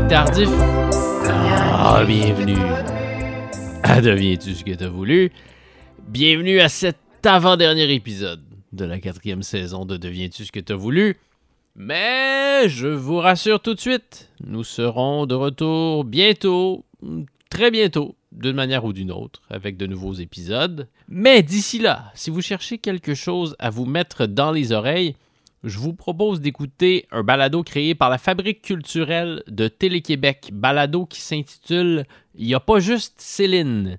Tardif. Ah, bienvenue à Deviens-tu ce que t'as voulu? Bienvenue à cet avant-dernier épisode de la quatrième saison de Deviens-tu ce que t'as voulu? Mais je vous rassure tout de suite, nous serons de retour bientôt, très bientôt, d'une manière ou d'une autre, avec de nouveaux épisodes. Mais d'ici là, si vous cherchez quelque chose à vous mettre dans les oreilles, je vous propose d'écouter un balado créé par la Fabrique culturelle de Télé-Québec, balado qui s'intitule Il n'y a pas juste Céline.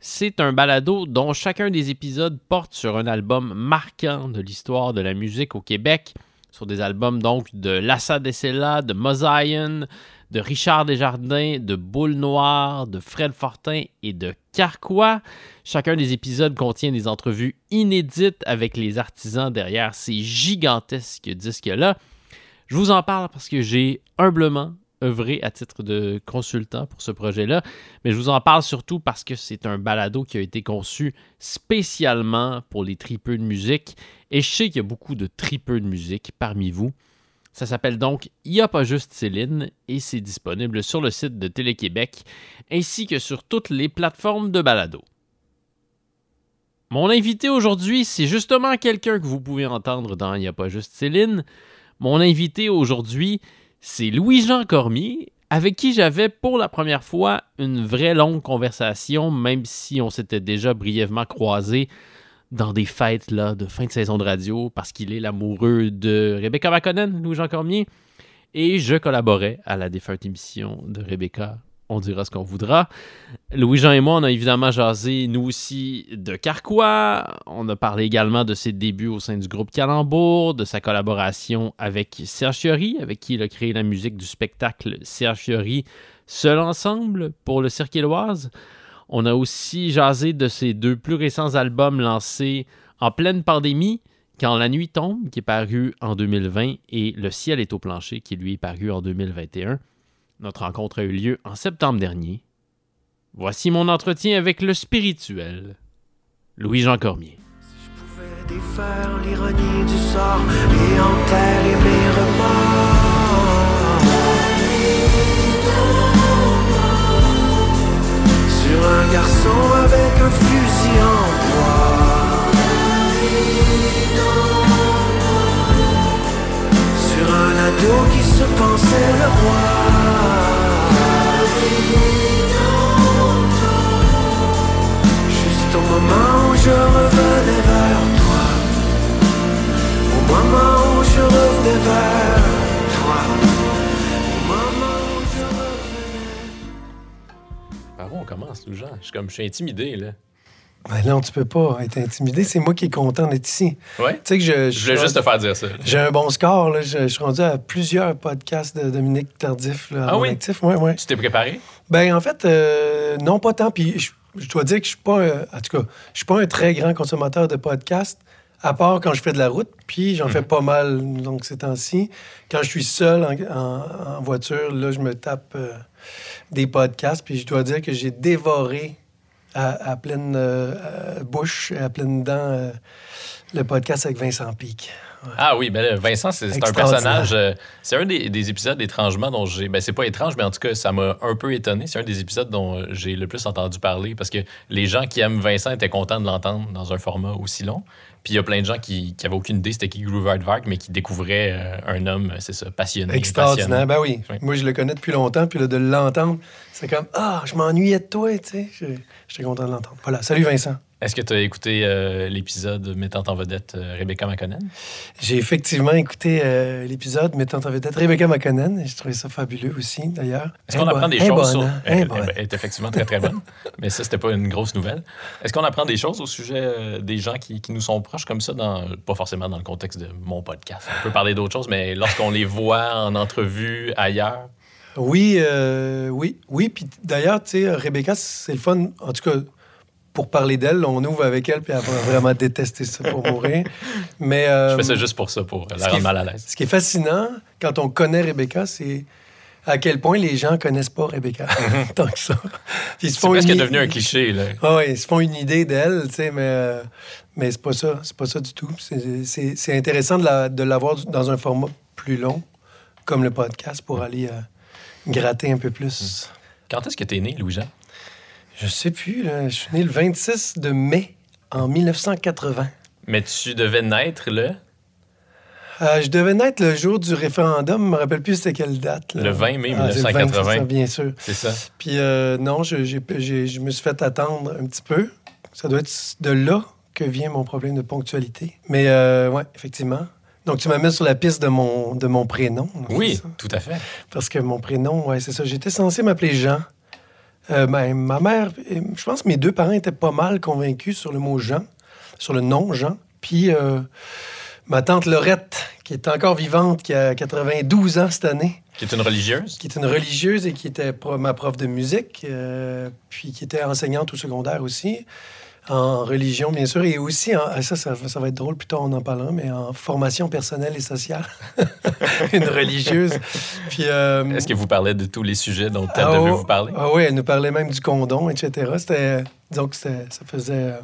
C'est un balado dont chacun des épisodes porte sur un album marquant de l'histoire de la musique au Québec, sur des albums donc de Lassa Dessela, de Mosaïen, de Richard Desjardins, de Boule Noire, de Fred Fortin et de Carquois. Chacun des épisodes contient des entrevues inédites avec les artisans derrière ces gigantesques disques-là. Je vous en parle parce que j'ai humblement œuvré à titre de consultant pour ce projet-là, mais je vous en parle surtout parce que c'est un balado qui a été conçu spécialement pour les tripeux de musique, et je sais qu'il y a beaucoup de tripeux de musique parmi vous. Ça s'appelle donc Il n'y a pas juste Céline et c'est disponible sur le site de Télé-Québec ainsi que sur toutes les plateformes de balado. Mon invité aujourd'hui, c'est justement quelqu'un que vous pouvez entendre dans Il n'y a pas juste Céline. Mon invité aujourd'hui, c'est Louis-Jean Cormier, avec qui j'avais pour la première fois une vraie longue conversation, même si on s'était déjà brièvement croisé dans des fêtes là, de fin de saison de radio, parce qu'il est l'amoureux de Rebecca McConnell, Louis-Jean Cormier, et je collaborais à la défunte émission de Rebecca on dira ce qu'on voudra. Louis-Jean et moi, on a évidemment jasé, nous aussi, de Carquois. On a parlé également de ses débuts au sein du groupe Calembour, de sa collaboration avec Serge Fiori, avec qui il a créé la musique du spectacle Serge Fiori, Seul Ensemble, pour le Cirque Éloise. On a aussi jasé de ses deux plus récents albums lancés en pleine pandémie, Quand la nuit tombe, qui est paru en 2020, et Le ciel est au plancher, qui lui est paru en 2021. Notre rencontre a eu lieu en septembre dernier. Voici mon entretien avec le spirituel, Louis-Jean Cormier. Un garçon avec un fusil en bois, sur un ado qui se pensait le roi. Juste au moment où je revenais vers toi, au moment où je revenais vers on commence, Louis-Jean? Je suis comme, je suis intimidé, là. Ben non, tu peux pas être intimidé. C'est moi qui est content d'être ici. Ouais? Tu sais que je, Je voulais juste te faire dire ça. J'ai un bon score. Là. Je, je suis rendu à plusieurs podcasts de Dominique Tardif. Là, Ah oui? actif. Ouais, ouais. Tu t'es préparé? Ben, en fait, euh, non, pas tant. Puis je, je dois dire que je suis pas, un- en tout cas, je suis pas un très grand consommateur de podcasts, à part quand je fais de la route. Puis j'en fais Mhm. pas mal, donc ces temps-ci. Quand je suis seul en, en- en voiture, là, je me tape euh, des podcasts. Puis je dois dire que j'ai dévoré à, pleine euh, euh, bouche, à pleine dent, euh, le podcast avec Vincent Pic. Ah oui, ben Vincent, c'est un personnage. euh, c'est un des, des épisodes étrangement dont j'ai. Ben, c'est pas étrange, mais en tout cas, ça m'a un peu étonné. C'est un des épisodes dont euh, j'ai le plus entendu parler parce que les gens qui aiment Vincent étaient contents de l'entendre dans un format aussi long. Puis il y a plein de gens qui, qui avaient aucune idée c'était qui Groove Hardvark, mais qui découvraient euh, un homme, euh, c'est ça, passionné. Extraordinaire. Ben oui. Oui. Moi, je le connais depuis longtemps. Puis là, de l'entendre, c'est comme Ah, je m'ennuyais de toi, tu sais. J'étais content de l'entendre. Voilà. Salut, Vincent. Est-ce que tu as écouté euh, l'épisode mettant en vedette euh, Rebecca McConnell? J'ai effectivement écouté euh, l'épisode mettant en vedette Rebecca McConnell. et J'ai trouvé ça fabuleux aussi, d'ailleurs. Est-ce qu'on apprend des choses bonne, sur. Elle, est effectivement très très bonne, mais ça, c'était pas une grosse nouvelle. Est-ce qu'on apprend des choses au sujet euh, des gens qui, qui nous sont proches comme ça, dans, pas forcément dans le contexte de mon podcast? On peut parler d'autres choses, mais lorsqu'on les voit en entrevue ailleurs? Oui, euh, oui, oui. Puis d'ailleurs, tu sais, Rebecca, c'est le fun. En tout cas, pour parler d'elle, on ouvre avec elle, puis elle va vraiment détester ça pour mourir. Mais, Je euh, fais ça juste pour ça, pour la rendre mal à l'aise. Ce qui est fascinant quand on connaît Rebecca, c'est à quel point les gens connaissent pas Rebecca tant que ça. C'est presque une- devenu un cliché, là. Ah ouais, ils se font une idée d'elle, tu sais, mais, euh, mais c'est pas ça. C'est pas ça du tout. C'est- intéressant de la- de l'avoir dans un format plus long, comme le podcast, pour aller euh, gratter un peu plus. Quand est-ce que t'es né, Louis-Jean? Je sais plus, là, je suis né le 26 de mai en 1980. Mais tu devais naître le, Euh, je devais naître le jour du référendum, je me rappelle plus c'était quelle date. là. le 20 mai Ah, c'est le 20, 1980. c'est ça, bien sûr. C'est ça. Puis euh, non, je, me suis fait attendre un petit peu. Ça doit être de là que vient mon problème de ponctualité. Mais euh, ouais, effectivement. Donc tu m'as mis sur la piste de mon, de mon prénom. Oui, tout à fait. Parce que mon prénom, ouais, c'est ça. J'étais censé m'appeler Jean. Euh, ben, ma mère, euh, je pense que mes deux parents étaient pas mal convaincus sur le mot Jean, sur le nom Jean. Puis euh, ma tante Laurette, qui est encore vivante, qui a 92 ans cette année, Qui est une religieuse? qui est une religieuse et qui était pro- ma prof de musique, euh, puis qui était enseignante au secondaire aussi, en religion, bien sûr, et aussi, en, ah, ça, ça, ça va être drôle, plus tard on en parlera, mais en formation personnelle et sociale. une religieuse. Puis, euh, Est-ce que vous parlez de tous les sujets dont elle ah, devait oh, vous parler? Ah oui, elle nous parlait même du condom, etc. C'était, c'était- ça faisait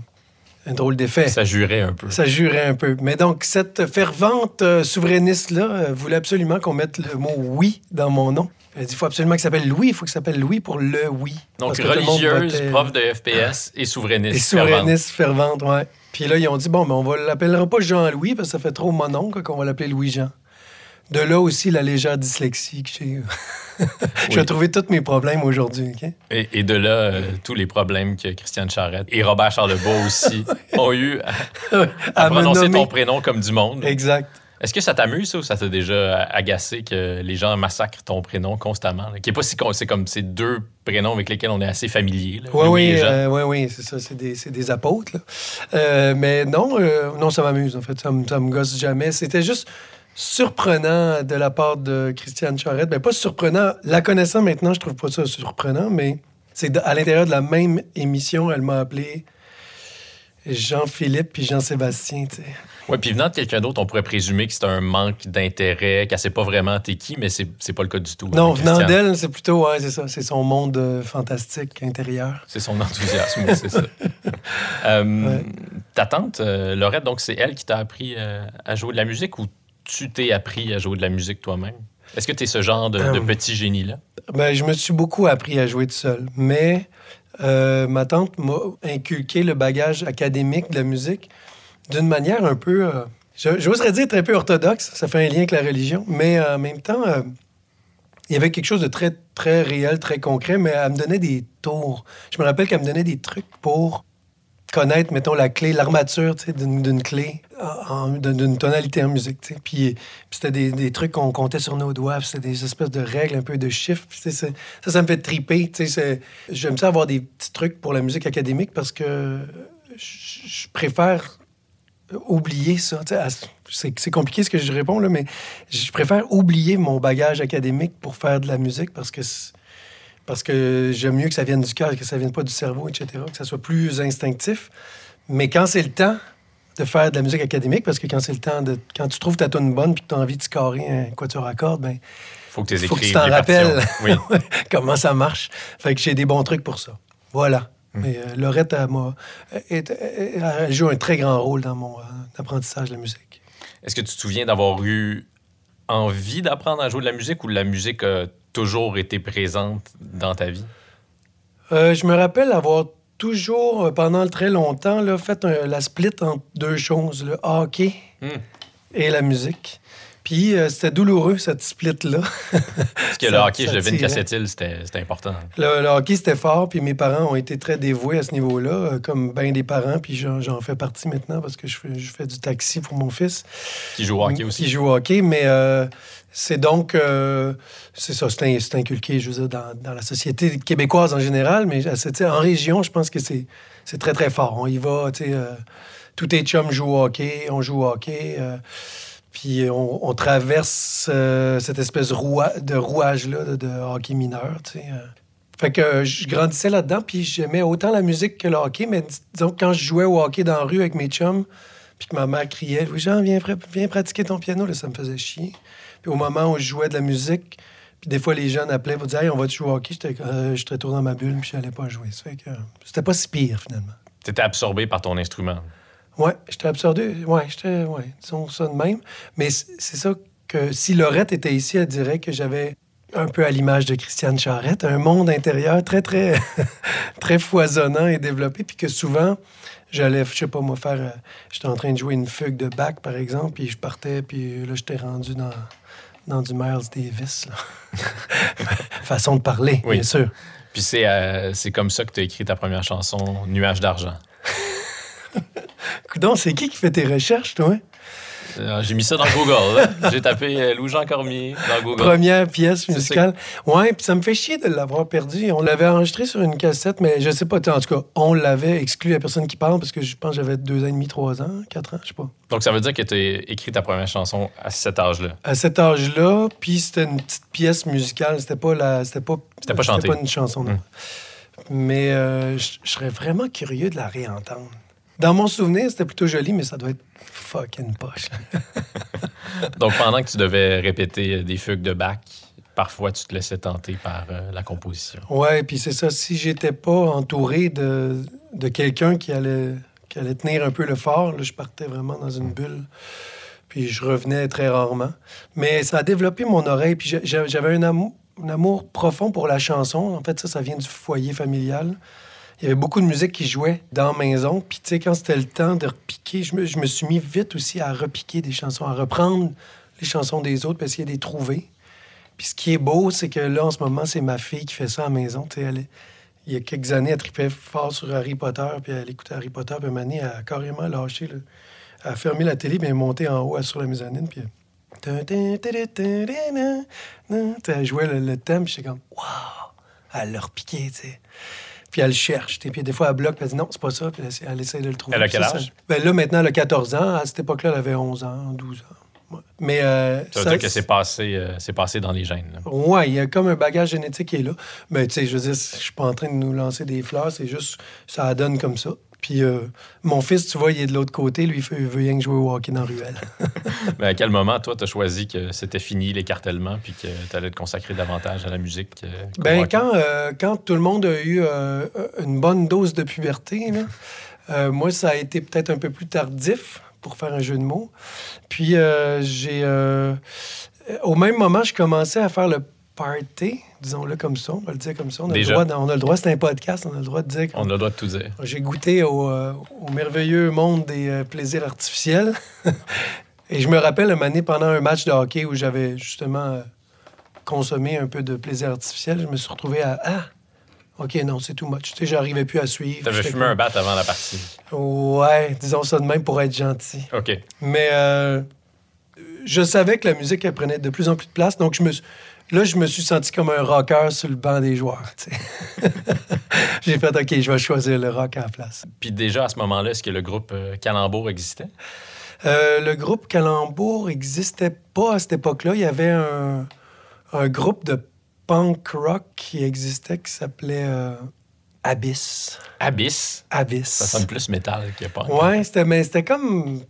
un drôle d'effet. Ça jurait un peu. Ça jurait un peu. Mais donc, cette fervente euh, souverainiste-là euh, voulait absolument qu'on mette le mot oui dans mon nom. Elle dit il faut absolument qu'il s'appelle Louis, il faut qu'il s'appelle Louis pour le oui. Donc, religieuse, votait- prof de FPS et souverainiste. Et souverainiste fervente, ouais. Puis là, ils ont dit bon, mais on va l'appellera pas Jean-Louis parce que ça fait trop mononcle qu'on va l'appeler Louis-Jean. De là aussi la légère dyslexie que j'ai. Je vais Oui. trouver tous mes problèmes aujourd'hui. OK? Et, et de là, euh, tous les problèmes que Christiane Charrette et Robert Charlebois aussi ont eu à, à prononcer nommer. ton prénom comme du monde. Exact. Est-ce que ça t'amuse, ça, ou ça t'a déjà agacé que les gens massacrent ton prénom constamment? là? Qui est pas si c'est comme ces deux prénoms avec lesquels on est assez familier. là, Oui, oui, euh, oui, oui, c'est ça, c'est des, c'est des apôtres. là. Euh, mais non, euh, non, ça m'amuse, en fait, ça me, ça me gosse jamais. C'était juste surprenant de la part de Christiane Charette. Ben, pas surprenant, la connaissant maintenant, je trouve pas ça surprenant, mais c'est à l'intérieur de la même émission, elle m'a appelé Jean-Philippe puis Jean-Sébastien, tu sais. Ouais, puis venant de quelqu'un d'autre, on pourrait présumer que c'est un manque d'intérêt, qu'elle sait pas vraiment t'es qui, mais c'est c'est pas le cas du tout. Non, avec venant d'elle, c'est plutôt, ouais, c'est ça, c'est son monde euh, fantastique intérieur. C'est son enthousiasme, oui, c'est ça. Euh, Ouais. Ta tante, euh, Laurette, donc c'est elle qui t'a appris euh, à jouer de la musique ou tu t'es appris à jouer de la musique toi-même? Est-ce que tu es ce genre de, de Euh, petit génie-là? Ben, je me suis beaucoup appris à jouer tout seul. Mais ma tante m'a inculqué le bagage académique de la musique d'une manière un peu, euh, j'oserais dire très peu orthodoxe. Ça fait un lien avec la religion. Mais euh, en même temps, euh, il y avait quelque chose de très, très réel, très concret. Mais elle me donnait des tours. Je me rappelle qu'elle me donnait des trucs pour connaître, mettons, la clé, l'armature d'une clé, en- d'une tonalité en musique. tu sais. Puis, c'était des, des trucs qu'on comptait sur nos doigts, c'était des espèces de règles, un peu de chiffres. Ça, ça me fait triper. J'aime ça avoir des petits trucs pour la musique académique parce que je préfère oublier ça. C'est compliqué ce que je réponds, là, mais je préfère oublier mon bagage académique pour faire de la musique parce que parce que j'aime mieux que ça vienne du cœur, que ça vienne pas du cerveau, etc., que ça soit plus instinctif. Mais quand c'est le temps de faire de la musique académique, parce que quand c'est le temps de... Quand tu trouves ta tune bonne puis que tu as envie de scorer un quatuor à cordes, ben, Faut que tu t'en rappelles Oui. comment ça marche. Fait que j'ai des bons trucs pour ça. Voilà. Mais euh, Laurette, elle, m'a- elle- elle- elle joue un très grand rôle dans mon euh, apprentissage de la musique. Est-ce que tu te souviens d'avoir eu envie d'apprendre à jouer de la musique ou la musique a toujours été présente dans ta vie? Euh, je me rappelle avoir toujours, euh, pendant très longtemps, là, fait un- la split entre deux choses, le hockey Hmm. et la musique. Puis euh, c'était douloureux, cette split-là. Parce que le hockey, je devine qu'à cette île, c'était important. Le, le hockey, c'était fort, puis mes parents ont été très dévoués à ce niveau-là, euh, comme bien des parents, puis j'en fais partie maintenant parce que je fais, je fais du taxi pour mon fils. Qui joue au hockey aussi? Qui joue au hockey, mais euh, c'est donc, euh, c'est ça, c'est in- c'est inculqué, je veux dire, dans, dans la société québécoise en général, mais en région, je pense que c'est très, très fort. On y va, tu sais, tous tes chums jouent au hockey, on joue au hockey, puis on, traverse euh, cette espèce de, roua- de rouage-là de, hockey mineur, tu euh. Fait que euh, je grandissais là-dedans, puis j'aimais autant la musique que le hockey, mais dis- disons quand je jouais au hockey dans la rue avec mes chums, puis que ma mère criait « Jean, viens, viens pratiquer ton piano », ça me faisait chier. Puis au moment où je jouais de la musique, puis des fois les jeunes appelaient pour dire « Hey, on va jouer au hockey », j'étais euh, retourné dans ma bulle, puis je n'allais pas jouer. C'était pas si pire, finalement. Tu étais absorbé par ton instrument. Ouais, j'étais absorbé. J'étais, ouais, disons ça de même. Mais c'est ça, que si Laurette était ici, elle dirait que j'avais un peu à l'image de Christiane Charrette, un monde intérieur très, très, très foisonnant et développé, puis que souvent, j'allais, je sais pas moi, faire... euh, j'étais en train de jouer une fugue de Bach, par exemple, puis je partais, puis là, j'étais rendu dans, dans du Miles Davis. Façon de parler, Oui. bien sûr. Puis c'est euh, c'est comme ça que tu as écrit ta première chanson, Nuage d'argent. Coudon, c'est qui qui fait tes recherches, toi? Euh, J'ai mis ça dans Google. J'ai tapé euh, Lou-Jean Cormier dans Google. Première pièce musicale. Ouais, puis ça me fait chier de l'avoir perdu. On l'avait enregistré sur une cassette, mais je sais pas. En tout cas, on l'avait exclu à personne qui parle parce que je pense que j'avais deux ans et demi, trois ans, quatre ans, je sais pas. Donc ça veut dire que tu as écrit ta première chanson à cet âge-là? À cet âge-là, puis c'était une petite pièce musicale. C'était pas la, c'était pas, C'était pas chanté. pas une chanson. non. Hmm. Mais euh, je je serais vraiment curieux de la réentendre. Dans mon souvenir, c'était plutôt joli, mais ça doit être fucking poche. Donc pendant que tu devais répéter euh, des fugues de Bach, parfois tu te laissais tenter par euh, la composition. Ouais, puis c'est ça. Si j'étais pas entouré de, de quelqu'un qui allait, qui allait tenir un peu le fort, là, je partais vraiment dans une bulle. Puis je revenais très rarement. Mais ça a développé mon oreille. Puis j'a- j'a- j'avais un amour, un amour profond pour la chanson. En fait, ça, ça vient du foyer familial. Il y avait beaucoup de musique qui jouait dans la maison. Puis, tu sais, quand c'était le temps de repiquer, je me, je me suis mis vite aussi à repiquer des chansons, à reprendre les chansons des autres, puis essayer de les trouver. Puis ce qui est beau, c'est que là, en ce moment, c'est ma fille qui fait ça à la maison. Tu sais, elle il y a quelques années, elle tripait fort sur Harry Potter, puis elle écoutait Harry Potter, puis année, elle a carrément lâché. là. Elle a fermé la télé, puis elle est montée en haut sur la mezzanine, puis... Elle jouait le, le thème, puis j'étais comme, waouh! Elle l'a repiqué, tu sais. Puis elle le cherche, sais. Puis des fois, elle bloque, puis elle dit non, c'est pas ça, puis elle, essaie- elle essaie de le trouver. Elle a quel âge? ça- Ben là, maintenant, elle a 14 ans. À cette époque-là, elle avait 11 ans, 12 ans. Mais. euh, Ça veut ça- dire que c'est passé, euh, c'est passé dans les gènes. Ouais, il y a comme un bagage génétique qui est là. Mais tu sais, je veux dire, je suis pas en train de nous lancer des fleurs, c'est juste, ça donne comme ça. Puis euh, mon fils, tu vois, il est de l'autre côté, lui, il veut, rien que jouer au hockey dans la ruelle. Mais à quel moment, toi, tu as choisi que c'était fini l'écartèlement puis que tu allais te consacrer davantage à la musique? qu'au Ben, quand, euh, quand tout le monde a eu euh, une bonne dose de puberté, là, moi, ça a été peut-être un peu plus tardif pour faire un jeu de mots. Puis, j'ai. au même moment, je commençais à faire le party, disons-le comme ça, on va le dire comme ça. On a, le droit, on a le droit, c'est un podcast, on a le droit de dire. On a le droit de tout dire. J'ai goûté au, euh, au merveilleux monde des euh, plaisirs artificiels. Et je me rappelle une année pendant un match de hockey où j'avais justement euh, consommé un peu de plaisir artificiel, je me suis retrouvé à Ah, OK, non, c'est too much. Tu sais, j'arrivais plus à suivre. Tu avais J'étais fumé un bat avant la partie. Ouais, disons ça de même pour être gentil. OK. Mais euh, je savais que la musique, elle prenait de plus en plus de place. Donc, je me suis- là, je me suis senti comme un rocker sur le banc des joueurs. J'ai fait, OK, je vais choisir le rock à la place. Puis déjà, à ce moment-là, est-ce que le groupe euh, Calembour existait? Euh, le groupe Calembour n'existait pas à cette époque-là. Il y avait un, un groupe de punk rock qui existait qui s'appelait euh, Abyss. Abyss? Abyss. Ça sonne plus métal que punk. Ouais, c'était, mais c'était comme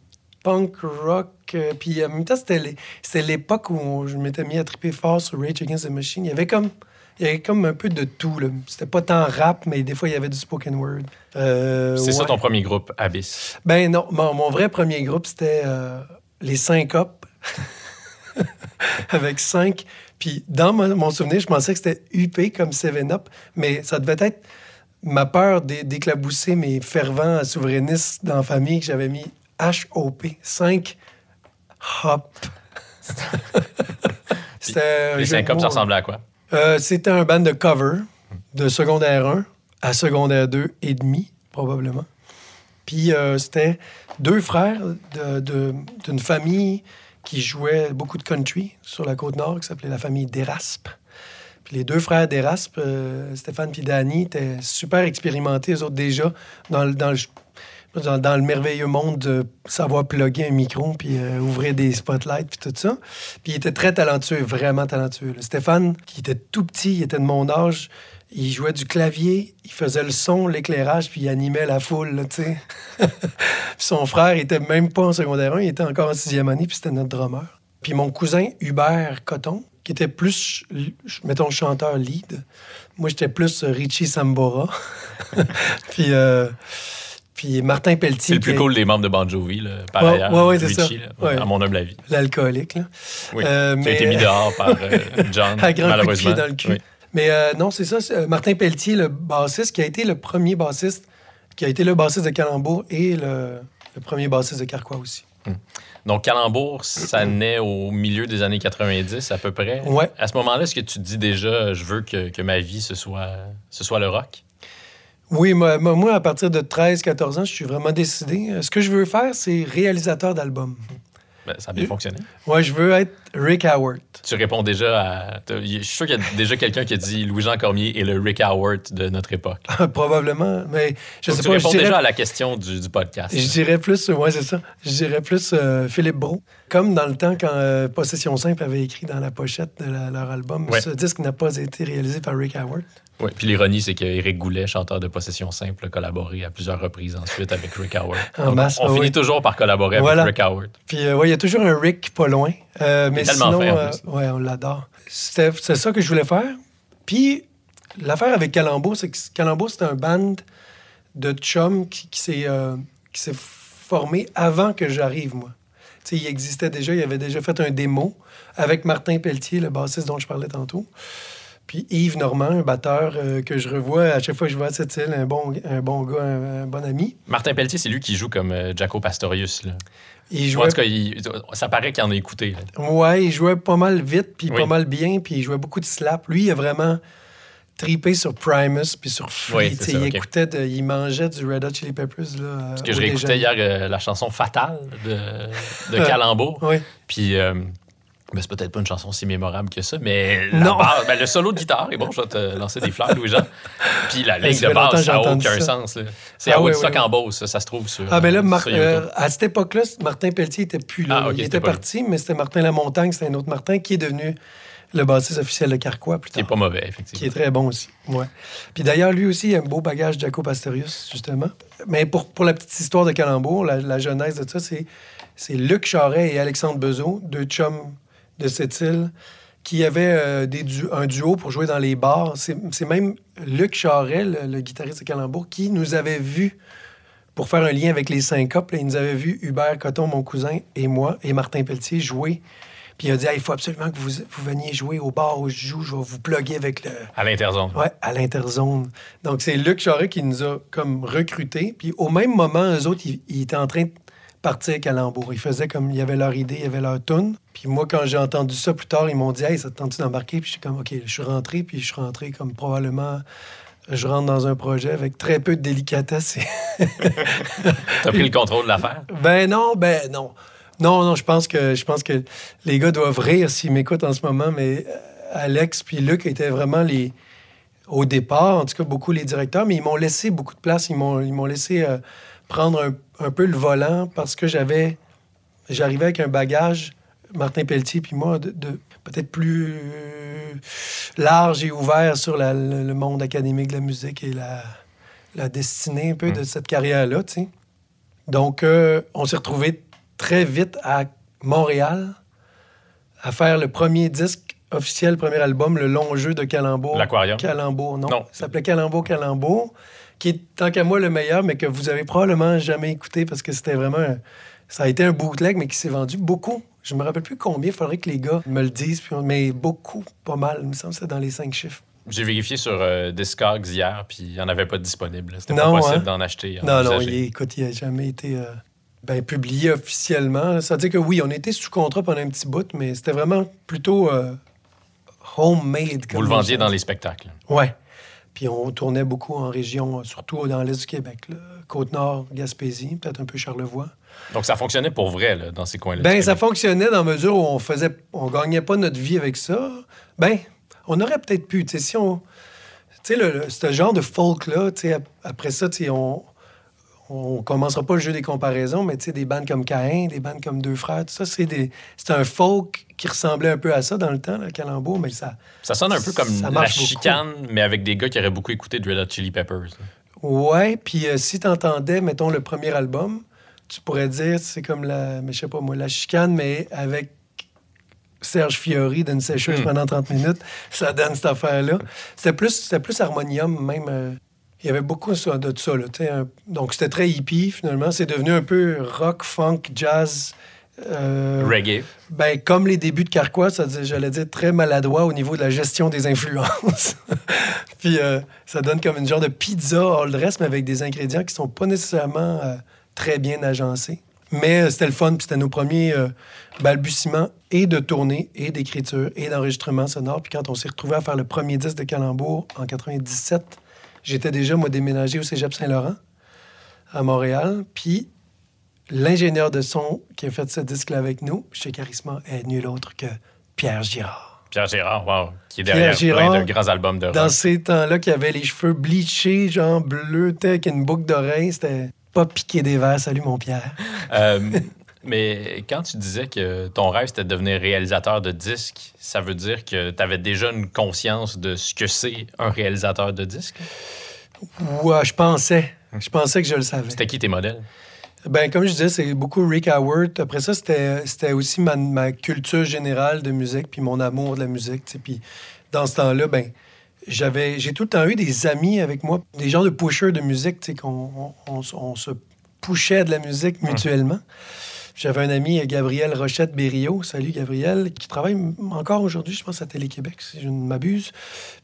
punk rock. Euh, puis en même temps, c'était, l'époque où je m'étais mis à triper fort sur Rage Against the Machine. Il y avait comme, il y avait comme un peu de tout. C'était pas tant rap, mais des fois, il y avait du spoken word. Euh, C'est ça ton premier groupe, Abyss? Ben non, mon, mon vrai premier groupe, c'était euh, les Syncopes. Avec cinq. Puis dans mon, mon souvenir, je pensais que c'était UP comme 7-Up, mais ça devait être ma peur d'é- d'éclabousser mes fervents souverainistes dans la famille que j'avais mis HOP, 5 Hop. c'était Les de syncopes, ça ressemblait à quoi? Euh, c'était un band de cover de secondaire 1 à secondaire 2 et demi, probablement. Puis euh, c'était deux frères de- de- d'une famille qui jouait beaucoup de country sur la côte nord, qui s'appelait la famille d'Eraspe. Puis les deux frères d'Eraspe, euh, Stéphane et Danny, étaient super expérimentés, eux autres déjà, dans dans le, dans, le merveilleux monde de savoir plugger un micro, puis euh, ouvrir des spotlights, puis tout ça. Puis il était très talentueux, vraiment talentueux. Stéphane, qui était tout petit, il était de mon âge, il jouait du clavier, il faisait le son, l'éclairage, puis il animait la foule, tu sais. son frère il était même pas en secondaire 1, il était encore en sixième année, puis c'était notre drummer. Puis mon cousin Hubert Coton, qui était plus, mettons, chanteur lead. Moi, j'étais plus euh, Richie Sambora. puis, euh, Puis Martin C'est Pelletier, le plus est cool des membres de Bon Jovi, là, par Ouais, ailleurs. ouais, c'est ça. là, Ouais. À mon humble avis. l'alcoolique. là. Oui. Euh, Qui a mais- été mis dehors par euh, John, À grand coup de malheureusement. pied dans le cul. Oui. Mais euh, non, c'est ça. c'est, euh, Martin Pelletier, le bassiste, qui a été le premier bassiste, qui a été le bassiste de Calembour et le, le premier bassiste de Carquois aussi. Donc, Calembour, ça naît au milieu des années 90 à peu près. Ouais. À ce moment-là, est-ce que tu te dis déjà, je veux que, que ma vie, ce soit, ce soit le rock? Oui, moi, à partir de 13-14 ans, je suis vraiment décidé. Euh, Ce que je veux faire, c'est réalisateur d'albums. Ben, ça a bien fonctionné. Ouais, je veux être Rick Howard. Tu réponds déjà à. Je suis sûr qu'il y a déjà quelqu'un qui a dit Louis-Jean Cormier est le Rick Howard de notre époque. Probablement, mais je Donc, sais tu pas, je réponds dirais, déjà à la question du, du podcast. je dirais plus, ouais, c'est ça, je dirais plus euh, Philippe Brault. Comme dans le temps quand euh, Possession Simple avait écrit dans la pochette de la- leur album, Ouais. ce disque n'a pas été réalisé par Rick Howard. Oui, puis l'ironie, c'est qu'Éric Goulet, chanteur de Possession Simple, a collaboré à plusieurs reprises ensuite avec Rick Howard. En Donc, masse, on ah finit toujours par collaborer Voilà. avec Rick Howard. Puis, euh, ouais, il y a toujours un Rick pas loin. Euh, mais sinon, fin, en euh, ouais, on l'adore. C'est ça que je voulais faire. Puis, l'affaire avec Calambo, c'est que Calambo, c'est un band de chum qui, qui s'est formé avant que j'arrive, moi. Tu sais, il existait déjà, il avait déjà fait un démo avec Martin Pelletier, le bassiste dont je parlais tantôt. Puis Yves Normand, un batteur euh, que je revois à chaque fois que je vois à cette île, un bon, un bon gars, un, un bon ami. Martin Pelletier, c'est lui qui joue comme euh, Jaco Pastorius. Là. Il En jouait tout cas, il- ça paraît qu'il en a écouté. là. Ouais, il jouait pas mal vite, puis Oui. pas mal bien, puis il jouait beaucoup de slap. Lui, il a vraiment tripé sur Primus, puis sur Free. Oui, ça, il écoutait, de- il mangeait du Red Hot Chili Peppers. Là, Parce que je réécoutais hier euh, la chanson Fatale de, de Calembour. Oui. Puis, euh, ben, c'est peut-être pas une chanson si mémorable que ça, mais la Non. base- ben, le solo de guitare est bon. Je vais te lancer des fleurs, Louis-Jean. Puis la ligne de que ça n'a aucun ça. sens. C'est Ah à oui, Woodstock oui, oui. en ça, ça se trouve sur, Ah, ben là, euh, Mar- euh, à cette époque-là, Martin Pelletier était plus là. Ah, il était parti, mais c'était Martin Lamontagne, c'était un autre Martin qui est devenu le bassiste officiel de Carquois plus Qui est tard. pas mauvais, Qui effectivement. est très bon aussi. Ouais. Puis d'ailleurs, lui aussi, il a un beau bagage Jaco Pastorius, justement. Mais pour, pour la petite histoire de Calembour, la, la genèse de ça, c'est, c'est Luc Charret et Alexandre Bezeau, deux chums de cette île, qui avaient euh, des du- un duo pour jouer dans les bars. C'est, même Luc Charret, le, le guitariste de Calembour, qui nous avait vus pour faire un lien avec les syncopes. là, il nous avait vu Hubert Coton, mon cousin, et moi, et Martin Pelletier jouer. Puis il a dit Hey, il faut absolument que vous, vous veniez jouer au bar où je joue, je vais vous plugger avec le, À l'interzone. Ouais, à l'interzone. Donc, c'est Luc Charret qui nous a comme recrutés. Puis au même moment, eux autres, ils, ils étaient en train de partir Calembour. Ils faisaient comme, il y avait leur idée, il y avait leur tune. Puis moi, quand j'ai entendu ça plus tard, ils m'ont dit, hey, ça te tente d'embarquer? Puis j'étais comme, OK, je suis rentré, puis je suis rentré comme probablement, je rentre dans un projet avec très peu de délicatesse. T'as pris le contrôle de l'affaire? ben non, ben non. Non, non, je pense que je pense que les gars doivent rire s'ils m'écoutent en ce moment, mais euh, Alex puis Luc étaient vraiment les au départ, en tout cas beaucoup les directeurs, mais ils m'ont laissé beaucoup de place, ils m'ont ils m'ont laissé euh, prendre un, un peu le volant parce que j'avais j'arrivais avec un bagage Martin Pelletier puis moi de, de peut-être plus euh, large et ouvert sur la- le, le monde académique de la musique et la, la destinée un peu de cette carrière-là, tu sais. Donc, euh, on s'est retrouvés très vite à Montréal à faire le premier disque officiel, premier album, le long jeu de Calembour. L'Aquarium. Calembour, non. Non. Ça s'appelait Calembour, Calembour, qui est tant qu'à moi le meilleur, mais que vous avez probablement jamais écouté parce que c'était vraiment. un- Ça a été un bootleg, mais qui s'est vendu beaucoup. Je me rappelle plus combien, il faudrait que les gars me le disent, puis on- mais beaucoup, pas mal. Il me semble que c'est dans les cinq chiffres. J'ai vérifié sur euh, Discogs hier, puis il n'y en avait pas de disponible. C'était pas possible hein? d'en acheter. Non, non, il, écoute, il n'a jamais été euh, ben, publié officiellement. Ça veut dire que oui, on était sous contrat pendant un petit bout, mais c'était vraiment plutôt euh, homemade. Vous le vendiez dans les spectacles. Ouais. Puis on tournait beaucoup en région, surtout dans l'est du Québec. Côte-Nord, Gaspésie, peut-être un peu Charlevoix. Donc ça fonctionnait pour vrai là, dans ces coins-là. Ben, ça fonctionnait dans la mesure où on faisait, on gagnait pas notre vie avec ça. Ben, on aurait peut-être pu, tu sais, si on, tu sais, ce genre de folk là, tu sais, ap- après ça, tu sais, on, on commencera pas le jeu des comparaisons, mais tu sais, des bandes comme Caïn, des bandes comme Deux Frères, tout ça, c'est des, un folk qui ressemblait un peu à ça dans le temps, le Calembour, mais ça, Ça sonne un peu comme la beaucoup. chicane, mais avec des gars qui auraient beaucoup écouté de Red Hot Chili Peppers. Ouais, puis euh, si t'entendais, mettons, le premier album, tu pourrais dire, c'est comme la, mais je sais pas moi, la chicane, mais avec Serge Fiori d'une sécheuse Hmm. pendant 30 minutes, ça donne cette affaire-là. C'était plus, plus harmonium, même. euh, il y avait beaucoup ça- de ça. Là, un- donc, c'était très hippie, finalement. C'est devenu un peu rock, funk, jazz. euh, Reggae. ben, comme les débuts de Carquois, ça, j'allais dire très maladroit au niveau de la gestion des influences. Puis euh, ça donne comme une genre de pizza all dress, mais avec des ingrédients qui sont pas nécessairement euh, très bien agencés. Mais c'était le fun, puis c'était nos premiers balbutiements et de tournée, et d'écriture, et d'enregistrement sonore. Puis quand on s'est retrouvé à faire le premier disque de Calembour en 97, j'étais déjà, moi, déménagé au Cégep Saint-Laurent, à Montréal. Puis l'ingénieur de son qui a fait ce disque-là avec nous, chez Charisma, est nul autre que Pierre Girard. Pierre Gérard, wow, qui est Pierre derrière Girard, plein de grands albums de Dans rock. ces temps-là, qui avait les cheveux bleachés, genre bleu, avec une boucle d'oreille, c'était pas piqué des verres. Salut, mon Pierre. Euh, mais quand tu disais que ton rêve, c'était de devenir réalisateur de disques, ça veut dire que tu avais déjà une conscience de ce que c'est un réalisateur de disques? Ouais, je pensais. Je pensais que je le savais. C'était qui tes modèles? Ben, comme je disais, c'est beaucoup Rick Howard. Après ça, c'était c'était aussi ma, ma culture générale de musique, puis mon amour de la musique. Puis dans ce temps-là, ben, j'avais, j'ai tout le temps eu des amis avec moi, des gens de pushers de musique, qu'on on, on- on se pushait de la musique mutuellement. J'avais un ami, Gabriel Rochette Berriot, salut Gabriel, qui travaille encore aujourd'hui, je pense, à Télé-Québec, si je ne m'abuse.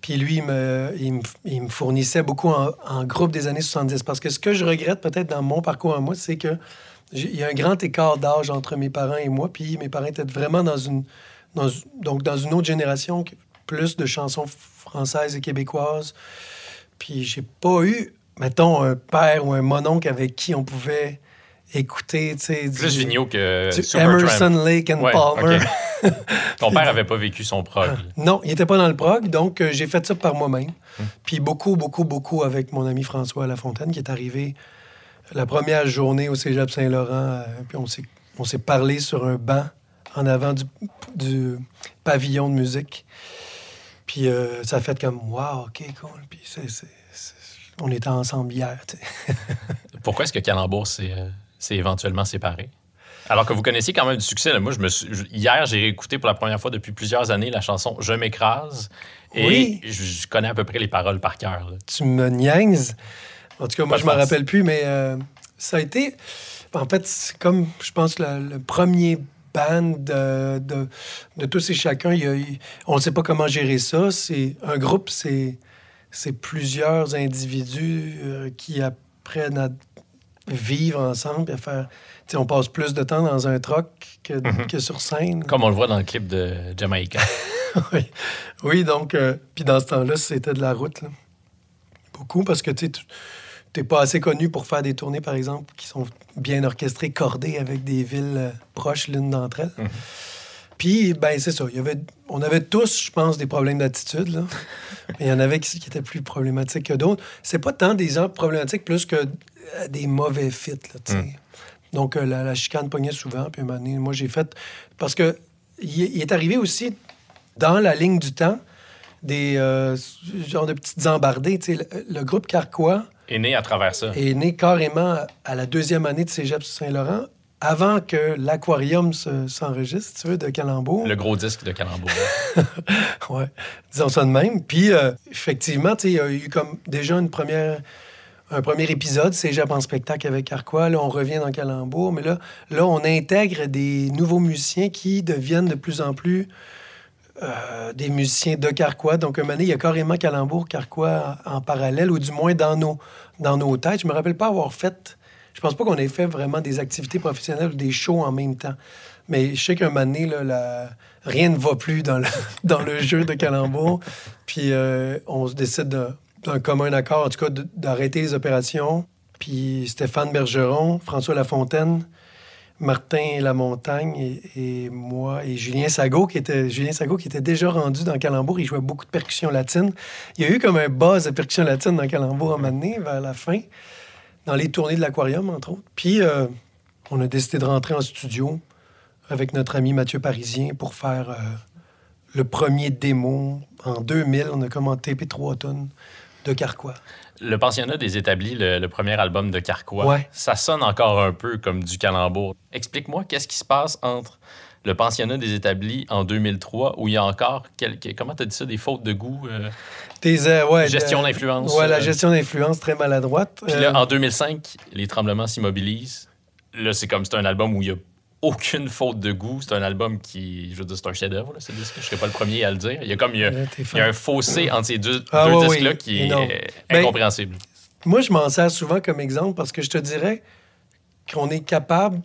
Puis lui, il me, il me, il me fournissait beaucoup en, groupe des années 70. Parce que ce que je regrette peut-être dans mon parcours à moi, c'est que il y a un grand écart d'âge entre mes parents et moi. Puis mes parents étaient vraiment dans une, dans, donc dans une autre génération, plus de chansons françaises et québécoises. Puis j'ai pas eu, mettons, un père ou un mononcle avec qui on pouvait écouter, tu sais, Plus du- Vigneault que du. Emerson, Lake and Ouais, Palmer. Ton père avait pas vécu son prog. Non, il n'était pas dans le prog, donc euh, j'ai fait ça par moi-même. Hmm. Puis beaucoup, beaucoup, beaucoup avec mon ami François Lafontaine, qui est arrivé la première journée au Cégep Saint-Laurent. euh, puis on s'est, on s'est parlé sur un banc en avant du, du pavillon de musique. Puis euh, ça a fait comme, wow, OK, cool. Puis c'est, c'est- c'est- on était ensemble hier. Pourquoi est-ce que Calembour euh, s'est éventuellement séparé? Alors que vous connaissiez quand même du succès. là. Moi, je me suis- je- hier, j'ai réécouté pour la première fois depuis plusieurs années la chanson Je m'écrase. Et Oui. je, je connais à peu près les paroles par cœur. là. tu me niaises. En tout cas, moi, Pas je de me farce. rappelle plus, mais euh, ça a été. En fait, c'est comme, je pense, le, le premier band de, de, de tous et chacun. Il y a on ne sait pas comment gérer ça. C'est un groupe, c'est c'est plusieurs individus euh, qui apprennent à vivre ensemble et faire. tu sais, on passe plus de temps dans un troc que, que sur scène. Comme on le voit dans le clip de Jamaica. oui. oui, donc, euh, puis dans ce temps-là, c'était de la route. là. Beaucoup, parce que tu n'es pas assez connu pour faire des tournées, par exemple, qui sont bien orchestrées, cordées avec des villes euh, proches l'une d'entre elles. Puis, ben, c'est ça. Il y avait, on avait tous, je pense, des problèmes d'attitude. là. Mais il y en avait qui, qui étaient plus problématiques que d'autres. C'est pas tant des gens problématiques plus que euh, des mauvais fits. Là, sais. Donc, euh, la, la chicane pognait souvent. Puis, un moment donné, moi, j'ai fait. Parce que il, il est arrivé aussi dans la ligne du temps des euh, genre de petites embardées. Le, le groupe Carquois est né à travers ça. est né carrément à la deuxième année de Cégep Saint-Laurent, avant que l'aquarium se- s'enregistre, tu veux, de Calembour. Le gros disque de Calembour. Ouais, disons ça de même. Puis, euh, effectivement, tu sais, il y a eu comme déjà une première, un premier épisode, Cégep en spectacle avec Carquois. Là, on revient dans Calembour. Mais là, là, on intègre des nouveaux musiciens qui deviennent de plus en plus euh, des musiciens de Carquois. Donc, un moment donné, il y a carrément Calembour, Carquois en, en parallèle, ou du moins dans nos, dans nos têtes. Je me rappelle pas avoir fait... Je pense pas qu'on ait fait vraiment des activités professionnelles ou des shows en même temps. Mais je sais qu'un moment donné, rien ne va plus dans le, jeu de Calembour. Puis euh, on décide de- d'un commun accord, en tout cas, d'arrêter les opérations. Puis Stéphane Bergeron, François Lafontaine, Martin Lamontagne et, moi et Julien Sago qui était Julien Sago qui était déjà rendu dans Calembour. Il jouait beaucoup de percussion latine. Il y a eu comme un buzz de percussion latine dans Calembour à un vers la fin, dans les tournées de l'aquarium, entre autres. Puis euh, on a décidé de rentrer en studio avec notre ami Mathieu Parisien pour faire euh, le premier démo. En 2000, on a commenté P3 tonnes de Carquois. Le pensionnat des établis, le, le premier album de Carquois, Ouais. ça sonne encore un peu comme du Calembour. Explique-moi, qu'est-ce qui se passe entre le pensionnat des établis en 2003, où il y a encore quelques. Comment tu as dit ça Des fautes de goût euh, Tes, euh, ouais, Gestion d'influence, Ouais, la euh, gestion d'influence très maladroite. Puis là, Euh, en 2005, Les Tremblements s'immobilisent. Là, c'est comme c'est un album où il y a aucune faute de goût. C'est un album qui, je veux dire, c'est un chef-d'œuvre, ce disque. Je serais pas le premier à le dire. Il y a comme il y a, il y a un fossé entre ces deux, Ah, deux ouais, disques-là oui, qui est Ben, incompréhensible. Moi, je m'en sers souvent comme exemple parce que je te dirais qu'on est capable,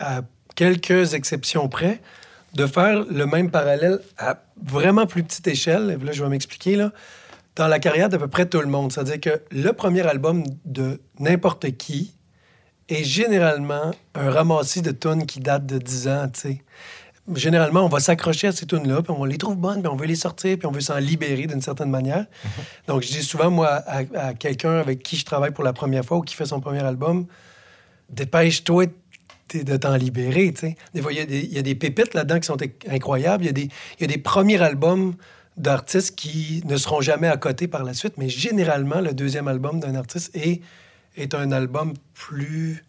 à quelques exceptions près, de faire le même parallèle à vraiment plus petite échelle. Et là, je vais m'expliquer, là. Dans la carrière d'à peu près tout le monde. C'est-à-dire que le premier album de n'importe qui est généralement un ramassis de tunes qui datent de 10 ans, tu sais. Généralement, on va s'accrocher à ces tunes-là, puis on les trouve bonnes, puis on veut les sortir, puis on veut s'en libérer d'une certaine manière. Donc, je dis souvent, moi, à, à quelqu'un avec qui je travaille pour la première fois ou qui fait son premier album, dépêche-toi de t'en libérer, il y, a des- pépites là-dedans qui sont inc- incroyables. Il y, a des- premiers albums d'artistes qui ne seront jamais à côté par la suite, mais généralement, le deuxième album d'un artiste est, un album plus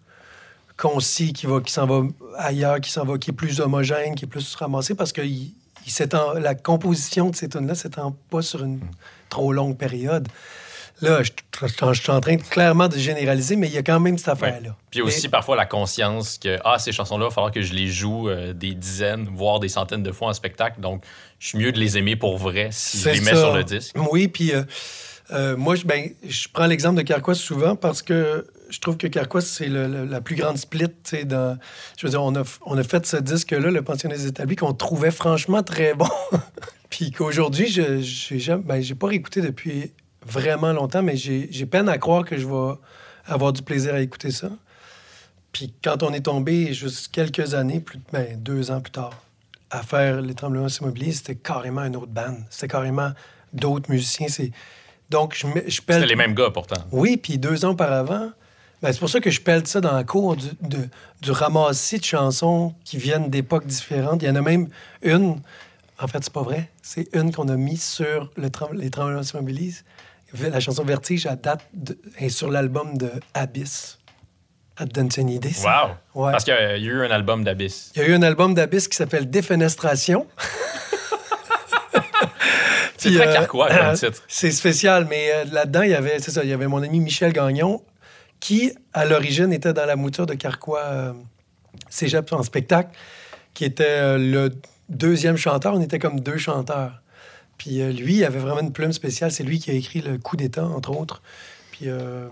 concis, qui, s'en va ailleurs, qui s'en va, qui est plus homogène, qui est plus ramassé, parce que la composition de ces tunes-là s'étend pas sur une trop longue période. Là, je, je- je suis en train de, clairement de généraliser, mais il y a quand même cette affaire-là. Puis aussi, parfois, la conscience que ah, ces chansons-là, il va falloir que je les joue euh, des dizaines, voire des centaines de fois en spectacle. Donc, je suis mieux de les aimer pour vrai si je les mets ça. sur le disque. Oui, puis euh, euh, moi, je, ben, je prends l'exemple de Carquois souvent parce que je trouve que Carquois, c'est la plus grande split. Dans, je veux dire, on a, on a fait ce disque-là, Le Pensionnaire des établis, qu'on trouvait franchement très bon. puis qu'aujourd'hui, je jamais- ben, pas réécouté depuis vraiment longtemps, mais j'ai peine à croire que je vais avoir du plaisir à écouter ça. Puis quand on est tombé juste quelques années, plus, ben, deux ans plus tard, à faire Les Tremblements s'immobilisent, c'était carrément une autre bande. C'était carrément d'autres musiciens. C'est... Donc, je, pèle... C'était les mêmes gars, pourtant. Oui, puis deux ans auparavant, ben, c'est pour ça que je pèle ça dans la cour du, de- du ramassis de chansons qui viennent d'époques différentes. Il y en a même une, en fait, c'est pas vrai, c'est une qu'on a mise sur le trem- les Tremblements s'immobilisent. La chanson Vertige, elle date de- est sur l'album de Abyss. Ça te donne une idée, ça? Wow! Ouais. Parce qu'il y a eu un album d'Abyss. Il y a eu un album d'Abyss qui s'appelle Défenestration. C'est très euh, carquois comme euh, titre. C'est spécial, mais euh, là-dedans, il y avait, c'est ça, il y avait mon ami Michel Gagnon, qui, à l'origine, était dans la mouture de Carquois euh, Cégep en spectacle, qui était le deuxième chanteur. On était comme deux chanteurs. Puis euh, lui, il avait vraiment une plume spéciale. C'est lui qui a écrit Le Coup d'État, entre autres. Puis euh,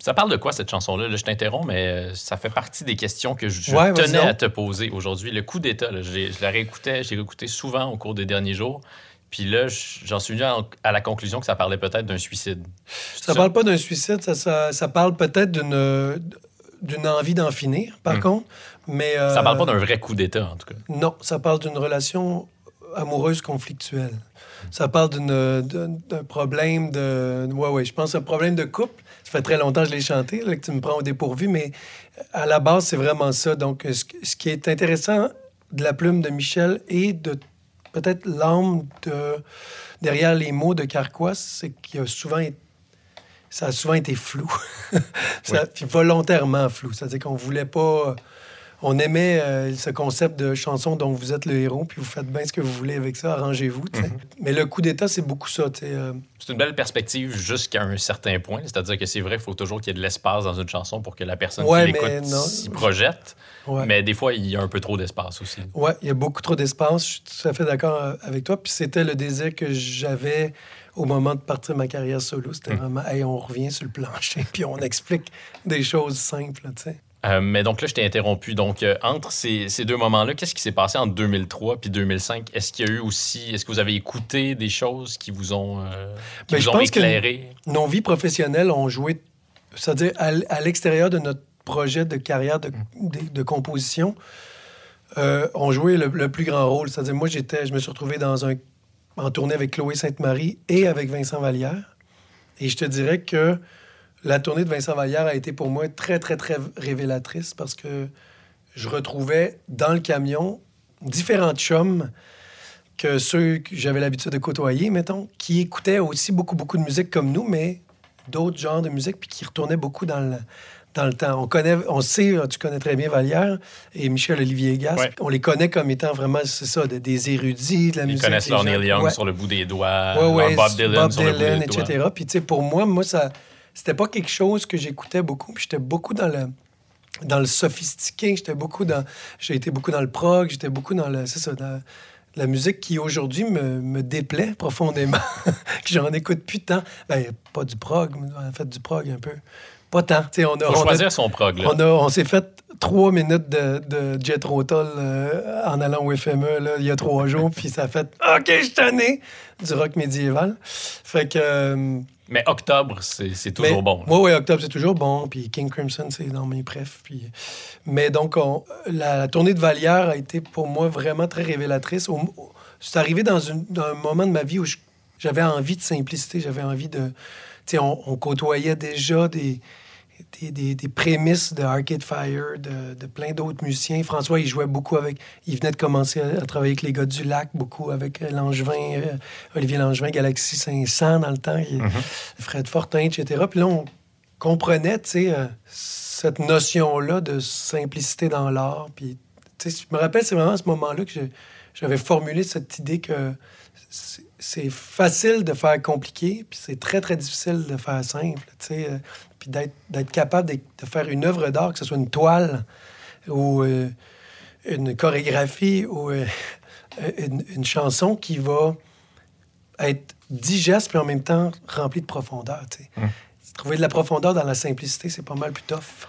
Ça parle de quoi, cette chanson-là? Là, je t'interromps, mais euh, ça fait partie des questions que je, je Ouais, vas-y tenais à te poser aujourd'hui. Le coup d'État, là, je, l'ai- je la réécoutais, j'ai réécouté souvent au cours des derniers jours. Puis là, je- j'en suis venu à, la conclusion que ça parlait peut-être d'un suicide. Ça parle pas d'un suicide, ça, ça, ça parle peut-être d'une d'une envie d'en finir, par Hmm. contre. Mais, euh, Ça parle pas d'un vrai coup d'État, en tout cas. Non, ça parle d'une relation amoureuse conflictuelle. Ça parle d'un problème de... Ouais, ouais, je pense un problème de couple. Ça fait très longtemps que je l'ai chanté, là, que tu me prends au dépourvu, mais à la base, c'est vraiment ça. Donc, ce, ce qui est intéressant de la plume de Michel et de peut-être l'âme de, derrière les mots de Carquois, c'est qu'il a souvent été- ça a souvent été flou. Ça- Puis volontairement flou. C'est-à-dire qu'on voulait pas. On aimait euh, ce concept de chanson dont vous êtes le héros, puis vous faites bien ce que vous voulez avec ça, arrangez-vous. sais. Mais le coup d'État, c'est beaucoup ça. euh, C'est une belle perspective jusqu'à un certain point. C'est-à-dire que c'est vrai qu'il faut toujours qu'il y ait de l'espace dans une chanson pour que la personne Ouais, qui l'écoute s'y projette. ouais. Mais des fois, il y a un peu trop d'espace aussi. Ouais, il y a beaucoup trop d'espace. Je suis tout à fait d'accord euh, avec toi. Puis c'était le désir que j'avais au moment de partir ma carrière solo. C'était vraiment, hey, on revient sur le plancher, puis on explique des choses simples, sais. Euh, mais donc là, je t'ai interrompu. Donc, euh, entre ces, ces deux moments-là, qu'est-ce qui s'est passé en 2003 puis 2005? Est-ce qu'il y a eu aussi... Est-ce que vous avez écouté des choses qui vous ont, euh, qui Ben, vous je ont pense que- éclairé? nos vies professionnelles ont joué, c'est-à-dire à, l'extérieur de notre projet de carrière de, de- de composition, euh, ont joué le, le plus grand rôle. C'est-à-dire, moi, j'étais, je me suis retrouvé dans un, en tournée avec Chloé Sainte-Marie et avec Vincent Vallière. Et je te dirais que la tournée de Vincent Vallière a été pour moi très, très, très révélatrice parce que je retrouvais dans le camion différents chums que ceux que j'avais l'habitude de côtoyer, mettons, qui écoutaient aussi beaucoup, beaucoup de musique comme nous, mais d'autres genres de musique, puis qui retournaient beaucoup dans, le- dans le temps. On connaît, on sait, tu connais très bien Vallière et Michel-Olivier Gas. Ouais. On les connaît comme étant vraiment, c'est ça, de- des érudits de la Ils musique. connaissent leur gens- Neil Young Ouais. sur le bout des doigts, Ouais, Bob Dylan Bob sur le bout des doigts. etc. Puis, tu sais, pour moi, moi, ça, c'était pas quelque chose que j'écoutais beaucoup. Puis, j'étais beaucoup dans le, dans le sophistiqué. J'étais beaucoup dans, j'ai beaucoup dans le prog. J'étais beaucoup dans le, c'est ça, la musique qui aujourd'hui me, me déplaît profondément. que j'en écoute plus tant. Ben, pas du prog, mais en fait, du prog un peu. Pas tant. Tu sais, on a, Faut on a- choisir son prog, là. on, a- on s'est fait trois minutes de, de Jet Rotal euh, en allant au FME là, il y a trois jours, puis ça a fait OK, je tanné du rock médiéval. Fait que. euh, Mais octobre, c'est toujours mais- bon. Oui, oui, Octobre, c'est toujours bon. Puis King Crimson, c'est dans mes préf. Puis... Mais donc, on- la, la tournée de Vallière a été pour moi vraiment très révélatrice. C'est arrivé dans, une- dans un moment de ma vie où j'avais envie de simplicité, j'avais envie de. Tu sais, on, on côtoyait déjà des, des, des- des prémices de Arcade Fire, de, de plein d'autres musiciens. François, il jouait beaucoup avec. Il venait de commencer à, à travailler avec les gars du lac, beaucoup avec euh, Langevin, euh, Olivier Langevin, Galaxy 500 dans le temps, il- Fred Fortin, etc. Puis là, on comprenait, tu sais, euh, cette notion-là de simplicité dans l'art. Puis, tu sais, je me rappelle, c'est vraiment à ce moment-là que j'avais formulé cette idée que c'est- c'est facile de faire compliqué, puis c'est très, très difficile de faire simple, tu sais. Puis d'être capable de, de faire une œuvre d'art, que ce soit une toile ou euh, une chorégraphie ou euh, une, une chanson qui va être digeste, puis en même temps remplie de profondeur, tu sais. Trouver de la profondeur dans la simplicité, c'est pas mal plus tough.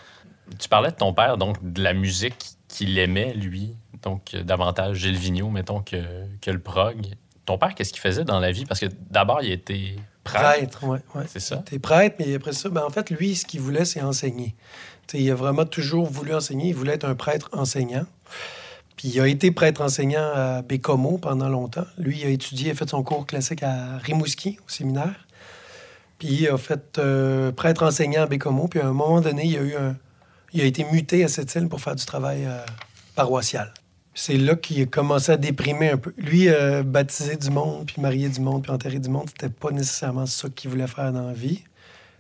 Tu parlais de ton père, donc de la musique qu'il aimait, lui, donc euh, davantage Gilles Vigneault, mettons, que, que le prog. Ton père, qu'est-ce qu'il faisait dans la vie? Parce que d'abord, il était prêtre. Prêtre, ouais, ouais. C'est ça? T'es prêtre, mais après ça, ben, en fait, lui, ce qu'il voulait, c'est enseigner. Il a vraiment toujours voulu enseigner. Il voulait être un prêtre enseignant. Puis il a été prêtre enseignant à Bécomo pendant longtemps. Lui, il a étudié, il a fait son cours classique à Rimouski, au séminaire. Puis il a fait euh, prêtre enseignant à Bécomo. Puis à un moment donné, il a, eu un... il a été muté à cette île pour faire du travail euh, paroissial. C'est là qu'il a commencé à déprimer un peu. Lui, euh, baptiser du monde, puis marier du monde, puis enterrer du monde, c'était pas nécessairement ça qu'il voulait faire dans la vie.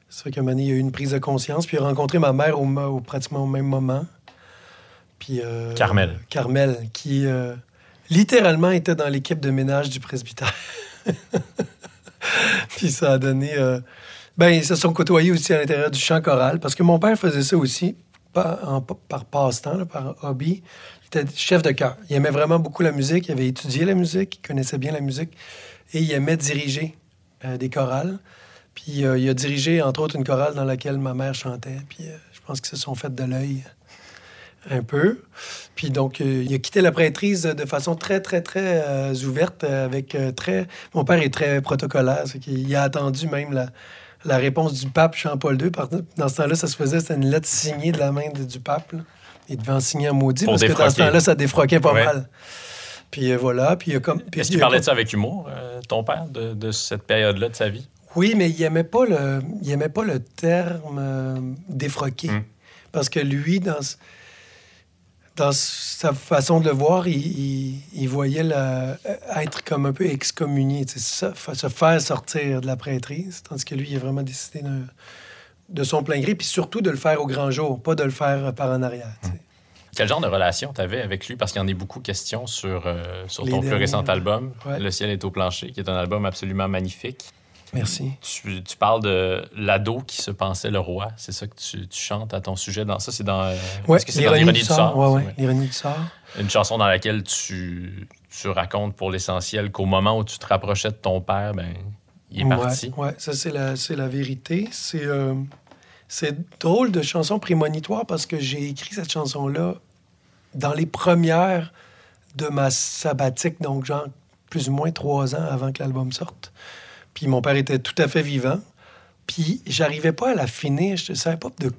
C'est vrai qu'à un moment donné, il a eu une prise de conscience, puis il a rencontré ma mère au, pratiquement au même moment. Puis, euh, Carmel. Carmel, qui euh, littéralement était dans l'équipe de ménage du presbytère. puis ça a donné... ben, ils se sont côtoyés aussi à l'intérieur du chant choral, parce que mon père faisait ça aussi, en- par passe-temps, par hobby. Il était chef de chœur. Il aimait vraiment beaucoup la musique, il avait étudié la musique, il connaissait bien la musique, et il aimait diriger euh, des chorales. Puis euh, il a dirigé, entre autres, une chorale dans laquelle ma mère chantait. Puis euh, je pense qu'ils se sont fait de l'œil un peu. Puis donc, il a quitté la prêtrise de façon très, très, très ouverte, avec très... Mon père est très protocolaire, c'est qu'il a attendu même la, la réponse du pape Jean-Paul II. Dans ce temps-là, ça se faisait, c'était une lettre signée de la main du pape. Il devait en signer un maudit, parce que dans ce défroquer. temps-là, ça défroquait pas Ouais. mal. Puis euh, voilà, puis il a comme... Est-ce il qu'il parlait de ça avec humour, euh, ton père, de, de cette période-là de sa vie? Oui, mais il aimait pas le, il aimait pas le terme euh, défroqué. Mm. Parce que lui, dans, dans sa façon de le voir, il, il- il voyait la- être comme un peu excommunié, fa- se faire sortir de la prêtrise. Tandis que lui, il a vraiment décidé de, de son plein gré, puis surtout de le faire au grand jour, pas de le faire par en arrière. sais. Quel genre de relation tu avais avec lui? Parce qu'il y en a beaucoup questions sur, euh, sur Les ton plus récent album, Ouais. Le ciel est au plancher, qui est un album absolument magnifique. Merci. Tu, tu parles de l'ado qui se pensait le roi. C'est ça que tu, tu chantes à ton sujet. Dans ça, c'est dans. euh, Ouais, l'ironie du sort? Ouais, ouais, Ouais. l'ironie du sort. Une chanson dans laquelle tu, tu racontes pour l'essentiel qu'au moment où tu te rapprochais de ton père, ben, il est parti. Ouais, ça, c'est la, la vérité. C'est, euh, c'est drôle de chanson prémonitoire parce que j'ai écrit cette chanson-là dans les premières de ma sabbatique, donc genre plus ou moins trois ans avant que l'album sorte. Puis mon père était tout à fait vivant. Puis j'arrivais pas à la finir. Je savais pas de.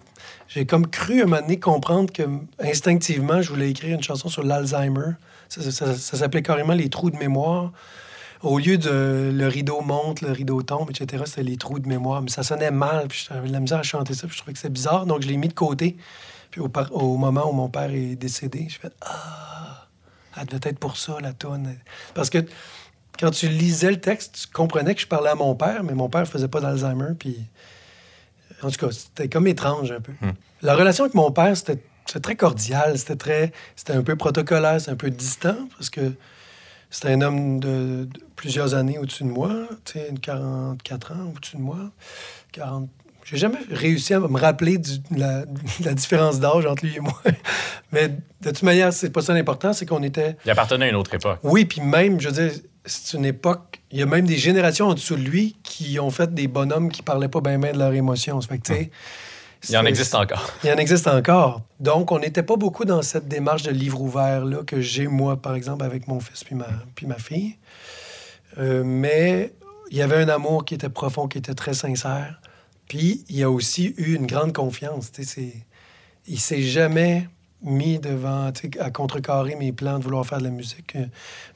J'ai comme cru à un moment donné comprendre que instinctivement, je voulais écrire une chanson sur l'Alzheimer. Ça- ça s'appelait carrément Les trous de mémoire. Au lieu de le rideau monte, le rideau tombe, etc., c'était les trous de mémoire. Mais ça sonnait mal, puis j'avais de la misère à chanter ça, puis je trouvais que c'était bizarre, donc je l'ai mis de côté. Puis au, par- au moment où mon père est décédé, je fais Ah, elle devait être pour ça, la toune. Parce que quand tu lisais le texte, tu comprenais que je parlais à mon père, mais mon père faisait pas d'Alzheimer, puis. En tout cas, c'était comme étrange un peu. Hmm. La relation avec mon père, c'était c'était très cordial, c'était très, c'était un peu protocolaire, c'était un peu distant parce que c'était un homme de, de plusieurs années au-dessus de moi, tu sais, une 44 ans au-dessus de moi, 40. J'ai jamais réussi à me rappeler du- la, de la différence d'âge entre lui et moi. Mais de toute manière, c'est pas ça l'important, c'est qu'on était. Il appartenait à une autre époque. Oui, puis même, je veux dire, c'est une époque. Il y a même des générations en dessous de lui qui ont fait des bonhommes qui parlaient pas bien de leurs émotions. Fait que, tu sais, Il en c'est- existe encore. il en existe encore. Donc, on n'était pas beaucoup dans cette démarche de livre ouvert là, que j'ai, moi, par exemple, avec mon fils puis ma, puis ma fille. Euh, mais il y avait un amour qui était profond, qui était très sincère. Puis, il y a aussi eu une grande confiance. Il s'est jamais mis devant, à contrecarrer mes plans de vouloir faire de la musique.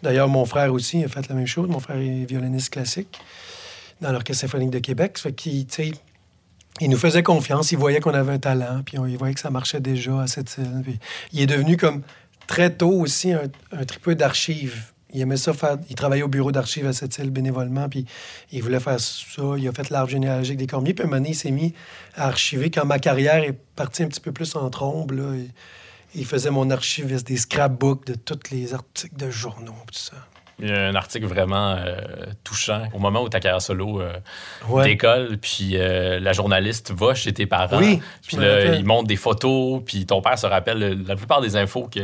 D'ailleurs, mon frère aussi a fait la même chose. Mon frère est violoniste classique dans l'Orchestre symphonique de Québec. Ça fait qu'il, il nous faisait confiance, il voyait qu'on avait un talent, puis il voyait que ça marchait déjà à cette île. Puis il est devenu comme très tôt aussi un, un tripeux d'archives. Il aimait ça faire. Il travaillait au bureau d'archives à cette île bénévolement, puis il voulait faire ça. Il a fait l'arbre généalogique des Cormiers, puis un moment il s'est mis à archiver. Quand ma carrière est partie un petit peu plus en trombe, là, il, il faisait mon archiviste, des scrapbooks de tous les articles de journaux, tout ça. Il y a un article vraiment euh, touchant au moment où ta carrière solo euh, Ouais. décolle, puis euh, la journaliste va chez tes parents. Oui, Puis là, rappelle. il montre des photos, puis ton père se rappelle la plupart des infos que,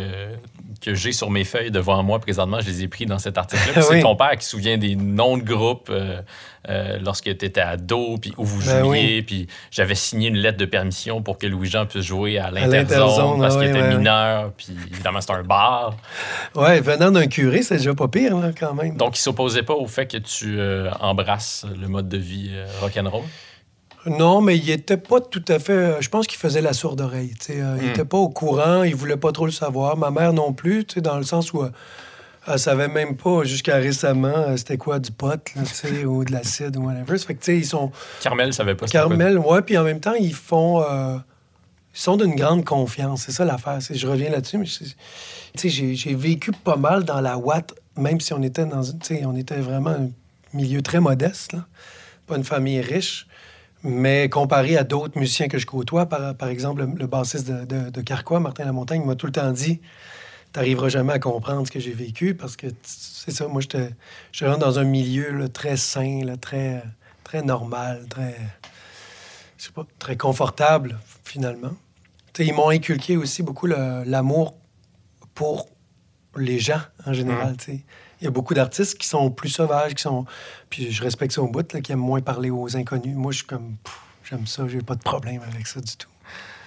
que j'ai sur mes feuilles devant moi présentement, je les ai pris dans cet article-là. Oui. C'est ton père qui se souvient des noms de groupes euh, euh, lorsque tu étais ado, puis où vous Ben jouiez, puis j'avais signé une lettre de permission pour que Louis-Jean puisse jouer à l'interzone, parce qu'il était ouais, mineur, puis évidemment c'était un bar. Ouais, venant d'un curé, c'est déjà pas pire, là, quand même. Donc, il s'opposait pas au fait que tu euh, embrasses le mode de vie euh, rock'n'roll? Non, mais il était pas tout à fait. euh, Je pense qu'il faisait la sourde oreille. euh, Il Hmm. était pas au courant, il voulait pas trop le savoir. Ma mère non plus, dans le sens où euh, elle savait même pas jusqu'à récemment euh, c'était quoi du pot, là, ou de l'acide ou whatever. Ça fait que ils sont Carmel savait pas. Carmel, ouais, puis en même temps ils font, euh, ils sont d'une grande confiance. C'est ça l'affaire. Je reviens là-dessus, mais j'ai vécu pas mal dans la Watt, même si on était dans, on était vraiment un milieu très modeste, là. pas une famille riche. Mais comparé à d'autres musiciens que je côtoie, par, par exemple, le, le bassiste de, de, de Carquois, Martin Lamontagne, m'a tout le temps dit T'arriveras jamais à comprendre ce que j'ai vécu parce que c'est ça, moi, j'étais je rentre dans un milieu là, très sain, là, très, très normal, très, je sais pas, très confortable, finalement. Tu sais, ils m'ont inculqué aussi beaucoup l'amour pour les gens en général. Il y a beaucoup d'artistes qui sont plus sauvages, qui sont. Puis je respecte ça au bout, là, qui aiment moins parler aux inconnus. Moi, je suis comme. J'aime ça, j'ai pas de problème avec ça du tout.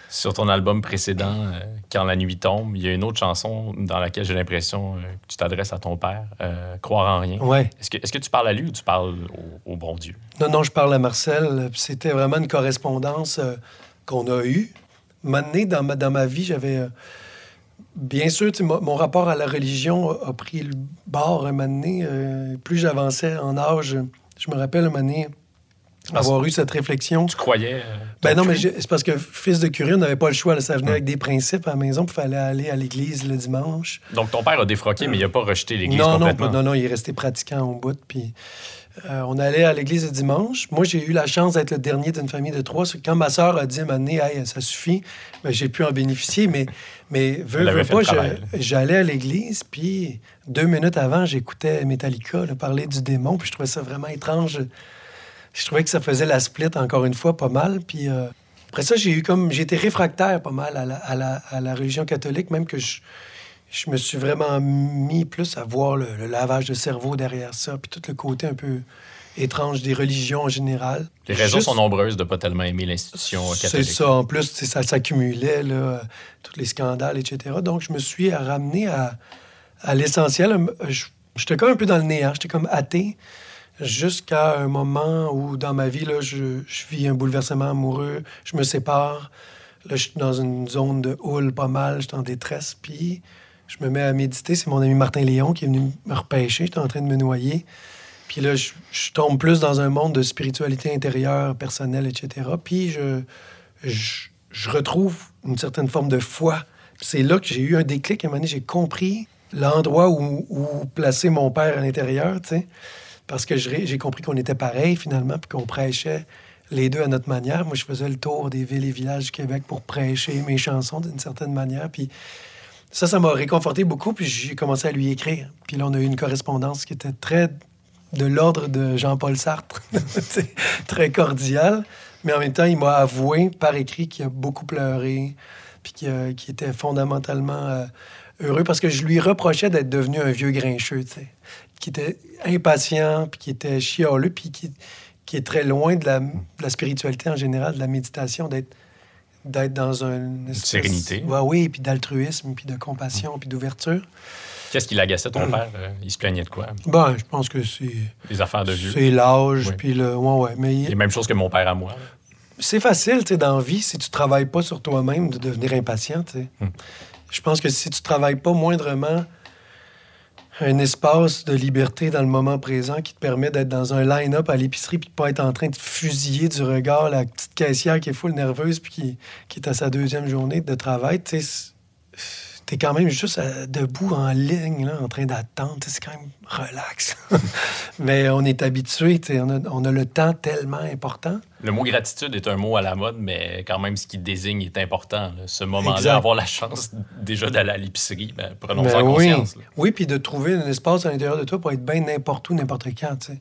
Sur ton album précédent, euh, Quand la nuit tombe, il y a une autre chanson dans laquelle j'ai l'impression euh, que tu t'adresses à ton père, euh, Croire en rien. Ouais. Est-ce que, est-ce que tu parles à lui ou tu parles au, au bon Dieu? Non, non, je parle à Marcel. C'était vraiment une correspondance qu'on a eue. Maintenant, dans ma, dans ma vie, j'avais. Bien sûr, mon, mon rapport à la religion a, a pris le bord un moment donné. euh, plus j'avançais en âge, je me rappelle un moment donné avoir eu cette réflexion. Tu croyais? euh, Ben non, mais c'est parce que fils de curé, on n'avait pas le choix. là. ça venait avec des principes à la maison, il fallait aller à l'église le dimanche. Donc, ton père a défroqué, mais il n'a pas rejeté l'Église Non, non, complètement. pas- non, non, il est resté pratiquant au bout. Puis euh, on allait à l'église le dimanche. Moi, j'ai eu la chance d'être le dernier d'une famille de trois. Quand ma sœur a dit à Hey, ça suffit, ben, j'ai pu en bénéficier. Mais, mais veux, veux pas, j'allais à l'église, puis deux minutes avant, j'écoutais Metallica là, parler du démon, puis je trouvais ça vraiment étrange. Je trouvais que ça faisait la split, encore une fois, pas mal. Puis euh, après ça, j'ai eu comme. J'ai été réfractaire pas mal à la, à la- à la religion catholique, même que je, je me suis vraiment mis plus à voir le, le lavage de cerveau derrière ça, puis tout le côté un peu étrange des religions en général. Les raisons Juste- sont nombreuses de ne pas tellement aimer l'institution euh, c'est catholique. ça. En plus, ça s'accumulait, euh, tous les scandales, etc. Donc, je me suis ramené à, à l'essentiel. Je- J'étais comme un peu dans le néant. J'étais comme athée jusqu'à un moment où, dans ma vie, là, je, je vis un bouleversement amoureux. Je me sépare. Là, je suis dans une zone de houle pas mal. Je suis en détresse. Puis, je me mets à méditer. C'est mon ami Martin Léon qui est venu me repêcher. J'étais en train de me noyer. Puis là, je, tombe plus dans un monde de spiritualité intérieure, personnelle, etc. Puis je, retrouve une certaine forme de foi. C'est là que j'ai eu un déclic. À un moment donné, j'ai compris l'endroit où, où placer mon père à l'intérieur, tu sais. Parce que j'ai compris qu'on était pareil, finalement, puis qu'on prêchait les deux à notre manière. Moi, je faisais le tour des villes et villages du Québec pour prêcher mes chansons d'une certaine manière. Puis ça, ça m'a réconforté beaucoup. Puis j'ai commencé à lui écrire. Puis là, on a eu une correspondance qui était très de l'ordre de Jean-Paul Sartre, très cordiale. Mais en même temps, il m'a avoué par écrit qu'il a beaucoup pleuré, puis qu'il était fondamentalement euh, heureux parce que je lui reprochais d'être devenu un vieux grincheux, qui était impatient, puis qui était chialeux, puis qui, qui est très loin de la, de la spiritualité en général, de la méditation, d'être d'être dans une espèce- sérénité. Ouais, oui, puis d'altruisme, puis de compassion, puis d'ouverture. Qu'est-ce qui l'agaçait, ton père? Euh, Il se plaignait de quoi? Ben, je pense que c'est Des affaires de vieux. c'est l'âge, Oui. puis le... Ouais, ouais, mais Les mêmes choses que mon père à moi. c'est facile, tu sais, dans la vie, si tu travailles pas sur toi-même, de devenir impatient, tu sais. Hmm. Je pense que si tu travailles pas moindrement un espace de liberté dans le moment présent qui te permet d'être dans un line-up à l'épicerie puis de pas être en train de fusiller du regard la petite caissière qui est full nerveuse puis qui, qui est à sa deuxième journée de travail, t'es quand même juste euh, debout en ligne, là, en train d'attendre. C'est quand même relax. Mais on est habitué, on a, on a le temps tellement important. Le mot gratitude est un mot à la mode, mais quand même, ce qui désigne est important. là. Ce moment-là, avoir la chance déjà d'aller à l'épicerie, ben, prenons Ben oui. conscience. là. Oui, puis de trouver un espace à l'intérieur de toi pour être bien n'importe où, n'importe quand.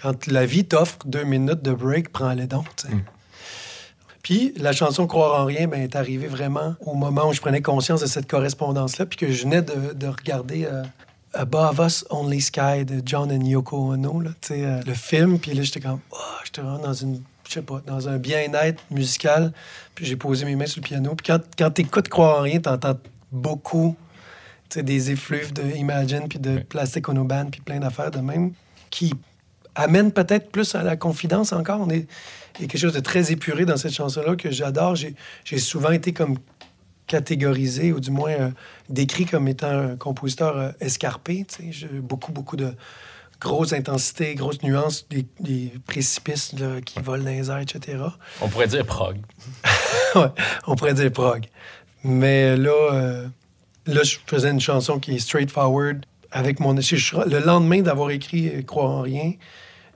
Quand la vie t'offre deux minutes de break, prends-les donc. Mm. Puis la chanson Croire en rien ben, est arrivée vraiment au moment où je prenais conscience de cette correspondance-là, puis que je venais de, de regarder euh, Above Us Only Sky de John and Yoko Ono, là, euh, le film, puis là j'étais comme, oh, j'étais vraiment dans une, je sais pas, dans un bien-être musical, puis j'ai posé mes mains sur le piano, puis quand, quand t'écoutes Croire en rien, t'entends beaucoup des effluves de Imagine, puis de. Plastic Ono Band, puis plein d'affaires de même, qui amènent peut-être plus à la confidence encore. On est, il y a quelque chose de très épuré dans cette chanson-là que j'adore. J'ai souvent été comme catégorisé, ou du moins euh, décrit comme étant un compositeur euh, escarpé. beaucoup, beaucoup de grosses intensités, grosses nuances, des, des précipices là, qui volent dans les airs, etc. On pourrait dire prog. Ouais, on pourrait dire prog. Mais là, euh, là, je faisais une chanson qui est straightforward avec mon. le lendemain d'avoir écrit euh, Croire en rien,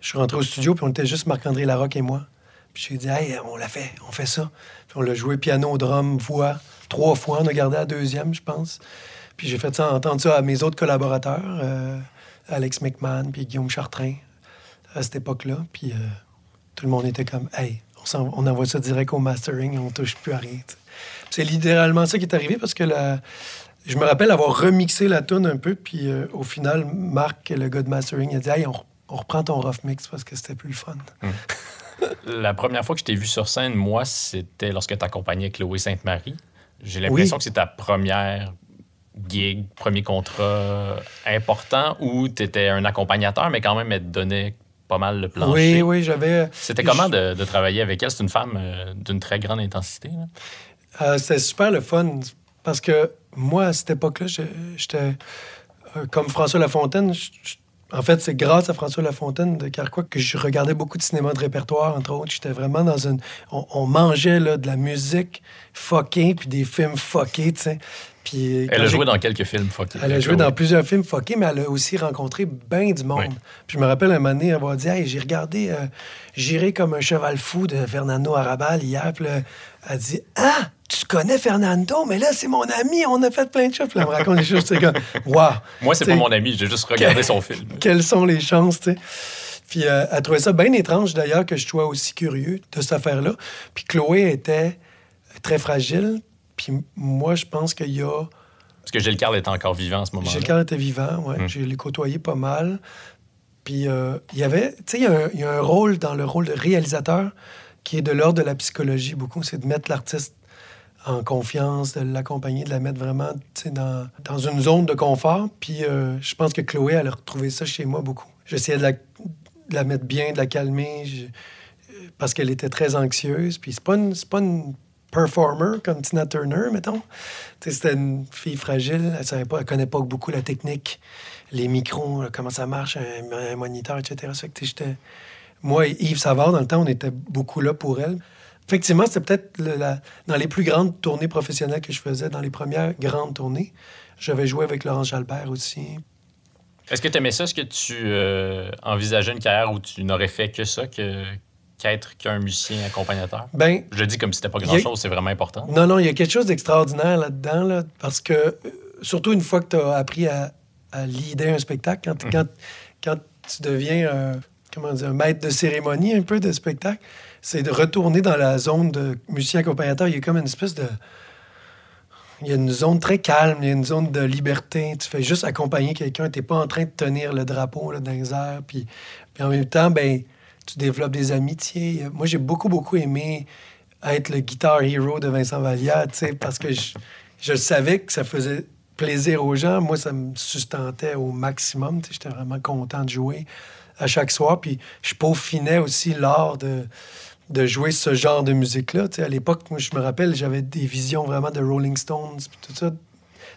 je suis rentré au studio, puis on était juste Marc-André Larocque et moi. Puis j'ai dit, hey, on l'a fait, on fait ça. Puis on l'a joué piano, drum, voix, trois fois. On a gardé la deuxième, je pense. Puis j'ai fait ça, entendre ça à mes autres collaborateurs, euh, Alex McMahon, puis Guillaume Chartrain, à cette époque-là. Puis euh, tout le monde était comme, hey, on, envoie ça direct au mastering, on touche plus à rien. C'est littéralement ça qui est arrivé parce que je me rappelle avoir remixé la tune un peu, puis euh, au final, Marc, le gars de mastering, a dit, hey, on, re- on reprend ton rough mix parce que c'était plus fun. La première fois que je t'ai vu sur scène, moi, c'était lorsque tu accompagnais Chloé Sainte-Marie. J'ai l'impression Oui. que c'est ta première gig, premier contrat important où tu étais un accompagnateur, mais quand même, elle te donnait pas mal le plancher. Oui, oui, j'avais. C'était comment de, de travailler avec elle? C'est une femme euh, d'une très grande intensité. Euh, c'était super le fun parce que moi, à cette époque-là, j'étais euh, comme François Lafontaine. je- je- en fait, c'est grâce à François Lafontaine de Carquois que je regardais beaucoup de cinéma de répertoire, entre autres. J'étais vraiment dans une. On, on mangeait là, de la musique fuckée puis des films fuckés, tu sais. Puis, quand Elle a joué dans quelques films. fuck it, elle a joué Chloé. dans plusieurs films fuckés, mais elle a aussi rencontré bien du monde. Oui. Puis je me rappelle un moment donné avoir dit Hey, j'ai regardé euh, J'irai comme un cheval fou de Fernando Arabal hier. Puis là, elle dit Ah, tu connais Fernando, mais là, c'est mon ami, on a fait plein de choses. Puis là, elle me raconte des choses, c'est comme Waouh Moi, c'est pas mon ami, j'ai juste regardé son film. Quelles sont les chances, tu sais? Puis euh, elle trouvait ça bien étrange d'ailleurs que je sois aussi curieux de cette affaire-là. Puis Chloé était très fragile. Puis moi, je pense qu'il y a. Parce que Gilles Carl est encore vivant en ce moment-là. Gilles était vivant, ouais. Mm. Je l'ai côtoyé pas mal. Puis euh, il y avait, tu sais, y il y, a un rôle dans le rôle de réalisateur qui est de l'ordre de la psychologie beaucoup, c'est de mettre l'artiste en confiance, de l'accompagner, de la mettre vraiment dans, dans une zone de confort. Puis euh, je pense que Chloé, elle a retrouvé ça chez moi beaucoup. J'essayais de la, mettre bien, de la calmer, euh, parce qu'elle était très anxieuse. Puis c'est pas c'est pas une performer comme Tina Turner, mettons. C'était une fille fragile, elle savait pas, elle connaît pas beaucoup la technique, les micros, là, comment ça marche, un, moniteur, etc. Ça que, j'étais- Moi et Yves Savard, dans le temps, on était beaucoup là pour elle. Effectivement, c'était peut-être le- la- dans les plus grandes tournées professionnelles que je faisais, dans les premières grandes tournées. J'avais joué avec Laurence Jalbert aussi. Est-ce que tu aimais ça? Est-ce que tu euh, envisageais une carrière où tu n'aurais fait que ça, que, qu'être qu'un musicien accompagnateur? Ben, Je le dis comme si c'était pas a- grand-chose, c'est vraiment important. Non, non, il y a quelque chose d'extraordinaire là-dedans, là, parce que, euh, surtout une fois que tu as appris à, à leader un spectacle, quand, quand, quand tu deviens euh, comment dire, un maître de cérémonie un peu de spectacle, c'est de retourner dans la zone de musicien accompagnateur. Il y a comme une espèce de. Il y a une zone très calme, il y a une zone de liberté. Tu fais juste accompagner quelqu'un, tu n'es pas en train de tenir le drapeau là, dans les airs. Puis, puis en même temps, ben, tu développes des amitiés. Moi, j'ai beaucoup, beaucoup aimé être le guitar hero de Vincent Vallière, parce que je, je savais que ça faisait plaisir aux gens. Moi, ça me sustentait au maximum. J'étais vraiment content de jouer à chaque soir. Puis je peaufinais aussi l'art de, de jouer ce genre de musique-là. Tu sais, à l'époque, moi, je me rappelle, j'avais des visions vraiment de Rolling Stones, puis tout ça,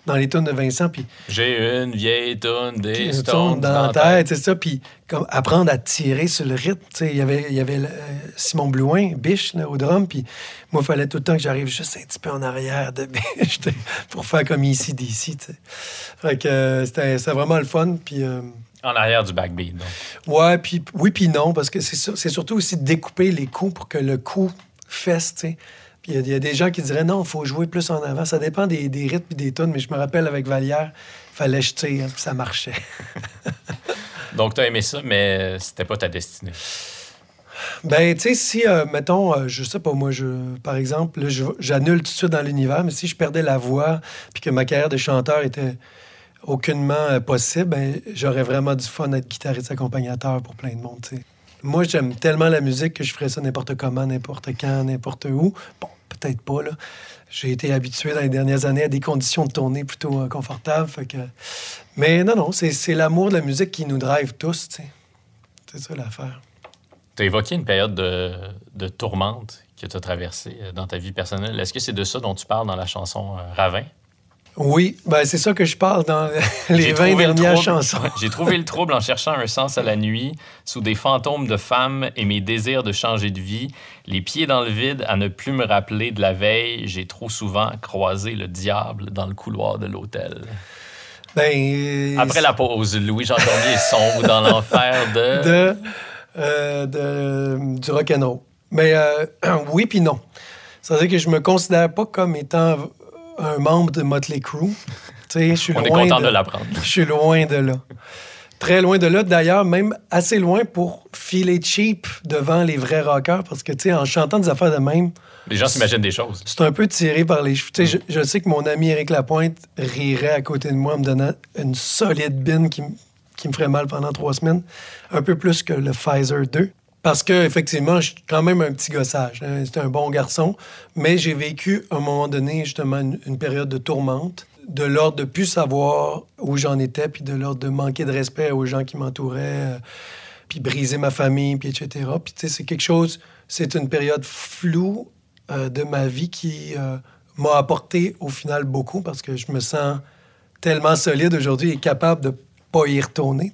dans les tunes de Vincent. Puis J'ai une vieille tonne des Stones tourne dans la tête, c'est ça. Puis comme apprendre à tirer sur le rythme. tu sais, Il y avait, il y avait euh, Simon Blouin, Biche, là, au drum. Puis moi, il fallait tout le temps que j'arrive juste un petit peu en arrière de Biche pour faire comme ici, d'ici. tu sais. Fait que euh, c'était c'était vraiment le fun. Puis. euh, En arrière du backbeat. donc. Ouais, puis oui, puis non, parce que c'est ça- surtout aussi de découper les coups pour que le coup fesse, tu sais. Puis il y a- il y, a des gens qui diraient non, il faut jouer plus en avant. Ça dépend des, des rythmes et des tunes, mais je me rappelle avec Vallière, fallait je tire, puis ça marchait. Donc, tu as aimé ça, mais c'était pas ta destinée. Ben, tu sais, si, euh, mettons, euh, je sais pas, moi, je, par exemple, j'annule tout de suite dans l'univers, mais si je perdais la voix, puis que ma carrière de chanteur était aucunement euh, possible, ben, j'aurais vraiment du fun à être guitariste accompagnateur pour plein de monde. Moi, j'aime tellement la musique que je ferais ça n'importe comment, n'importe quand, n'importe où. Bon, peut-être pas, là. J'ai été habitué dans les dernières années à des conditions de tournée plutôt euh, confortables. Mais non, non, c'est l'amour de la musique qui nous drive tous. C'est ça l'affaire. Tu as évoqué une période de, de tourmente que tu as traversée euh, dans ta vie personnelle. Est-ce que c'est de ça dont tu parles dans la chanson euh, Ravin? Oui, ben c'est ça que je parle dans les J'ai 20 trouvé le dernières chansons. J'ai trouvé le trouble en cherchant un sens à la nuit, sous des fantômes de femmes et mes désirs de changer de vie, les pieds dans le vide à ne plus me rappeler de la veille, j'ai trop souvent croisé le diable dans le couloir de l'hôtel. Ben, euh, Après la pause, Louis-Jean Cormier sombre dans l'enfer de... de, euh, de- du rock'n'roll. Mais euh, oui puis non. C'est-à-dire que je me considère pas comme étant un membre de Motley Crue. Je suis On est loin content de, de l'apprendre. Je suis loin de là. Très loin de là, d'ailleurs, même assez loin pour filer cheap devant les vrais rockers, parce que, tu sais, en chantant des affaires de même, Les gens s'imaginent des choses. c'est un peu tiré par les cheveux. Tu sais, je, je sais que mon ami Éric Lapointe rirait à côté de moi en me donnant une solide bine qui me ferait mal pendant trois semaines, un peu plus que le Pfizer 2. Parce que effectivement, je suis quand même un petit gossage. hein. Un bon garçon, mais j'ai vécu à un moment donné justement une, période de tourmente, de l'ordre de plus savoir où j'en étais, puis de l'ordre de manquer de respect aux gens qui m'entouraient, euh, puis briser ma famille, puis etc. Puis tu sais, c'est quelque chose, c'est une période floue euh, de ma vie qui euh, m'a apporté au final beaucoup parce que je me sens tellement solide aujourd'hui et capable de pas y retourner,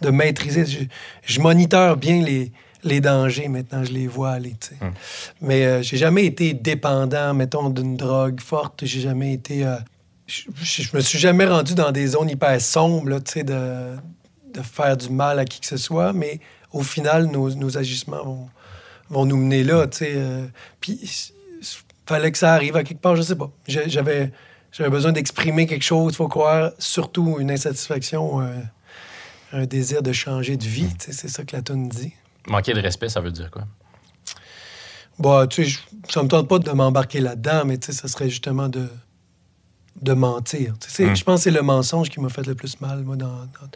de maîtriser. Je, je bien les, les dangers maintenant, je les vois aller, sais. Mais euh, j'ai jamais été dépendant, mettons, d'une drogue forte. J'ai jamais été. euh, je, je- me suis jamais rendu dans des zones hyper sombres, tu sais, de, de faire du mal à qui que ce soit, mais au final, nos, nos agissements vont, vont nous mener là, tu sais. euh, puis, il fallait que ça arrive à quelque part, je sais pas. J'avais, j'avais besoin d'exprimer quelque chose, il faut croire, surtout une insatisfaction, euh, un désir de changer de vie, c'est ça que la tune dit. Manquer de respect, ça veut dire quoi? Bah, tu sais, je- ça me tente pas de m'embarquer là-dedans, mais tu sais, ça serait justement de, de mentir. Tu sais, c'est- Mm. Je pense que c'est le mensonge qui m'a fait le plus mal, moi, dans... dans-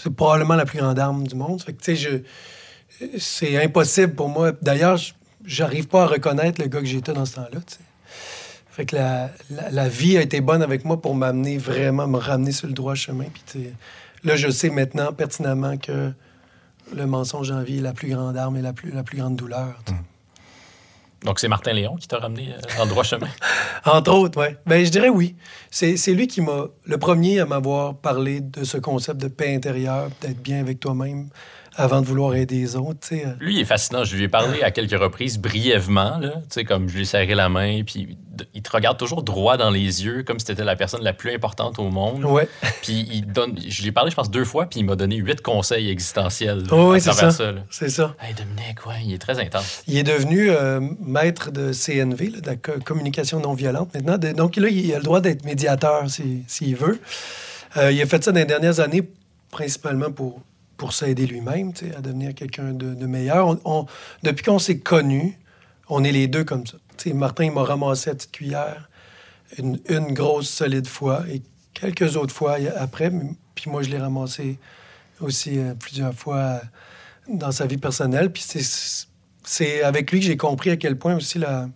c'est probablement la plus grande arme du monde. Fait que, tu sais, je... c'est impossible pour moi. D'ailleurs, je- j'arrive pas à reconnaître le gars que j'étais dans ce temps-là, tu sais. Fait que la, la- la vie a été bonne avec moi pour m'amener vraiment, me ramener sur le droit chemin. Puis, tu sais, là, je sais maintenant pertinemment que le mensonge en vie est la plus grande arme et la plus, la plus grande douleur. sais. Donc, c'est Martin Léon qui t'a ramené euh, dans le droit chemin. Entre autres, oui. Ben, je dirais oui. C'est c'est lui qui m'a le premier à m'avoir parlé de ce concept de paix intérieure, d'être bien avec toi-même, avant de vouloir aider les autres. euh. Lui, il est fascinant. Je lui ai parlé à quelques reprises brièvement, là, comme je lui ai serré la main, puis il te regarde toujours droit dans les yeux, comme si tu étais la personne la plus importante au monde. Ouais, Puis il donne, je lui ai parlé, je pense, deux fois, puis il m'a donné huit conseils existentiels là, Oh oui, à travers ça. ça. c'est ça. Hey, Dominique, ouais, il est très intense. Il est devenu euh, maître de CNV, là, de la co- communication non violente maintenant. Donc là, il a le droit d'être médiateur si- s'il veut. Euh, il a fait ça dans les dernières années, principalement pour, pour s'aider lui-même, à devenir quelqu'un de, meilleur. Depuis qu'on s'est connus, on est les deux comme ça. Martin, il m'a ramassé à petite cuillère une, grosse solide fois et quelques autres fois après. Puis moi, je l'ai ramassé aussi euh, plusieurs fois euh, dans sa vie personnelle. Puis c'est- avec lui que j'ai compris à quel point aussi la,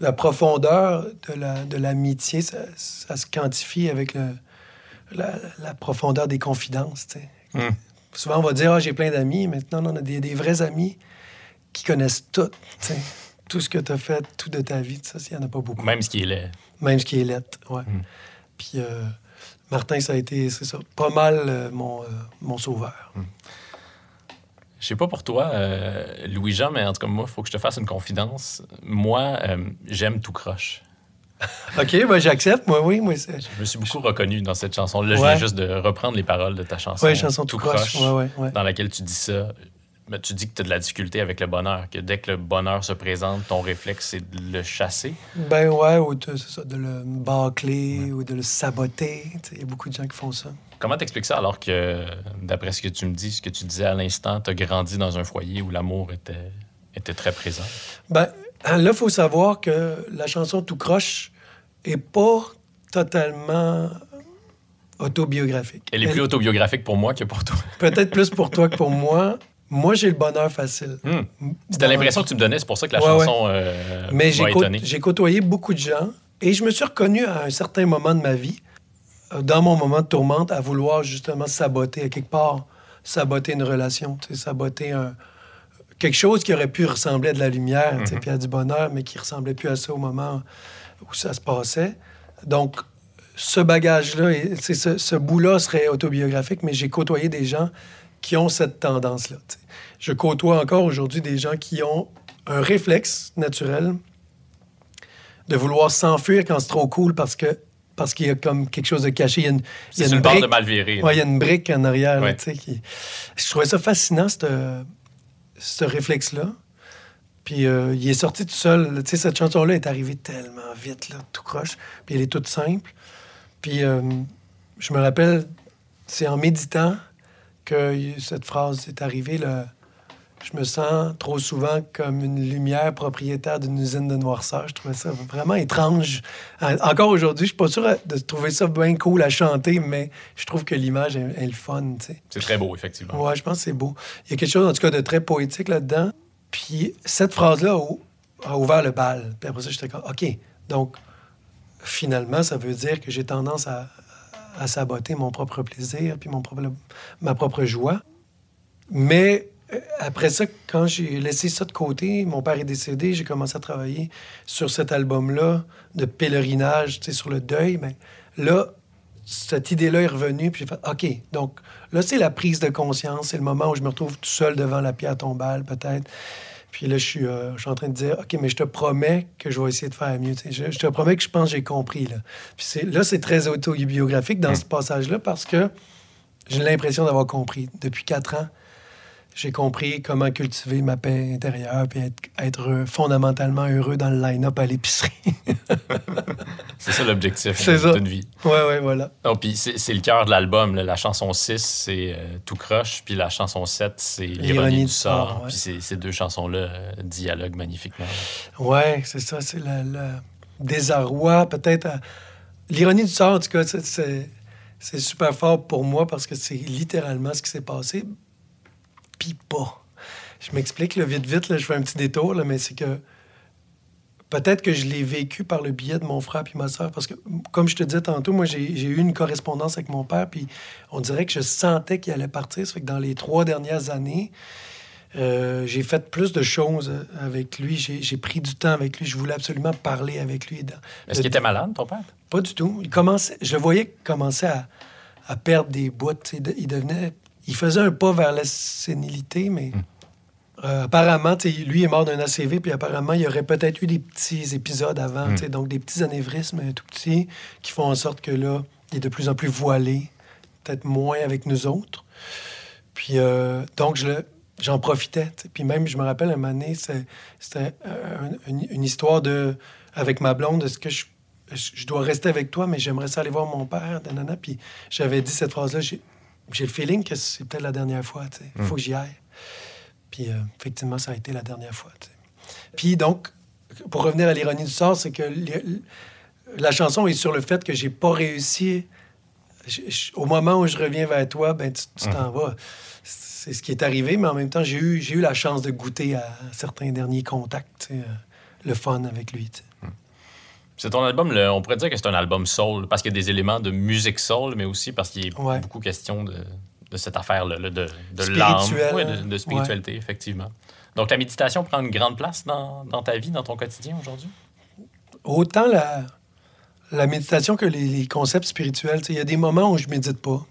la profondeur de la- l'amitié, ça, ça se quantifie avec la, la profondeur des confidences. Hmm. Souvent, on va dire, ah, j'ai plein d'amis. Maintenant, on a des, des vrais amis qui connaissent tout. Tout ce que tu as fait, tout de ta vie. Ça, il n'y en a pas beaucoup. Même ce qui est laid. Même ce qui est lettre, ouais. Mm. Puis euh, Martin, ça a été, c'est ça, pas mal euh, mon, euh, mon sauveur. Je sais pas pour toi, Louis-Jean, mais en tout cas, moi, il faut que je te fasse une confidence. Moi, j'aime tout croche. OK, ben, j'accepte. Moi, oui, moi, c'est... Je me suis beaucoup reconnu dans cette chanson-là. Je Ouais. viens juste de reprendre les paroles de ta chanson. Ouais, chanson tout croche. Ouais. Dans laquelle tu dis ça. Mais tu dis que tu as de la difficulté avec le bonheur, que dès que le bonheur se présente, ton réflexe, c'est de le chasser. Ben ouais, ou de, c'est ça, de le bâcler ou de le saboter. Il y a beaucoup de gens qui font ça. Comment t'expliques ça alors que, d'après ce que tu me dis, ce que tu disais à l'instant, tu as grandi dans un foyer où l'amour était, était très présent? Ben, là, il faut savoir que la chanson Tout croche est pas totalement autobiographique. Elle est plus autobiographique pour moi que pour toi. Peut-être plus pour toi que pour moi. Moi, j'ai le bonheur facile. Hmm. C'était l'impression que tu me donnais, c'est pour ça que la Ouais, chanson euh, Mais j'ai, j'ai côtoyé beaucoup de gens et je me suis reconnu à un certain moment de ma vie, euh, dans mon moment de tourmente, à vouloir justement saboter à quelque part, saboter une relation, saboter un, quelque chose qui aurait pu ressembler à de la lumière, Mhm. puis à du bonheur, mais qui ressemblait plus à ça au moment où ça se passait. Donc, ce bagage-là, ce, ce bout-là serait autobiographique, mais j'ai côtoyé des gens qui ont cette tendance-là. Je côtoie encore aujourd'hui des gens qui ont un réflexe naturel de vouloir s'enfuir quand c'est trop cool parce que parce qu'il y a comme quelque chose de caché. Il y a une, il y a une de mal. Ouais, il y a une brique en arrière. Ouais. qui... Je trouvais ça fascinant, ce ce réflexe-là. Puis euh, il est sorti tout seul. Tu sais, cette chanson-là est arrivée tellement vite, là, tout croche. Puis elle est toute simple. Puis euh, je me rappelle, c'est en méditant que cette phrase est arrivée. Là, je me sens trop souvent comme une lumière propriétaire d'une usine de noirceur. Je trouvais ça vraiment étrange. En- Encore aujourd'hui, je suis pas sûr de trouver ça bien cool à chanter, mais je trouve que l'image est, est le fun. C'est très beau, effectivement. Ouais, je pense que c'est beau. Il y a quelque chose, en tout cas, de très poétique là-dedans. Puis cette phrase-là a, ouvert le bal. Puis après ça, j'étais comme, OK. Donc, finalement, ça veut dire que j'ai tendance à, à saboter mon propre plaisir puis mon propre, ma propre joie. Mais après ça, quand j'ai laissé ça de côté, mon père est décédé, j'ai commencé à travailler sur cet album-là de pèlerinage, tu sais, sur le deuil. Mais là, cette idée-là est revenue, puis j'ai fait OK. Donc là, c'est la prise de conscience, c'est le moment où je me retrouve tout seul devant la pierre tombale, peut-être. Puis là, je suis, euh, je suis en train de dire OK, mais je te promets que je vais essayer de faire mieux. Je, je te promets que je pense que j'ai compris. Là, puis c'est- là c'est très autobiographique dans ce passage-là parce que j'ai l'impression d'avoir compris. Depuis quatre ans, j'ai compris comment cultiver ma paix intérieure puis être, fondamentalement heureux dans le line-up à l'épicerie. C'est ça l'objectif C'est euh, ça. d'une vie. ouais, ouais, voilà. Non, puis c'est c'est le cœur de l'album. là. La chanson 6, c'est euh, Tout croche, puis la chanson 7, c'est L'ironie du sort. ouais. Puis ces- ces deux chansons-là euh, dialoguent magnifiquement. Ouais, c'est ça, c'est le, désarroi, peut-être. à- L'ironie du sort, en tout cas, c'est super fort pour moi parce que c'est littéralement ce qui s'est passé. Puis pas. Je m'explique, là, vite, vite, là, je fais un petit détour, là, mais c'est que peut-être que je l'ai vécu par le biais de mon frère puis ma soeur. Parce que, comme je te disais tantôt, moi, j'ai eu une correspondance avec mon père, puis on dirait que je sentais qu'il allait partir. Ça fait que dans les trois dernières années, euh, j'ai fait plus de choses avec lui. J'ai pris du temps avec lui. Je voulais absolument parler avec lui. Est-ce qu'il était malade, ton père? Pas du tout. Il commençait, je le voyais commencer à, à perdre des bouts. sais, de- Il devenait. Il faisait un pas vers la sénilité, mais euh, apparemment, lui est mort d'un ACV, puis apparemment, il y aurait peut-être eu des petits épisodes avant, sais, donc des petits anévrismes tout petits qui font en sorte que là, il est de plus en plus voilé, peut-être moins avec nous autres. Puis euh, donc, je le- j'en profitais. Puis même, je me rappelle, un moment donné, c'est- c'était euh, une, une histoire de, avec ma blonde, est-ce que je, je je dois rester avec toi, mais j'aimerais ça aller voir mon père, nanana. Puis j'avais dit cette phrase-là, j'ai le feeling que c'est peut-être la dernière fois. Il faut que j'y aille. Puis euh, effectivement, ça a été la dernière fois. Puis donc, pour revenir à l'ironie du sort, c'est que la chanson est sur le fait que j'ai pas réussi. je- je- au moment où je reviens vers toi, ben tu tu t'en vas. C'est ce qui est arrivé, mais en même temps, j'ai eu, j'ai eu la chance de goûter à certains derniers contacts, euh, le fun avec lui. tu sais. C'est ton album, le- on pourrait dire que c'est un album soul, parce qu'il y a des éléments de musique soul, mais aussi parce qu'il est Ouais. beaucoup question de, de cette affaire-là, là, de, de l'âme, ouais, de, de spiritualité, effectivement. Donc, la méditation prend une grande place dans, dans ta vie, dans ton quotidien aujourd'hui? Autant la, la méditation que les, les concepts spirituels. Il y a des moments où je médite pas.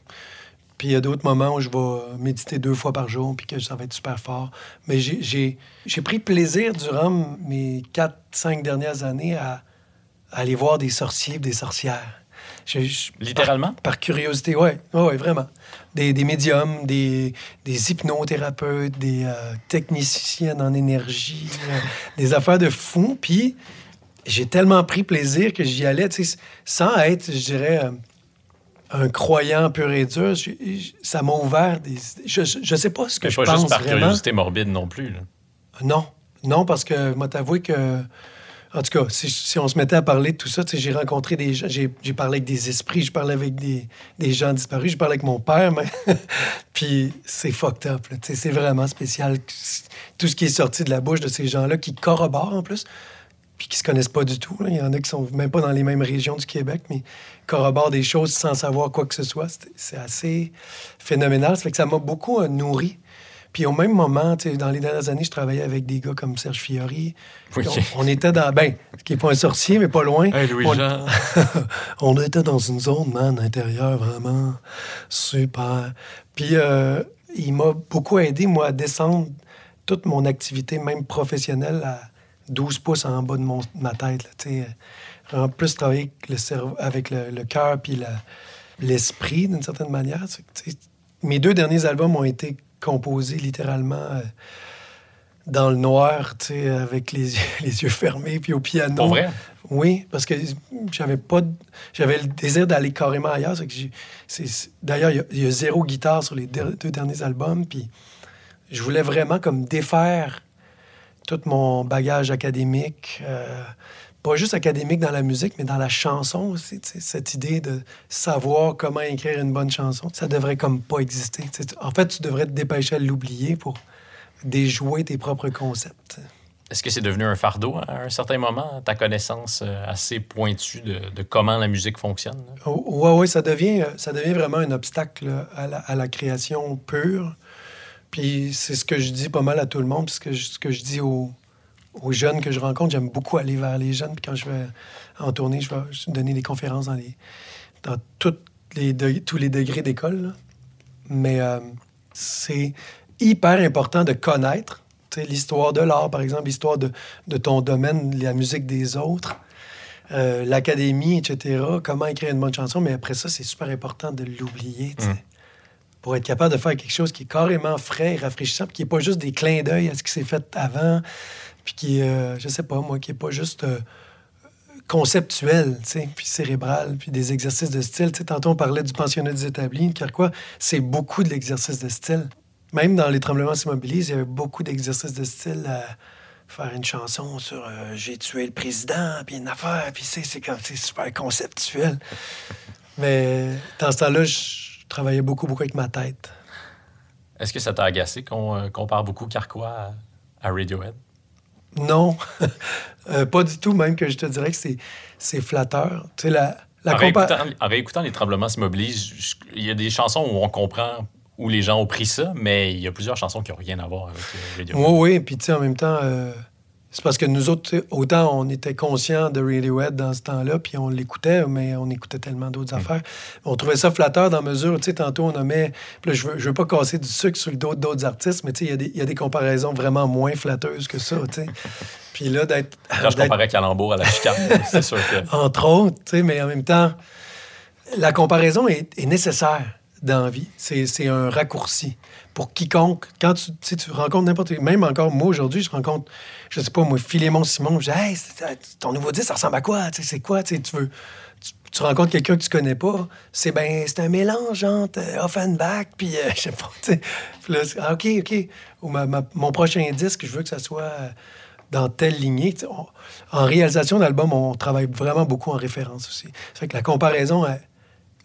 Puis il y a d'autres moments où je vais méditer deux fois par jour, puis que ça va être super fort. Mais j'ai- pris plaisir durant mes quatre, cinq dernières années à aller voir des sorciers, des sorcières. Je- je- Littéralement? par curiosité, oui, ouais, ouais, vraiment. Des, des médiums, des, des hypnothérapeutes, des euh, techniciennes en énergie, euh, des affaires de fou. Puis j'ai tellement pris plaisir que j'y allais, tu sais, sans être, je dirais, euh, un croyant pur et dur. Ça m'a ouvert des... Je, je, je sais pas ce que Mais je pas pense juste par vraiment. curiosité morbide non plus. là. Non, non, parce que moi, t'avouer que. En tout cas, si, on se mettait à parler de tout ça, j'ai rencontré des gens, j'ai j'ai parlé avec des esprits, je parlais avec des, des gens disparus, je parlais avec mon père, mais. Puis c'est fucked up, c'est vraiment spécial. Tout ce qui est sorti de la bouche de ces gens-là qui corroborent en plus, puis qui se connaissent pas du tout. Il y en a qui sont même pas dans les mêmes régions du Québec, mais corroborent des choses sans savoir quoi que ce soit. C'est- C'est assez phénoménal. Ça fait que ça m'a beaucoup euh, nourri. Puis au même moment, dans les dernières années, je travaillais avec des gars comme Serge Fiori. Oui. On, on était dans. Ben, qui n'est pas un sorcier, mais pas loin. Hey, Louis-Jean. on, on était dans une zone, man, intérieure, vraiment super. Puis euh, il m'a beaucoup aidé, moi, à descendre toute mon activité, même professionnelle, à 12 pouces en bas de mon- ma tête. Là. Vraiment plus travailler avec le cerveau, avec le, le cœur puis l'esprit, d'une certaine manière. Mes deux derniers albums ont été composés littéralement euh, dans le noir, tu sais, avec les, yeux- les yeux fermés, puis au piano. Pour vrai? Oui, parce que j'avais pas, j'avais le désir d'aller carrément ailleurs. D'ailleurs, il y a- il y, a zéro guitare sur les deux derniers albums, puis je voulais vraiment comme défaire tout mon bagage académique, euh, pas juste académique dans la musique, mais dans la chanson aussi. Cette idée de savoir comment écrire une bonne chanson, ça devrait comme pas exister. En fait, tu devrais te dépêcher à l'oublier pour déjouer tes propres concepts. Est-ce que c'est devenu un fardeau à un certain moment, ta connaissance euh, assez pointue de, de comment la musique fonctionne? là? Oh, ouais, ouais, ça devient, euh, ça devient vraiment un obstacle à la, à la création pure. Puis c'est ce que je dis pas mal à tout le monde, puis ce que je, ce que je dis aux, aux jeunes que je rencontre. J'aime beaucoup aller vers les jeunes. Puis quand je vais en tournée, je vais donner des conférences dans, les, dans toutes les de- tous les degrés d'école. Mais euh, c'est hyper important de connaître l'histoire de l'art, par exemple, l'histoire de, de ton domaine, la musique des autres euh, l'académie, etc., comment écrire une bonne chanson, mais après ça, c'est super important de l'oublier, Mm. pour être capable de faire quelque chose qui est carrément frais et rafraîchissant, puis qui n'est pas juste des clins d'œil à ce qui s'est fait avant, puis qui est, euh, je sais pas moi, qui n'est pas juste euh, conceptuel, puis cérébral, puis des exercices de style. Tu sais, tantôt, on parlait du pensionnat des établis, car quoi, c'est beaucoup de l'exercice de style. Même dans Les Tremblements s'immobilisent, il y avait beaucoup d'exercices de style à faire une chanson sur euh, J'ai tué le président, puis une affaire, puis c'est, c'est, comme, c'est super conceptuel. Mais dans ce temps-là, je travaillais beaucoup, beaucoup avec ma tête. Est-ce que ça t'a agacé qu'on euh, compare beaucoup Carquois à Radiohead? Non, Euh, pas du tout, même que je te dirais que c'est, flatteur. Tu sais, la, la en, compa- réécoutant, en réécoutant Les Tremblements s'immobilisent, il y a des chansons où on comprend où les gens ont pris ça, mais il y a plusieurs chansons qui n'ont rien à voir avec euh, Radiohead. Oui, oui, puis tu sais, en même temps, euh, c'est parce que nous autres, autant on était conscients de Radiohead dans ce temps-là, puis on l'écoutait, mais on écoutait tellement d'autres affaires. On trouvait ça flatteur dans mesure, tu sais, tantôt on nommait, puis là, je veux, je veux pas casser du sucre sur le dos d'autres artistes, mais tu sais, il y a des- il y, a des comparaisons vraiment moins flatteuses que ça, tu sais. Puis là, d'être... Quand je comparais Calembour à la chicane, c'est sûr que. entre autres, tu sais, mais en même temps, la comparaison est, est nécessaire dans la vie. C'est un raccourci. Pour quiconque, quand tu, tu rencontres n'importe qui, même encore moi aujourd'hui, je rencontre, je sais pas, moi, Philémon Simon, je dis, hey, c'est- ton nouveau disque, ça ressemble à quoi? C'est quoi? Tu veux. Tu, rencontres quelqu'un que tu connais pas, c'est ben, c'est un mélange entre euh, Offenbach, puis euh, je sais pas, tu sais. Ah, OK, OK. Mon prochain disque, je veux que ça soit euh, dans telle lignée. En réalisation d'album, on travaille vraiment beaucoup en référence aussi. Ça fait que la comparaison,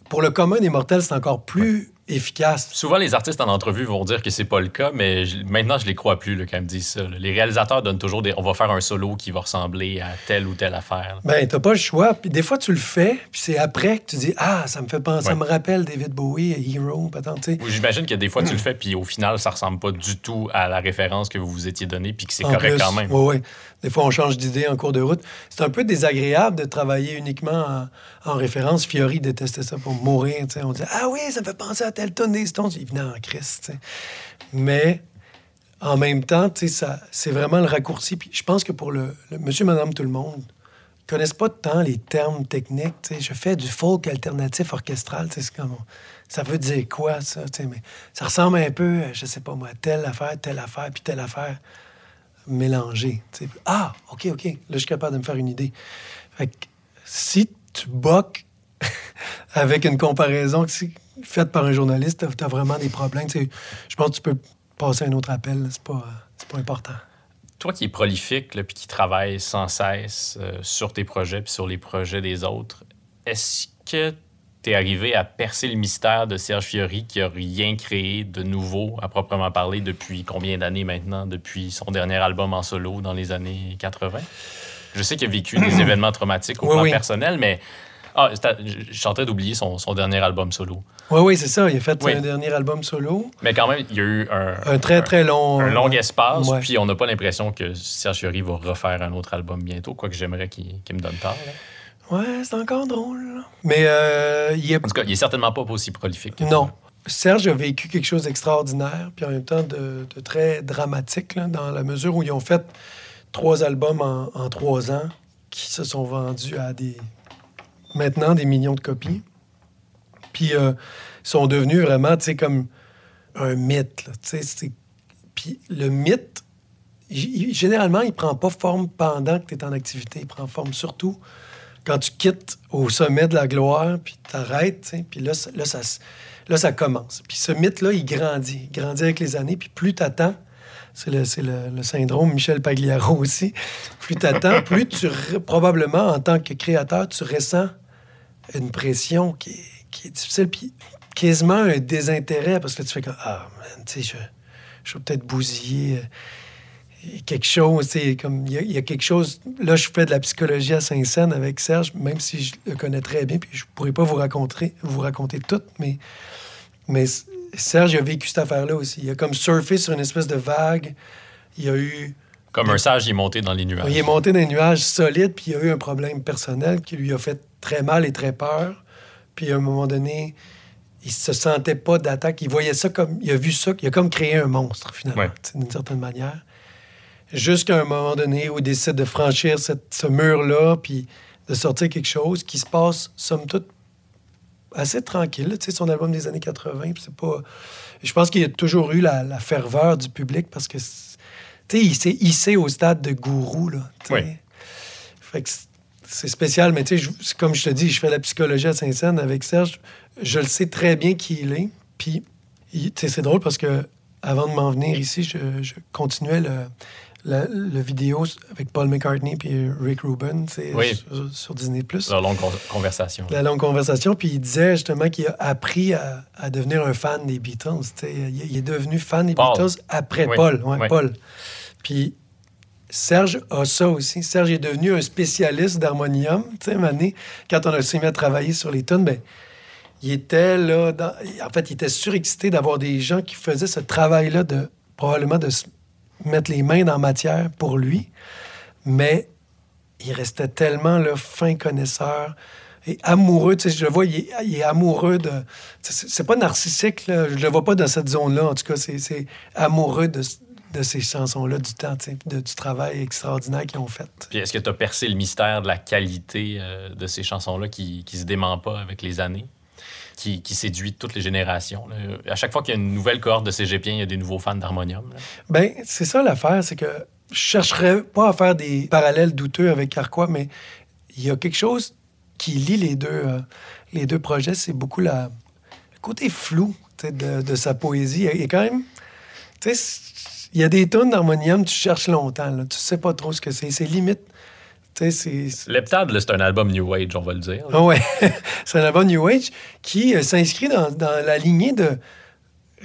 pour le commun des mortels, c'est encore plus efficace. Souvent, les artistes en entrevue vont dire que c'est pas le cas, mais je- maintenant, je les crois plus là, quand ils me disent ça. là. Les réalisateurs donnent toujours des. On va faire un solo qui va ressembler à telle ou telle affaire. là. Ben, t'as pas le choix. Puis des fois, tu le fais, puis c'est après que tu dis Ah, ça me fait penser, ça me rappelle David Bowie, Hero, sais. J'imagine que des fois, tu le fais, puis au final, ça ressemble pas du tout à la référence que vous vous étiez donnée, puis que c'est correct plus, quand même. Oui, oui. Des fois, on change d'idée en cours de route. C'est un peu désagréable de travailler uniquement en, en référence. Fiori détestait ça pour mourir. On dit Ah oui, ça me fait penser à tel tonne des. Il venait en Christ. Mais en même temps, c'est vraiment le raccourci. Puis je pense que pour le, monsieur, madame, tout le monde, connaissent pas tant les termes techniques. Je fais du folk alternatif orchestral. ça veut dire quoi, ça? ça ressemble un peu, je sais pas moi, telle affaire, telle affaire, puis telle affaire mélangée. tu sais. Ah, OK, OK. Là, je suis capable de me faire une idée. Si tu boques avec une comparaison faite par un journaliste, tu as, vraiment des problèmes. Je pense que tu peux passer un autre appel. C'est pas, pas important. Toi qui es prolifique, puis qui travaille sans cesse euh, sur tes projets, puis sur les projets des autres, est-ce que es arrivé à percer le mystère de Serge Fiori qui a rien créé de nouveau à proprement parler depuis combien d'années maintenant, depuis son dernier album en solo dans les années 80? Je sais qu'il a vécu des événements traumatiques au Oui, plan oui. personnel, mais ah, je suis en train d'oublier son, son dernier album solo. Oui, oui, c'est ça. Il a fait Oui. un dernier album solo. Mais quand même, il y a eu un, Un très, très long... un long espace, ouais. puis on n'a pas l'impression que Serge Fiori va refaire un autre album bientôt, quoique j'aimerais qu'il me donne là. Ouais, c'est encore drôle. Mais euh, il est En tout cas, il est certainement pas aussi prolifique. que Non. Serge a vécu quelque chose d'extraordinaire, puis en même temps de, de très dramatique, là, dans la mesure où ils ont fait trois albums en, en trois ans qui se sont vendus à des maintenant des millions de copies. Puis euh, ils sont devenus vraiment, tu sais, comme un mythe. Puis le mythe, généralement, il prend pas forme pendant que tu es en activité. Il prend forme surtout quand tu quittes au sommet de la gloire, puis t'arrêtes, puis là, là, ça, là, ça commence. Puis ce mythe-là, il grandit. Il grandit avec les années, puis plus t'attends, c'est le, c'est le, le syndrome Michel Pagliaro aussi, plus t'attends, plus tu, probablement, en tant que créateur, tu ressens une pression qui est, qui est difficile, puis quasiment un désintérêt, parce que tu fais comme, ah, man, tu sais, je, je vais peut-être bousiller... euh, quelque chose, c'est comme il y, a- il y a quelque chose. Là, je fais de la psychologie à Saint-Saëns avec Serge, même si je le connais très bien, puis je pourrais pas vous raconter, vous raconter tout, mais mais Serge a vécu cette affaire-là aussi. Il a comme surfé sur une espèce de vague. Il a eu, Comme un sage, il est monté dans les nuages. il est monté dans un nuage solide, puis il a eu un problème personnel qui lui a fait très mal et très peur. Puis à un moment donné, il se sentait pas d'attaque. Il voyait ça comme, il a vu ça, il a comme créé un monstre finalement, Ouais. d'une certaine manière. Jusqu'à un moment donné où il décide de franchir cette- ce mur-là, puis de sortir quelque chose qui se passe, somme toute, assez tranquille. Tu sais, son album des années 80, puis c'est pas... Je pense qu'il a toujours eu la, la ferveur du public parce que, tu sais, il s'est hissé au stade de gourou, là. tu sais. Oui. Fait que c'est- spécial, mais tu sais, je- comme je te dis, je fais la psychologie à Saint-Saëns avec Serge. Je le sais très bien qui il est. Puis, tu sais, c'est drôle parce que avant de m'en venir ici, je, je continuais le, la- le vidéo avec Paul McCartney puis Rick Rubin, Oui. sur, sur Disney+. Leur longue con- conversation. La longue conversation, puis il disait justement qu'il a appris à, à devenir un fan des Beatles. Il, il est devenu fan des Paul. Beatles après Oui, Paul. ouais, oui. Paul. Puis Serge a ça aussi. Serge est devenu un spécialiste d'harmonium. Tu sais, Mané, quand on a s'est mis à travailler sur les tunes, ben, il était là. dans- en fait, il était surexcité d'avoir des gens qui faisaient ce travail-là de probablement de mettre les mains dans la matière pour lui. mais il restait tellement là, fin connaisseur et amoureux. Tu sais, je le vois, il est, amoureux de. C'est pas narcissique, là. je le vois pas dans cette zone-là. En tout cas, c'est amoureux de, de ces chansons-là, du temps, de- du travail extraordinaire qu'ils ont fait. Puis est-ce que tu as percé le mystère de la qualité euh, de ces chansons-là qui, qui se dément pas avec les années? Qui, séduit toutes les générations. À chaque fois qu'il y a une nouvelle cohorte de cégepiens, il y a des nouveaux fans d'harmonium. Ben, c'est ça l'affaire, c'est que je chercherais pas à faire des parallèles douteux avec Carquois, mais il y a quelque chose qui lie les deux, euh, les deux projets, c'est beaucoup le côté flou de, sa poésie. Il y a quand même, il y a des tonnes d'harmonium, tu cherches longtemps, là, tu sais pas trop ce que c'est, c'est limite, sais, c'est... un album New Age, on va le dire. Ah ouais, c'est un album New Age qui euh, s'inscrit dans, dans la lignée de,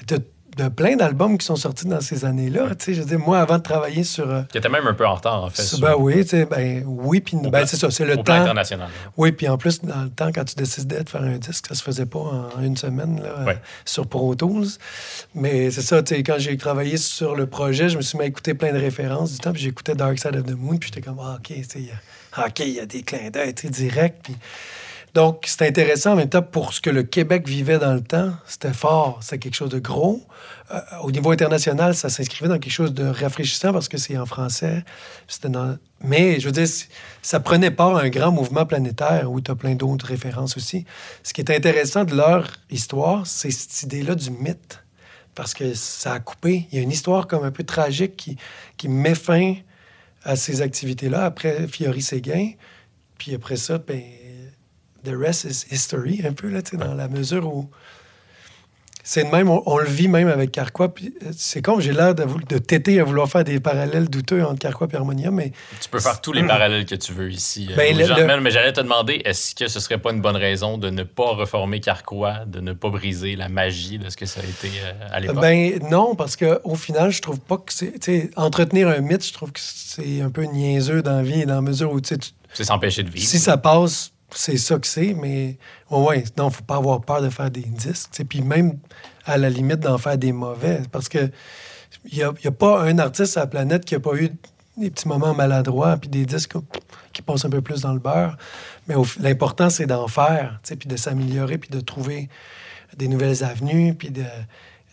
de, de plein d'albums qui sont sortis dans ces années-là. Tu sais, je veux dire, moi, avant de travailler sur... euh, Qui était même un peu en retard, en fait. sur- ben oui, tu sais, ben oui, puis ben c'est ça, c'est le au plan temps. international. Oui, puis en plus, dans le temps, quand tu décidais de faire un disque, ça se faisait pas en une semaine là, Ouais. euh, sur Pro Tools. Mais c'est ça, tu sais, quand j'ai travaillé sur le projet, je me suis mis à écouter plein de références du temps, puis j'écoutais Dark Side of the Moon, puis j'étais comme, ah, OK, tu sais, il y a- OK, il y a des clins d'œil, tu sais, direct. Puis... Donc, c'est intéressant en même temps pour ce que le Québec vivait dans le temps. C'était fort, c'était quelque chose de gros. Euh, au niveau international, ça s'inscrivait dans quelque chose de rafraîchissant parce que c'est en français. Mais, je veux dire, ça prenait part à un grand mouvement planétaire où tu as plein d'autres références aussi. Ce qui est intéressant de leur histoire, c'est cette idée-là du mythe. Parce que ça a coupé. Il y a une histoire comme un peu tragique qui, qui met fin à ces activités-là après Fiori Séguin. Puis après ça, ben, the rest is history, un peu, là, tu sais, dans la mesure où. C'est de même, on, on le vit même avec Carquois. Euh, c'est comme j'ai l'air de, de têter à vouloir faire des parallèles douteux entre Carquois et Harmonia, mais Tu peux faire tous les parallèles que tu veux ici. euh, Ben, le- le- Mais- Mais j'allais te demander, est-ce que ce serait pas une bonne raison de ne pas reformer Carquois, de ne pas briser la magie de ce que ça a été euh, à l'époque? Ben non, parce qu'au final, je trouve pas que c'est. Entretenir un mythe, je trouve que c'est un peu niaiseux dans la vie, dans la mesure où tu sais, tu- C'est s'empêcher de vivre. si ça passe, c'est ça que c'est, mais ouais, ouais, non, faut pas avoir peur de faire des disques. Puis même, à la limite, d'en faire des mauvais. Parce que il n'y a, pas un artiste à la planète qui a pas eu des petits moments maladroits, puis des disques qui passent un peu plus dans le beurre. Mais l'important, c'est d'en faire, puis de s'améliorer, puis de trouver des nouvelles avenues, puis de,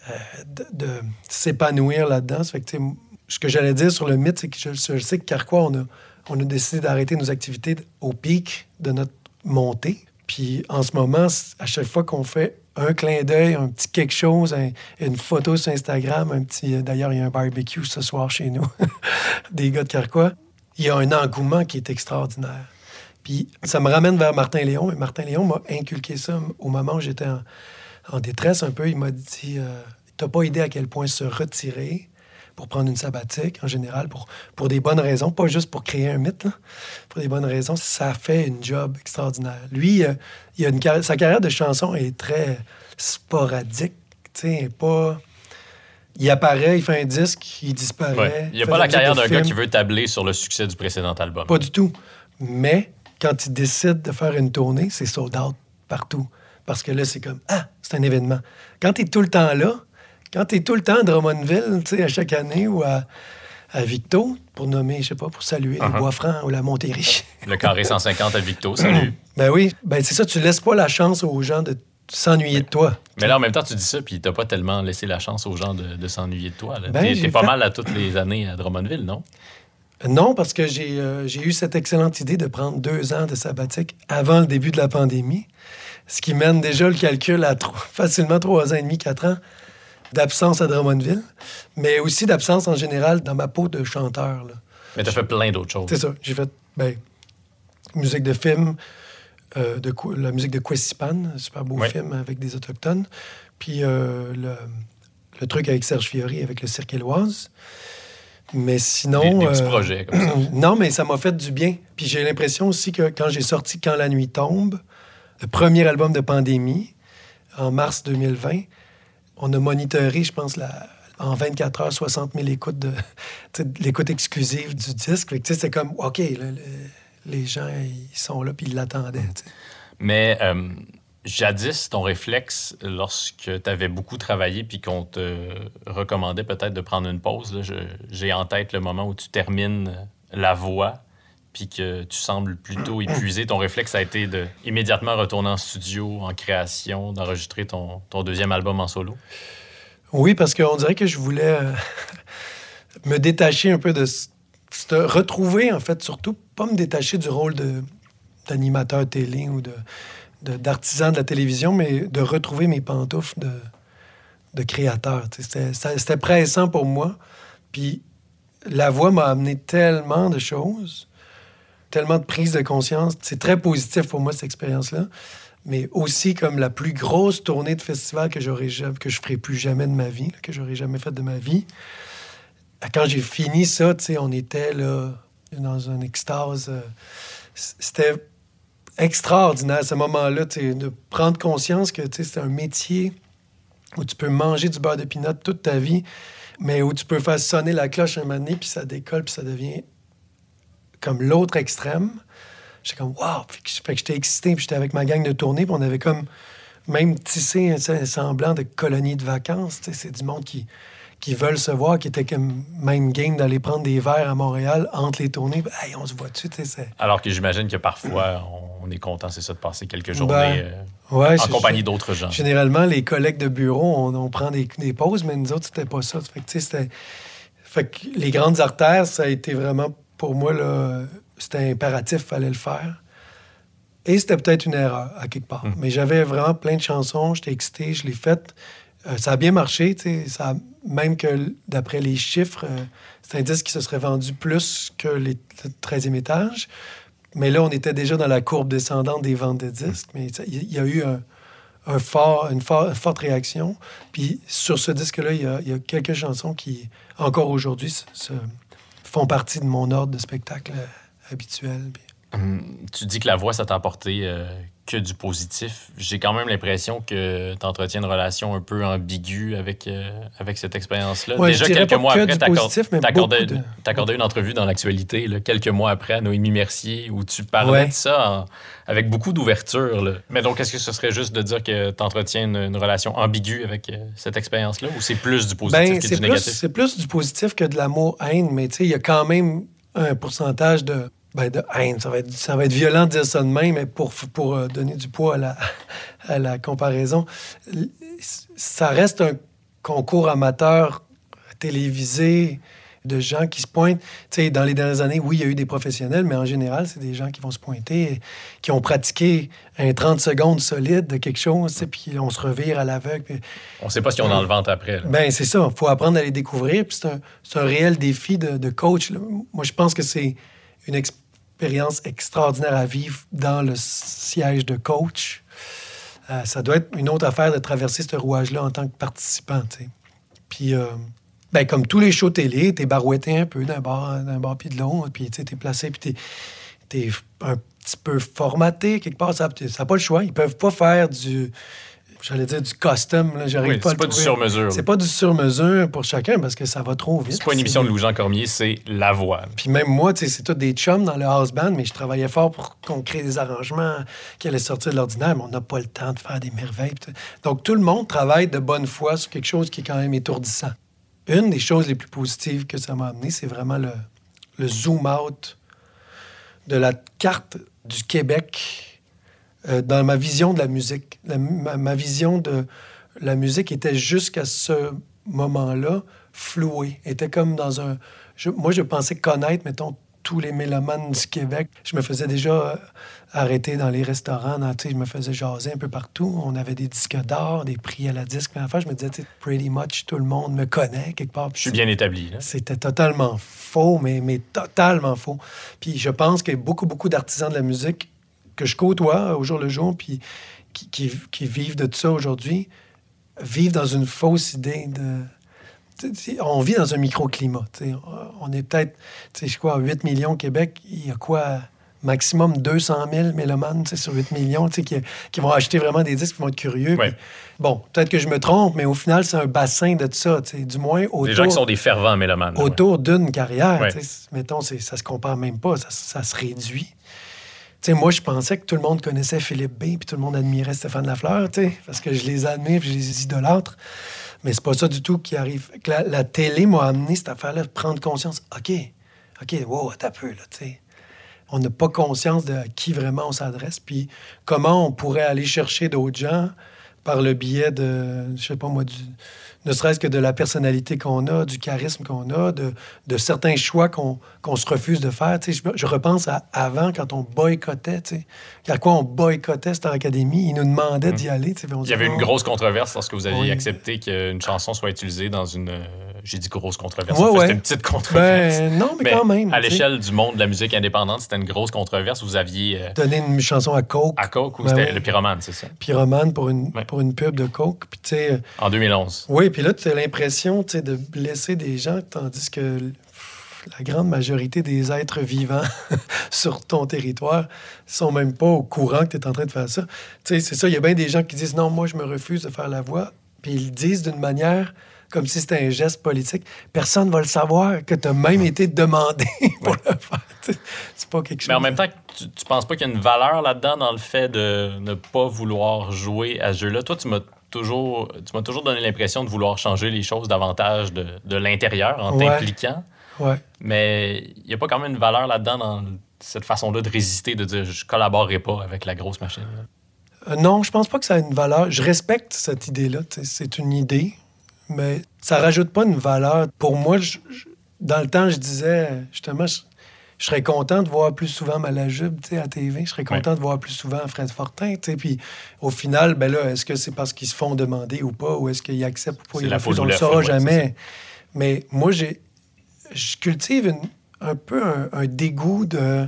euh, s'épanouir là-dedans. Ce que j'allais dire sur le mythe, c'est que je, je sais que Carquois, on a, on a décidé d'arrêter nos activités au pic de notre montée. Puis en ce moment, à chaque fois qu'on fait un clin d'œil, un petit quelque chose, un- une photo sur Instagram, un petit. euh, D'ailleurs, il y a un barbecue ce soir chez nous, des gars de Carquois. Il y a un engouement qui est extraordinaire. Puis ça me ramène vers Martin Léon. Et Martin Léon m'a inculqué ça au moment où j'étais en, en détresse un peu. Il m'a dit euh, T'as pas idée à quel point se retirer pour prendre une sabbatique, en général, pour, pour des bonnes raisons, pas juste pour créer un mythe, là. pour des bonnes raisons, ça fait une job extraordinaire. Lui, euh, il a une sa carrière de chanson est très sporadique, tu sais, pas... Il apparaît, il fait un disque, il disparaît. Ouais. Il n'y a pas la carrière d'un gars qui veut tabler sur le succès du précédent album. Pas du tout. Mais quand il décide de faire une tournée, c'est sold out partout. Parce que là, c'est comme, ah, c'est un événement. Quand tu es tout le temps là, quand tu es tout le temps à Drummondville, tu sais, à chaque année, ou à, à Victo, pour nommer, je sais pas, pour saluer Uh-huh. les Bois-Francs ou la Montéry. Le carré 150 à Victo, salut. ben oui, ben c'est ça, tu laisses pas la chance aux gens de s'ennuyer de toi. Mais là, en même temps, tu dis ça, puis t'as pas tellement laissé la chance aux gens de, de s'ennuyer de toi. Ben, T'es pas fait- mal à toutes les années à Drummondville, non? Non, parce que j'ai euh, j'ai eu cette excellente idée de prendre deux ans de sabbatique avant le début de la pandémie, ce qui mène déjà le calcul à facilement trois ans et demi, quatre ans d'absence à Drummondville, mais aussi d'absence en général dans ma peau de chanteur. là. Mais t'as fait plein d'autres choses. C'est ça, j'ai fait ben, musique de film, euh, de, la musique de un super beau film avec des Autochtones, puis euh, le, le truc avec Serge Fiori avec le Cirque Éloise. Mais sinon... Des, des petits euh, projets comme ça. non, mais ça m'a fait du bien. Puis j'ai l'impression aussi que quand j'ai sorti Quand la nuit tombe, le premier album de Pandémie, en mars 2020, on a monitoré, je pense, en 24 heures, 60 000 écoutes de, l'écoute exclusive du disque. C'est comme, OK, les gens, ils sont là, puis ils l'attendaient. Mais euh, jadis, ton réflexe, lorsque tu avais beaucoup travaillé puis qu'on te recommandait peut-être de prendre une pause, j'ai en tête le moment où tu termines La Voix puis que tu sembles plutôt épuisé, ton réflexe a été de immédiatement retourner en studio, en création, d'enregistrer ton, ton deuxième album en solo? Oui, parce qu'on dirait que je voulais euh, me détacher un peu de... ce- retrouver, en fait, surtout, pas me détacher du rôle de- d'animateur télé ou de de- d'artisan de, la télévision, mais de retrouver mes pantoufles de, de créateur. c'était pressant pour moi. Puis la voix m'a amené tellement de choses, tellement de prise de conscience. C'est très positif pour moi, cette expérience-là. Mais aussi comme la plus grosse tournée de festival que que je ferai plus jamais de ma vie, que j'aurais jamais faite de ma vie. Quand j'ai fini ça, on était là dans une extase. euh, C'était extraordinaire ce moment-là, de prendre conscience que c'est un métier où tu peux manger du beurre de pinot toute ta vie, mais où tu peux faire sonner la cloche un moment puis ça décolle, puis ça devient comme l'autre extrême. J'étais comme, waouh! Fait que, j'étais excité, puis j'étais avec ma gang de tournée, puis on avait comme même tissé un, semblant de colonie de vacances. C'est du monde qui, qui veulent se voir, qui était comme même game d'aller prendre des verres à Montréal entre les tournées. Hey, on se voit-tu, Alors que j'imagine que parfois, on est content, c'est ça, de passer quelques journées Ben, euh, Ouais, en compagnie d'autres gens. Généralement, les collègues de bureau, on, on prend des, des pauses, mais nous autres, c'était pas ça. Que, fait que les grandes artères, ça a été vraiment, pour moi, là, c'était impératif, fallait le faire. Et c'était peut-être une erreur, à quelque part. Mais j'avais vraiment plein de chansons, j'étais excité, je l'ai faite. Euh, ça a bien marché. Ça a- même que d'après les chiffres, euh, c'est un disque qui se serait vendu plus que les, le 13e étage. Mais là, on était déjà dans la courbe descendante des ventes de disques. Mais il y, a eu un, un fort, une, for- une forte réaction. Puis sur ce disque-là, il y a, il y a quelques chansons qui, encore aujourd'hui, se- se- font partie de mon ordre de spectacle euh, habituel. Hum, Tu dis que la voix, ça t'a apporté euh, que du positif. J'ai quand même l'impression que tu entretiens une relation un peu ambiguë avec, euh, avec cette expérience-là. Ouais, Déjà, quelques mois que après, beaucoup de- une entrevue dans l'actualité, quelques mois après, à Noémie Mercier, où tu parlais Ouais. de ça en- avec beaucoup d'ouverture. Mais donc, est-ce que ce serait juste de dire que tu entretiens une, une relation ambiguë avec euh, cette expérience-là, ou c'est plus du positif Ben, que du plus, négatif? c'est plus du positif que de l'amour-haine, mais tu sais, il y a quand même un pourcentage de, ben, de haine. Ça va, être, ça va être violent de dire ça de même, mais pour, pour euh, donner du poids à la, à la comparaison, ça reste un concours amateur télévisé de gens qui se pointent. Tu sais, dans les dernières années, oui, il y a eu des professionnels, mais en général, c'est des gens qui vont se pointer, qui ont pratiqué un 30 secondes solide de quelque chose, puis on se revire à l'aveugle. puis- On sait pas qu'ils ont dans le ventre après. là. ben, c'est ça. Il faut apprendre à les découvrir. Puis c'est un, réel défi de, de coach. là. Moi, je pense que c'est une expérience extraordinaire à vivre dans le siège de coach. Euh, ça doit être une autre affaire de traverser ce rouage-là en tant que participant. Puis, euh, ben, comme tous les shows télé, t'es barouetté un peu d'un bord, d'un bord puis de l'autre. Puis, t'es placé, puis t'es, t'es un petit peu formaté quelque part. Ça n'a pas le choix. Ils peuvent pas faire du... J'allais dire du custom, j'arrive Oui, pas à c'est pas du sur-mesure. C'est pas du sur-mesure pour chacun parce que ça va trop vite. C'est pas une émission de Louis-Jean Cormier, c'est la voix. Puis même moi, c'est tous des chums dans le house band, mais je travaillais fort pour qu'on crée des arrangements qui allaient sortir de l'ordinaire, mais on n'a pas le temps de faire des merveilles. tout. Donc tout le monde travaille de bonne foi sur quelque chose qui est quand même étourdissant. Une des choses les plus positives que ça m'a amené, c'est vraiment le, le zoom out de la carte du Québec euh, dans ma vision de la musique. La- ma, ma vision de la musique était jusqu'à ce moment-là flouée. Était comme dans un... je- moi, je pensais connaître, mettons, tous les mélomanes du Québec. Je me faisais déjà euh, arrêter dans les restaurants, dans, je me faisais jaser un peu partout. On avait des disques d'or, des prix à la disque. Mais enfin, je me disais, pretty much tout le monde me connaît quelque part. Je suis bien établi. C'était totalement faux, mais, mais totalement faux. Puis je pense a beaucoup, beaucoup d'artisans de la musique que je côtoie au jour le jour, puis qui, qui- qui vivent de tout ça aujourd'hui, vivent dans une fausse idée de... On vit dans un microclimat. On est peut-être, tu sais, je quoi, 8 millions au Québec. Il y a quoi, maximum 200 000 mélomanes sur 8 millions qui, qui vont acheter vraiment des disques, qui vont être curieux. Ouais. Bon, peut-être que je me trompe, mais au final, c'est un bassin de tout ça. Du moins, autour, Des gens qui sont des fervents mélomanes. ouais. autour d'une carrière. Ouais. Mettons, ça se compare même pas, ça, ça se réduit. Moi, je pensais que tout le monde connaissait Philippe B, puis tout le monde admirait Stéphane Lafleur, parce que je les admire, puis je les idolâtre. Mais c'est pas ça du tout qui arrive. La, télé m'a amené cette affaire-là, prendre conscience. OK, OK, wow, t'as peu, là, on n'a pas conscience de qui vraiment on s'adresse, puis comment on pourrait aller chercher d'autres gens par le biais de, je sais pas moi, du, ne serait-ce que de la personnalité qu'on a, du charisme qu'on a, de, de certains choix qu'on se refuse de faire. Tu sais, je, je repense à avant, quand on boycottait, tu sais, à quoi on boycottait cette académie. Ils nous demandaient d'y aller. on Il y avait une Oh. grosse controverse lorsque vous aviez accepté qu'une chanson soit utilisée dans une. J'ai dit grosse controverse. Ouais, en fait, ouais. C'était une petite controverse. Ben non, mais, Mais quand même. à l'échelle du monde de la musique indépendante, c'était une grosse controverse. Vous aviez euh, Donner une chanson à Coke, à Coke ou Ben c'était le pyromane, c'est ça? Pyromane pour une, Ouais. pour une pub de Coke. Puis tu sais, euh, En 2011. oui, puis là, tu as l'impression de blesser des gens, tandis que la grande majorité des êtres vivants sur ton territoire sont même pas au courant que tu es en train de faire ça. Tu sais, c'est ça, il y a bien des gens qui disent non, moi, je me refuse de faire la voix. Puis ils le disent d'une manière comme si c'était un geste politique. Personne ne va le savoir que tu as même été demandé pour le faire. C'est pas quelque chose. Mais en même temps, tu, tu penses pas qu'il y a une valeur là-dedans dans le fait de ne pas vouloir jouer à ce jeu-là? Toi, tu m'as toujours, tu m'as toujours donné l'impression de vouloir changer les choses davantage de, de l'intérieur en Ouais. t'impliquant. Ouais. Mais il n'y a pas quand même une valeur là-dedans dans cette façon-là de résister, de dire je collaborerai pas avec la grosse machine. Euh, non, je pense pas que ça a une valeur. Je respecte cette idée-là. C'est une idée, mais ça rajoute pas une valeur. Pour moi, je- je- dans le temps, je disais justement, je, je serais content de voir plus souvent Malajube à TV. Je serais content de voir plus souvent Fred Fortin. Puis au final, ben là, est-ce que c'est parce qu'ils se font demander ou pas, ou est-ce qu'ils acceptent ou pas? Ils refusent? On le l'œuf, saura ouais, jamais. Mais moi, j'ai, je cultive une- un peu un, un dégoût de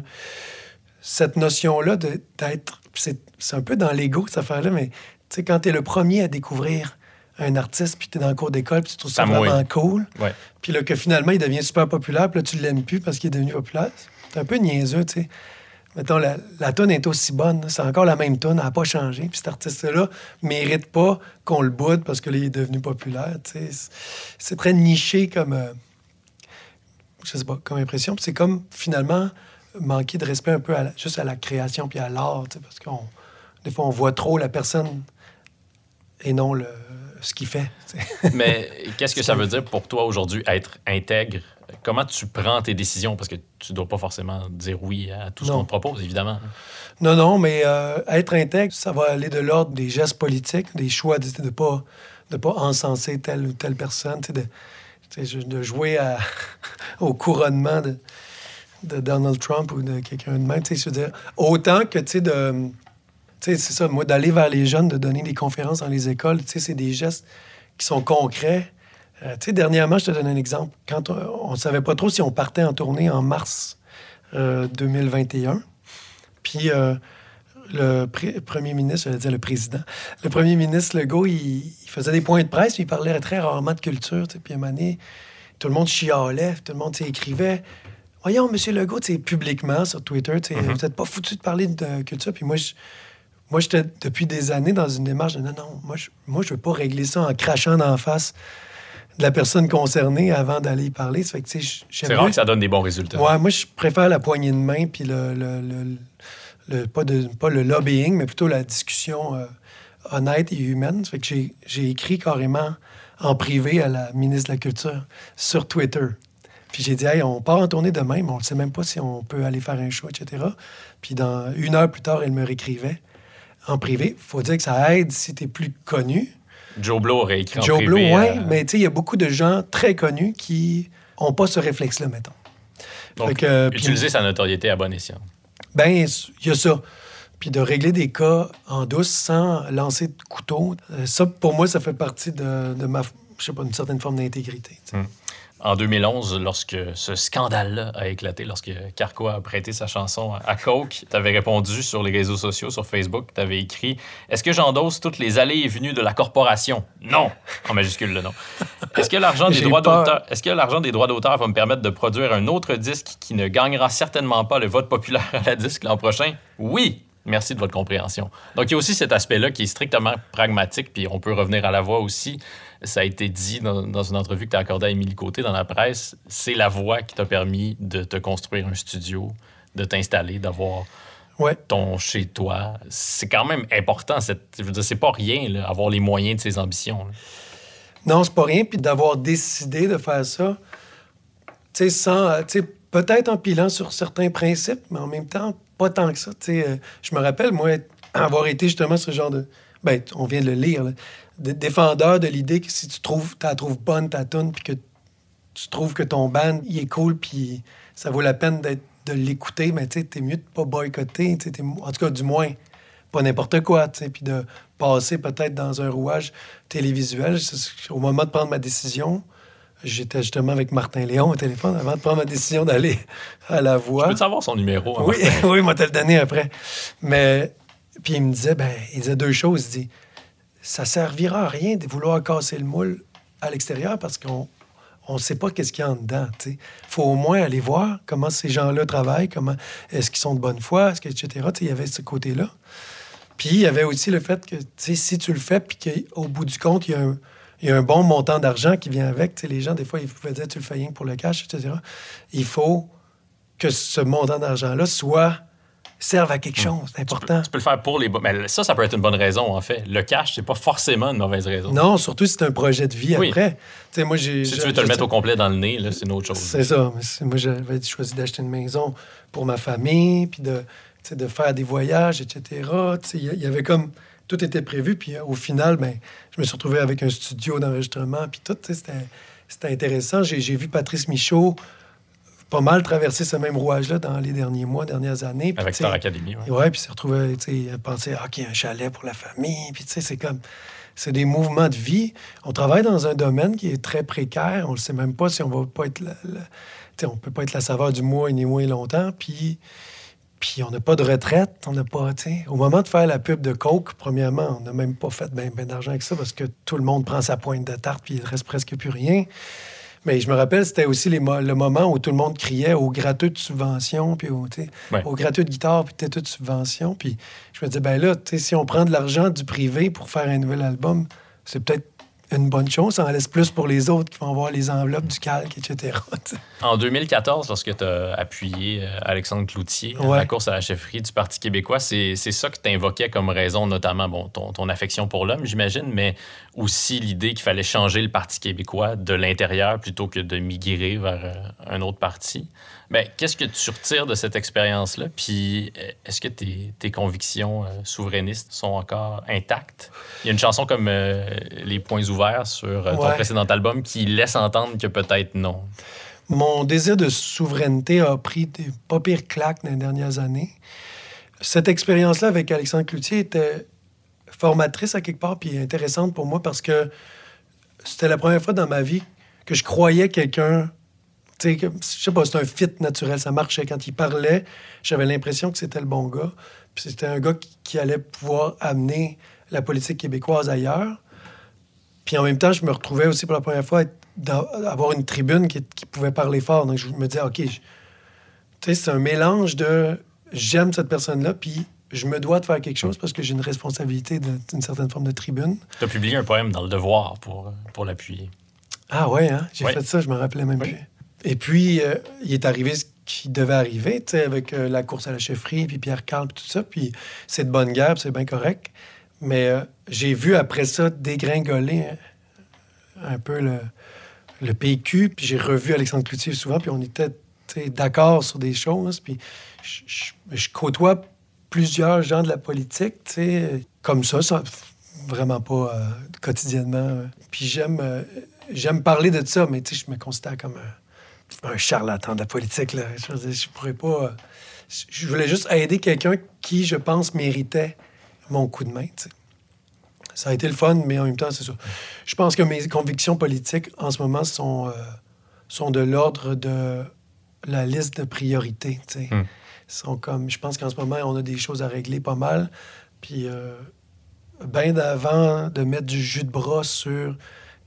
cette notion-là d'être. C'est c'est un peu dans l'ego, cette affaire-là, mais tu sais, quand tu es le premier à découvrir un artiste, puis tu es dans le cours d'école, puis tu trouves ça vraiment cool, Ouais. puis là, que finalement, il devient super populaire, puis là, tu l'aimes plus parce qu'il est devenu populaire, c'est un peu niaiseux, tu sais. Mettons, la, la toune est aussi bonne, c'est encore la même toune, elle n'a pas changé, puis cet artiste-là mérite pas qu'on le boude parce que là, il est devenu populaire, tu sais. C'est- C'est très niché comme. euh, je sais pas, comme impression. Puis c'est comme finalement manquer de respect un peu à la- juste à la création puis à l'art, tu sais, parce qu'on des fois on voit trop la personne et non le, ce qu'il fait. Mais qu'est-ce que ça veut dire pour toi aujourd'hui être intègre? Comment tu prends tes décisions? Parce que tu dois pas forcément dire oui à tout ce qu'on te propose, évidemment. Non, non, mais euh, être intègre, ça va aller de l'ordre des gestes politiques, des choix de ne pas, de pas encenser telle ou telle personne, de, de jouer à- au couronnement de, de Donald Trump ou de quelqu'un de même. Je veux dire, autant que, tu sais, de... C'est ça, moi, d'aller vers les jeunes, de donner des conférences dans les écoles, tu sais, c'est des gestes qui sont concrets. Euh, tu sais, dernièrement, je te donne un exemple. Quand on ne savait pas trop si on partait en tournée en mars euh, 2021, puis euh, le premier ministre, j'allais dire le président, le premier ministre Legault, il, il faisait des points de presse, puis il parlait très rarement de culture. Puis à un moment donné, tout le monde chialait, tout le monde écrivait Voyons, monsieur Legault, publiquement sur Twitter, sais, vous n'êtes pas foutu de parler de culture. Puis moi, je. Moi, j'étais depuis des années dans une démarche de non, non, moi, je moi, je veux pas régler ça en crachant d'en face de la personne concernée avant d'aller y parler. Ça fait que, tu sais, j'aime C'est rare que ça donne des bons résultats. Ouais, moi, je préfère la poignée de main, puis le, le, le- le- pas, de, pas le lobbying, mais plutôt la discussion euh, honnête et humaine. Ça fait que j'ai, j'ai écrit carrément en privé à la ministre de la Culture sur Twitter. Puis j'ai dit, hey, on part en tournée demain, mais on ne sait même pas si on peut aller faire un show, etc. Puis dans une heure plus tard, elle me réécrivait en privé. faut dire que ça aide si tu es plus connu. Joe Blow aurait écrit en Joe privé, Blow, oui, euh, mais tu sais, il y a beaucoup de gens très connus qui n'ont pas ce réflexe-là, mettons. donc, que, euh, utiliser sa notoriété à bon escient. Ben, il y a ça. Puis de régler des cas en douce sans lancer de couteau, euh, ça, pour moi, ça fait partie de, de ma, je sais pas, une certaine forme d'intégrité. sais. En 2011, lorsque ce scandale-là a éclaté, lorsque Carco a prêté sa chanson à Coke, tu avais répondu sur les réseaux sociaux, sur Facebook, tu avais écrit Est-ce que j'endosse toutes les allées et venues de la corporation Non En majuscule, le nom. Est-ce que l'argent des, droits d'auteur- est-ce que l'argent des droits d'auteur va me permettre de produire un autre disque qui ne gagnera certainement pas le vote populaire à la disque l'an prochain Oui Merci de votre compréhension. Donc, il y a aussi cet aspect-là qui est strictement pragmatique, puis on peut revenir à la voix aussi. Ça a été dit dans, dans une entrevue que tu as accordée à Émilie Côté dans la presse. C'est la voix qui t'a permis de te construire un studio, de t'installer, d'avoir Ouais. ton chez toi. C'est quand même important. Cette, je veux dire, c'est pas rien, là, avoir les moyens de ses ambitions. là. Non, c'est pas rien. Puis d'avoir décidé de faire ça, tu sais, sans. euh, peut-être en pilant sur certains principes, mais en même temps, pas tant que ça. Euh, je me rappelle, moi, avoir été justement ce genre de. Ben, on vient de le lire, là, défendeur de l'idée que si tu trouves, tu la trouves bonne ta tune, puis que tu trouves que ton band, il est cool, puis ça vaut la peine d'être de l'écouter, mais tu sais, t'es mieux de pas boycotter, t'es- en tout cas, du moins, pas n'importe quoi, tu sais, puis de passer peut-être dans un rouage télévisuel. Au moment de prendre ma décision, j'étais justement avec Martin Léon au téléphone avant de prendre ma décision d'aller à la voix. Je peux savoir son numéro? hein, Oui, oui, moi, te le donner après. Mais, puis il me disait, ben, il disait deux choses. Il dit, ça servira à rien de vouloir casser le moule à l'extérieur parce qu'on on sait pas qu'est-ce qu'il y a en dedans. Il faut au moins aller voir comment ces gens-là travaillent, comment est-ce qu'ils sont de bonne foi, etc. Il y avait ce côté-là. Puis il y avait aussi le fait que si tu le fais, puis qu'au bout du compte, il y a un, y a un bon montant d'argent qui vient avec. Les gens, des fois, ils pouvaient dire tu le fais rien pour le cash, etc. Il faut que ce montant d'argent-là soit serve à quelque chose d'important. Tu peux le faire pour les... Mais ça, ça peut être une bonne raison, en fait. Le cash, c'est pas forcément une mauvaise raison. Non, surtout si c'est un projet de vie Oui. après. Tu sais, moi, j'ai. Si tu veux te le mettre au complet dans le nez, c'est une autre chose. C'est ça. Mais c'est- Moi, j'avais choisi d'acheter une maison pour ma famille, puis de, de faire des voyages, etc. Il y, avait comme. Tout était prévu, puis euh, au final, ben, je me suis retrouvé avec un studio d'enregistrement, puis tout. C'était c'était intéressant. J'ai vu Patrice Michaud pas mal traverser ce même rouage-là dans les derniers mois, dernières années. puis, Avec Star Academy, et ouais, puis s'est retrouvé, tu sais, à penser, ah, OK, un chalet pour la famille. Puis, tu sais, c'est comme, c'est des mouvements de vie. On travaille dans un domaine qui est très précaire. On ne sait même pas si on va pas être, la, la- on peut pas être la saveur du mois et ni moins longtemps. Puis, puis on n'a pas de retraite. On n'a pas, au moment de faire la pub de Coke, premièrement, on n'a même pas fait bien d'argent avec ça parce que tout le monde prend sa pointe de tarte puis il reste presque plus rien. Mais je me rappelle, c'était aussi les mo- le moment où tout le monde criait au gratteux de subvention, puis au, tu sais, Ouais. au gratteux de guitare, puis têteux de subvention. Puis je me disais, ben là, si on prend de l'argent du privé pour faire un nouvel album, c'est peut-être une bonne chose. Ça en laisse plus pour les autres qui vont avoir les enveloppes du calque, etc. En 2014, lorsque tu as appuyé euh, Alexandre Cloutier à la course à la chefferie du Parti québécois, c'est c'est ça que tu invoquais comme raison, notamment bon, ton, ton affection pour l'homme, j'imagine, mais aussi l'idée qu'il fallait changer le Parti québécois de l'intérieur plutôt que de migrer vers euh, un autre parti. Ben, Qu'est-ce que tu retires de cette expérience-là? Puis euh, est-ce que tes, tes convictions euh, souverainistes sont encore intactes? Il y a une chanson comme euh, Les points ouverts sur euh, ton Ouais. précédent album qui laisse entendre que peut-être non. Mon désir de souveraineté a pris des pas pires claques dans les dernières années. Cette expérience-là avec Alexandre Cloutier était formatrice à quelque part, puis intéressante pour moi parce que c'était la première fois dans ma vie que je croyais quelqu'un. Sais, je sais pas, c'était un fit naturel, ça marchait. Quand il parlait, j'avais l'impression que c'était le bon gars. Puis c'était un gars qui, qui allait pouvoir amener la politique québécoise ailleurs. Puis en même temps, je me retrouvais aussi pour la première fois dans- avoir une tribune qui, qui pouvait parler fort. Donc je me disais, OK, je- tu sais, c'est un mélange de j'aime cette personne-là, puis je me dois de faire quelque chose parce que j'ai une responsabilité d'une certaine forme de tribune. Tu as publié un poème dans Le Devoir pour, pour l'appuyer. Ah ouais, hein? j'ai Ouais. fait ça, je me rappelais même Oui. plus. Et puis, euh, il est arrivé ce qui devait arriver, tu avec euh, la course à la chefferie, puis Pierre Carl, tout ça. Puis c'est de bonne guerre, c'est bien correct. Mais euh, j'ai vu après ça dégringoler un peu le, PQ, puis j'ai revu Alexandre Cloutier souvent, puis on était d'accord sur des choses. Puis je, côtoie plusieurs gens de la politique, tu sais, comme ça, vraiment pas quotidiennement. Puis j'aime j'aime parler de ça, mais tu je me considère comme un, un charlatan de la politique. Là. Je, veux dire, je pourrais pas. euh, je- voulais juste aider quelqu'un qui, je pense, méritait mon coup de main. Ça a été le fun, mais en même temps, c'est ça. Je pense que mes convictions politiques en ce moment sont, euh, sont de l'ordre de la liste de priorités. Hmm. Sont comme, je pense qu'en ce moment, on a des choses à régler pas mal. Puis, euh, bien d'avant de mettre du jus de bras sur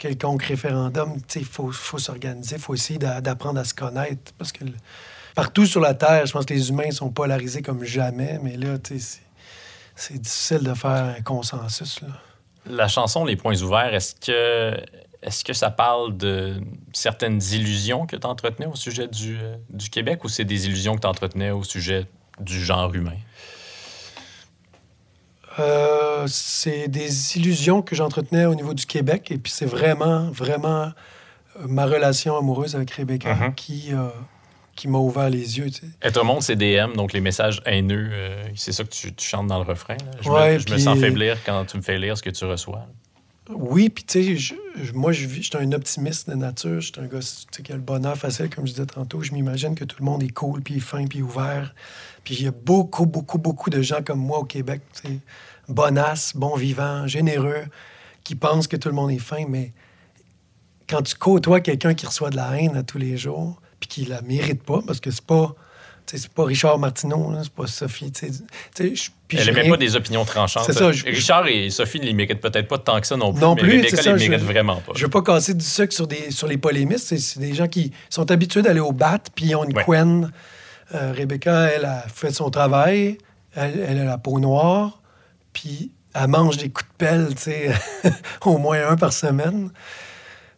quelconque référendum, il faut, faut s'organiser, il faut essayer d'a- d'apprendre à se connaître. Parce que partout sur la Terre, je pense que les humains sont polarisés comme jamais, mais là, c'est difficile de faire un consensus. Là. La chanson Les Points ouverts, est-ce que, est que ça parle de certaines illusions que tu entretenais au sujet du, euh, du Québec ou c'est des illusions que tu entretenais au sujet du genre humain? Euh, c'est des illusions que j'entretenais au niveau du Québec. Et puis c'est vraiment, vraiment euh, ma relation amoureuse avec Rebecca Mhm. qui, euh, qui m'a ouvert les yeux. tu sais. Être au monde, c'est DM, donc les messages haineux, euh, c'est ça que tu, tu chantes dans le refrain. là? Je, Ouais, me, je me puis- sens faiblir quand tu me fais lire ce que tu reçois. Oui, puis tu sais, moi, je suis un optimiste de nature. Je suis un gars tu sais, qui a le bonheur facile, comme je disais tantôt. Je m'imagine que tout le monde est cool, puis fin, puis ouvert. Puis il y a beaucoup, beaucoup, beaucoup de gens comme moi au Québec, tu sais, bonasses, bons vivants, généreux, qui pensent que tout le monde est fin, mais quand tu côtoies quelqu'un qui reçoit de la haine à tous les jours, puis qui la mérite pas, parce que c'est pas... C'est pas Richard Martineau, c'est pas Sophie. tu sais. Tu sais, je- puis Elle n'aimait pas des opinions tranchantes. Ça, je- Richard et Sophie ne les méritent peut-être pas tant que ça non plus, Non mais plus, Rebecca ça, les je- mérite vraiment pas. Je veux pas casser du sucre sur, des, sur les polémistes. C'est, c'est des gens qui sont habitués d'aller au bat, puis ils ont une Ouais. couenne. Euh, Rebecca, elle a fait son travail. Elle, elle a la peau noire. Puis elle mange des coups de pelle, tu sais, au moins un par semaine.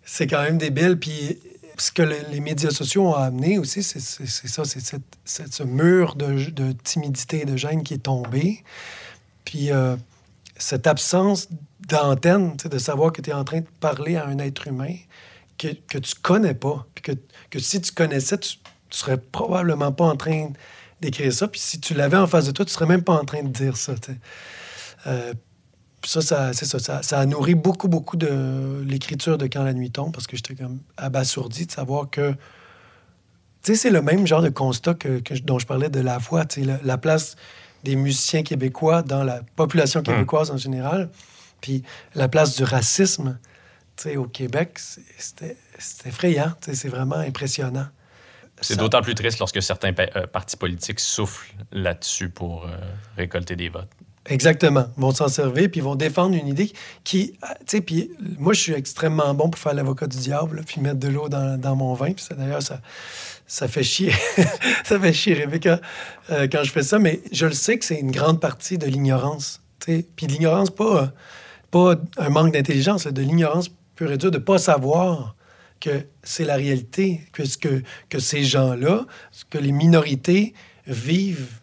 C'est quand même débile. Puis ce que le- les médias sociaux ont amené aussi, c'est, ça, c'est ce mur de, timidité et de gêne qui est tombé. Puis euh, cette absence d'antenne, de savoir que tu es en train de parler à un être humain que, que tu connais pas. Puis que, que si tu connaissais, tu, tu serais probablement pas en train d'écrire ça. Puis si tu l'avais en face de toi, tu serais même pas en train de dire ça. tu sais. Euh, ça, ça, c'est ça, ça, ça a nourri beaucoup, beaucoup de l'écriture de Quand la nuit tombe, parce que j'étais comme abasourdi de savoir que. Tu sais, c'est le même genre de constat que, dont je parlais de la voix, tu sais, la, la place des musiciens québécois dans la population québécoise en général, puis la place du racisme, tu sais, au Québec, c'est- c'était effrayant, tu sais, c'est vraiment impressionnant. C'est d'autant plus triste lorsque certains pa- euh, partis politiques soufflent là-dessus pour euh, récolter des votes. Exactement. Ils vont s'en servir, puis ils vont défendre une idée qui... ah, Tu sais, puis moi, je suis extrêmement bon pour faire l'avocat du diable, là, puis mettre de l'eau dans, mon vin. Puis d'ailleurs, ça, ça fait chier. ça fait chier, Rebecca, euh, quand je fais ça. Mais je le sais que c'est une grande partie de l'ignorance. Puis de l'ignorance, pas, pas un manque d'intelligence, de l'ignorance pure et dure, de pas savoir que c'est la réalité, que, que, que ces gens-là, que les minorités vivent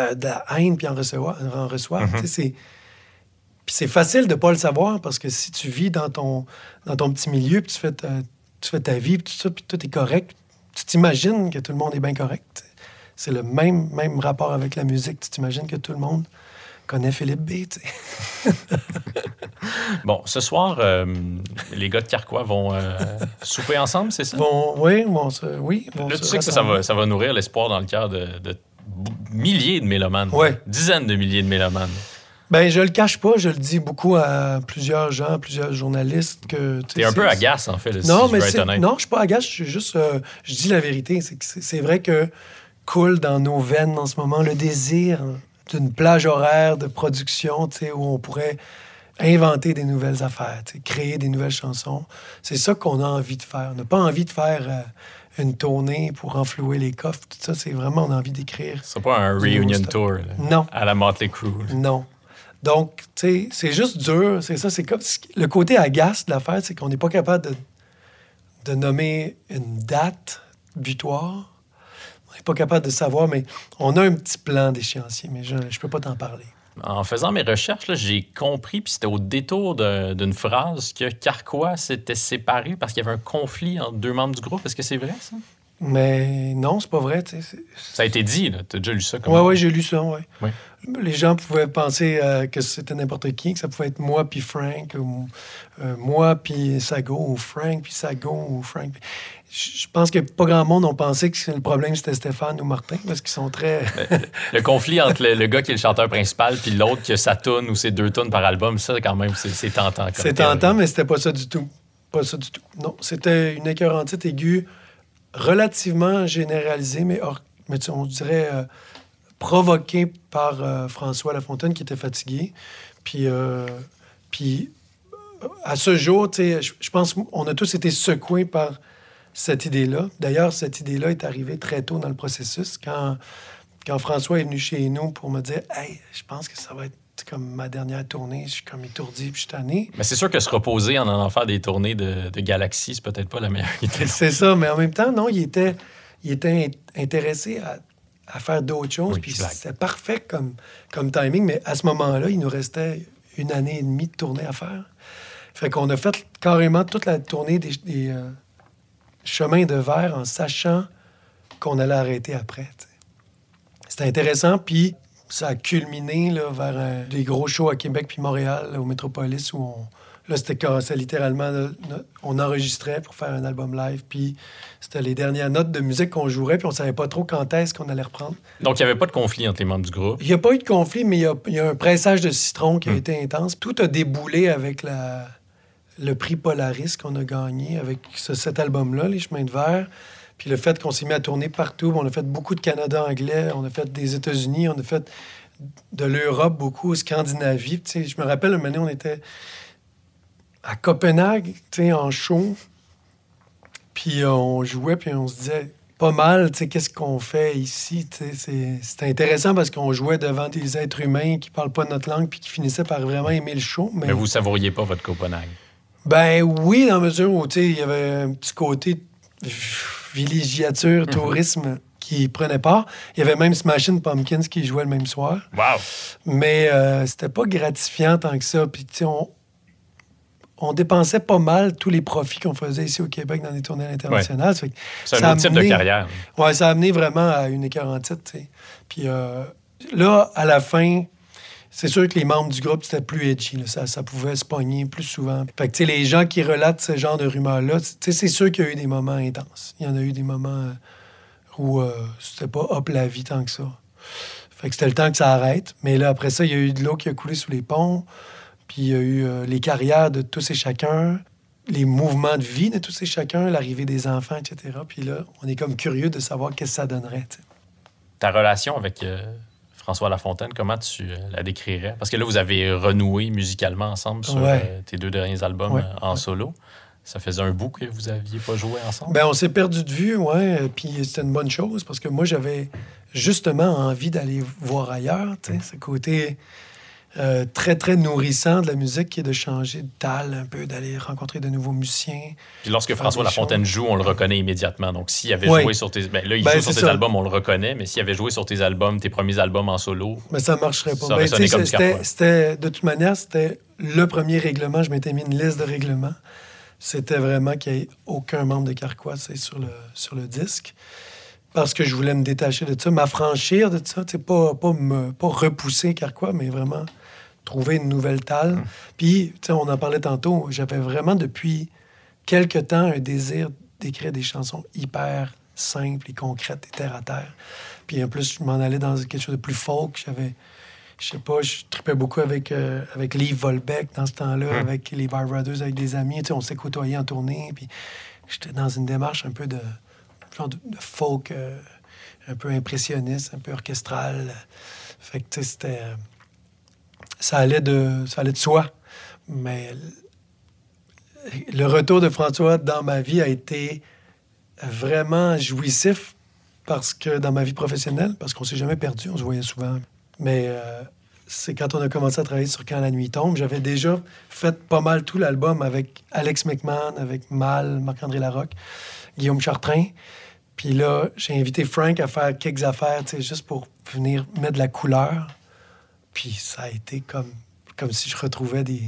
euh, de la haine puis en recevoir, en reçoivent. Tu sais, c'est- Puis c'est facile de pas le savoir parce que si tu vis dans ton, dans ton petit milieu, puis tu fais ta, tu fais ta vie, puis tout ça, puis tout est correct, tu t'imagines que tout le monde est bien correct. C'est le même, même rapport avec la musique. Tu t'imagines que tout le monde connaît Philippe B. Bon, ce soir, euh, les gars de Carquois vont euh, souper ensemble, c'est ça? Bon, oui, bon, ça- oui. bon, Là, tu sais que ça, va, ça va nourrir l'espoir dans le cœur de, milliers de mélomanes. Ouais. Dizaines de milliers de mélomanes. Ben, je le cache pas, je le dis beaucoup à plusieurs gens, plusieurs journalistes que. T'es un peu agace, en fait, Non, si mais je être non, je suis pas agace, je suis juste, euh, je dis la vérité. C'est vrai que coule dans nos veines en ce moment le désir d'une plage horaire de production, tu sais, où on pourrait inventer des nouvelles affaires, créer des nouvelles chansons. C'est ça qu'on a envie de faire. On n'a pas envie de faire euh, une tournée pour enflouer les coffres. Tout ça, c'est vraiment on a envie d'écrire. Ce sera pas un reunion tour là, Non. à la Motley Crue. Non. Donc, tu sais, c'est juste dur. C'est ça, c'est comme. Le côté agace de l'affaire, c'est qu'on n'est pas capable de, de nommer une date butoir. On n'est pas capable de savoir, mais on a un petit plan d'échéancier, mais je ne peux pas t'en parler. En faisant mes recherches, j'ai compris, puis c'était au détour d'une phrase, que Carquois s'était séparé parce qu'il y avait un conflit entre deux membres du groupe. Est-ce que c'est vrai, ça? Mais non, c'est pas vrai. tu Ça a été dit, là. T'as déjà lu ça comme Ouais, ouais, j'ai lu ça, ouais. Ouais. Les gens pouvaient penser euh, que c'était n'importe qui, que ça pouvait être moi puis Frank, ou euh, moi puis Sago, ou Frank puis Sago, ou Frank. Je pense que pas grand monde ont pensé que le problème c'était Stéphane ou Martin, parce qu'ils sont très. Le conflit entre le, le gars qui est le chanteur principal puis l'autre qui a sa tune ou ses deux tunes par album, ça, quand même, c'est tentant. C'est tentant, mais c'était pas ça du tout. Pas ça du tout. Non, c'était une écœurantite aiguë relativement généralisée, mais, on dirait euh, provoquée par euh, François Lafontaine qui était fatigué. Puis, euh, puis à ce jour, je pense qu'on a tous été secoués par cette idée-là. D'ailleurs, cette idée-là est arrivée très tôt dans le processus quand, quand François est venu chez nous pour me dire Hey, je pense que ça va être comme ma dernière tournée. Je suis comme étourdi puis je suis tanné. Mais c'est sûr que se reposer en allant faire des tournées de, de Galaxy, c'est peut-être pas la meilleure idée. C'est ça, mais en même temps, non, il était, il était in- intéressé à, à faire d'autres choses. Oui, puis c'était parfait comme, comme timing, mais à ce moment-là, il nous restait une année et demie de tournée à faire. Fait qu'on a fait carrément toute la tournée des, des, euh, chemins de verre en sachant qu'on allait arrêter après. C'était intéressant, puis ça a culminé là, vers un- des gros shows à Québec puis Montréal, là, au Métropolis, où on, là, c'était c'était littéralement, là, on enregistrait pour faire un album live, puis c'était les dernières notes de musique qu'on jouerait, puis on savait pas trop quand est-ce qu'on allait reprendre. Donc, il n'y avait pas de conflit entre les membres du groupe? Il n'y a pas eu de conflit, mais il y a, il y a un pressage de citron qui a Hmm. été intense. Tout a déboulé avec la, le prix Polaris qu'on a gagné avec ce- cet album-là, Les Chemins de Verre. Puis le fait qu'on s'est mis à tourner partout. On a fait beaucoup de Canada anglais, on a fait des États-Unis, on a fait de l'Europe beaucoup, Scandinavie. Tu sais, je me rappelle, un moment donné, on était à Copenhague, tu sais, en show. Puis on jouait, puis on se disait pas mal, tu sais, qu'est-ce qu'on fait ici, tu sais. c'est- C'était intéressant parce qu'on jouait devant des êtres humains qui parlent pas notre langue, puis qui finissaient par vraiment aimer le show. Mais, Mais vous savouriez pas votre Copenhague? ben oui, dans la mesure où, tu sais, il y avait un petit côté villégiature, tourisme qui prenait part. Il y avait même Smashing Pumpkins qui jouait le même soir. Wow! Mais euh, c'était pas gratifiant tant que ça. Puis, tu sais, on, on dépensait pas mal tous les profits qu'on faisait ici au Québec dans les tournées internationales. C'est un autre type de carrière. Ouais, ça a amené vraiment à une sais. Puis euh, là, à la fin, c'est sûr que les membres du groupe, c'était plus edgy. Ça, pouvait se pogner plus souvent. Fait que, les gens qui relatent ce genre de rumeurs-là, c'est sûr qu'il y a eu des moments intenses. Il y en a eu des moments euh, où euh, c'était pas hop la vie tant que ça. Fait que c'était le temps que ça arrête. Mais là, après ça, il y a eu de l'eau qui a coulé sous les ponts. Puis il y a eu euh, les carrières de tous et chacun, les mouvements de vie de tous et chacun, l'arrivée des enfants, etc. Puis là, on est comme curieux de savoir qu'est-ce que ça donnerait. Ta relation avec François Lafontaine, comment tu euh, la décrirais? Parce que là, vous avez renoué musicalement ensemble sur Ouais. euh, tes deux derniers albums Ouais, euh, en solo. Ça faisait un bout que vous aviez pas joué ensemble? Ben, on s'est perdu de vue, ouais. Puis c'était une bonne chose parce que moi, j'avais justement envie d'aller voir ailleurs, tu sais, ce côté euh, très, très nourrissant de la musique qui est de changer de tal un peu, d'aller rencontrer de nouveaux musiciens. Puis lorsque François Lafontaine joue, on le reconnaît immédiatement. Donc, s'il avait joué sur tes... Ben, là, il Ben, joue sur tes ça. albums, on le reconnaît. Mais s'il avait joué sur tes albums, tes premiers albums en solo, Mais ça marcherait pas. Ça Ben, sonné comme c'était, de toute manière, c'était le premier règlement. Je m'étais mis une liste de règlements. C'était vraiment qu'il n'y ait aucun membre de Carquois sur le, sur le disque. Parce que je voulais me détacher de ça, m'affranchir de ça. Pas, pas, me, pas repousser Carquois, mais vraiment trouver une nouvelle talle. Hum. Puis, tu sais, on en parlait tantôt, j'avais vraiment depuis quelque temps un désir d'écrire des chansons hyper simples et concrètes et terre à terre. Puis en plus, je m'en allais dans quelque chose de plus folk. J'avais, je sais pas, je tripais beaucoup avec, euh, avec Lee Volbeck dans ce temps-là, avec les Bar Brothers, avec des amis. Tu sais, on s'est côtoyés en tournée. Puis j'étais dans une démarche un peu de, genre de, de folk, euh, un peu impressionniste, un peu orchestral. Fait que, tu sais, c'était... euh, ça allait de, ça allait de soi. Mais le retour de François dans ma vie a été vraiment jouissif parce que dans ma vie professionnelle, parce qu'on s'est jamais perdu, on se voyait souvent. Mais euh, c'est quand on a commencé à travailler sur Quand la nuit tombe, j'avais déjà fait pas mal tout l'album avec Alex McMahon, avec Mal, Marc-André Larocque, Guillaume Chartrain. Puis là, j'ai invité Frank à faire quelques affaires, juste pour venir mettre de la couleur. Puis ça a été comme, comme si je retrouvais des,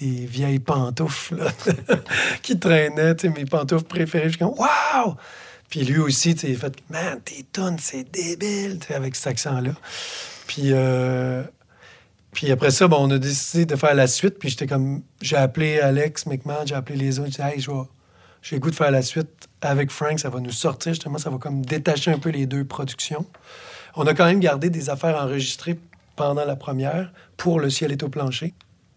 des vieilles pantoufles qui traînaient, mes pantoufles préférées. Je suis comme, waouh! Puis lui aussi, tu sais, il fait, man, tes tunes, c'est débile, avec cet accent-là. Puis, euh, puis après ça, bon, on a décidé de faire la suite. Puis j'étais comme, j'ai appelé Alex McMahon, j'ai appelé les autres. J'ai dit, hey, j'ai goût de faire la suite avec Frank. Ça va nous sortir, justement, ça va comme détacher un peu les deux productions. On a quand même gardé des affaires enregistrées pendant la première pour Le ciel est au plancher.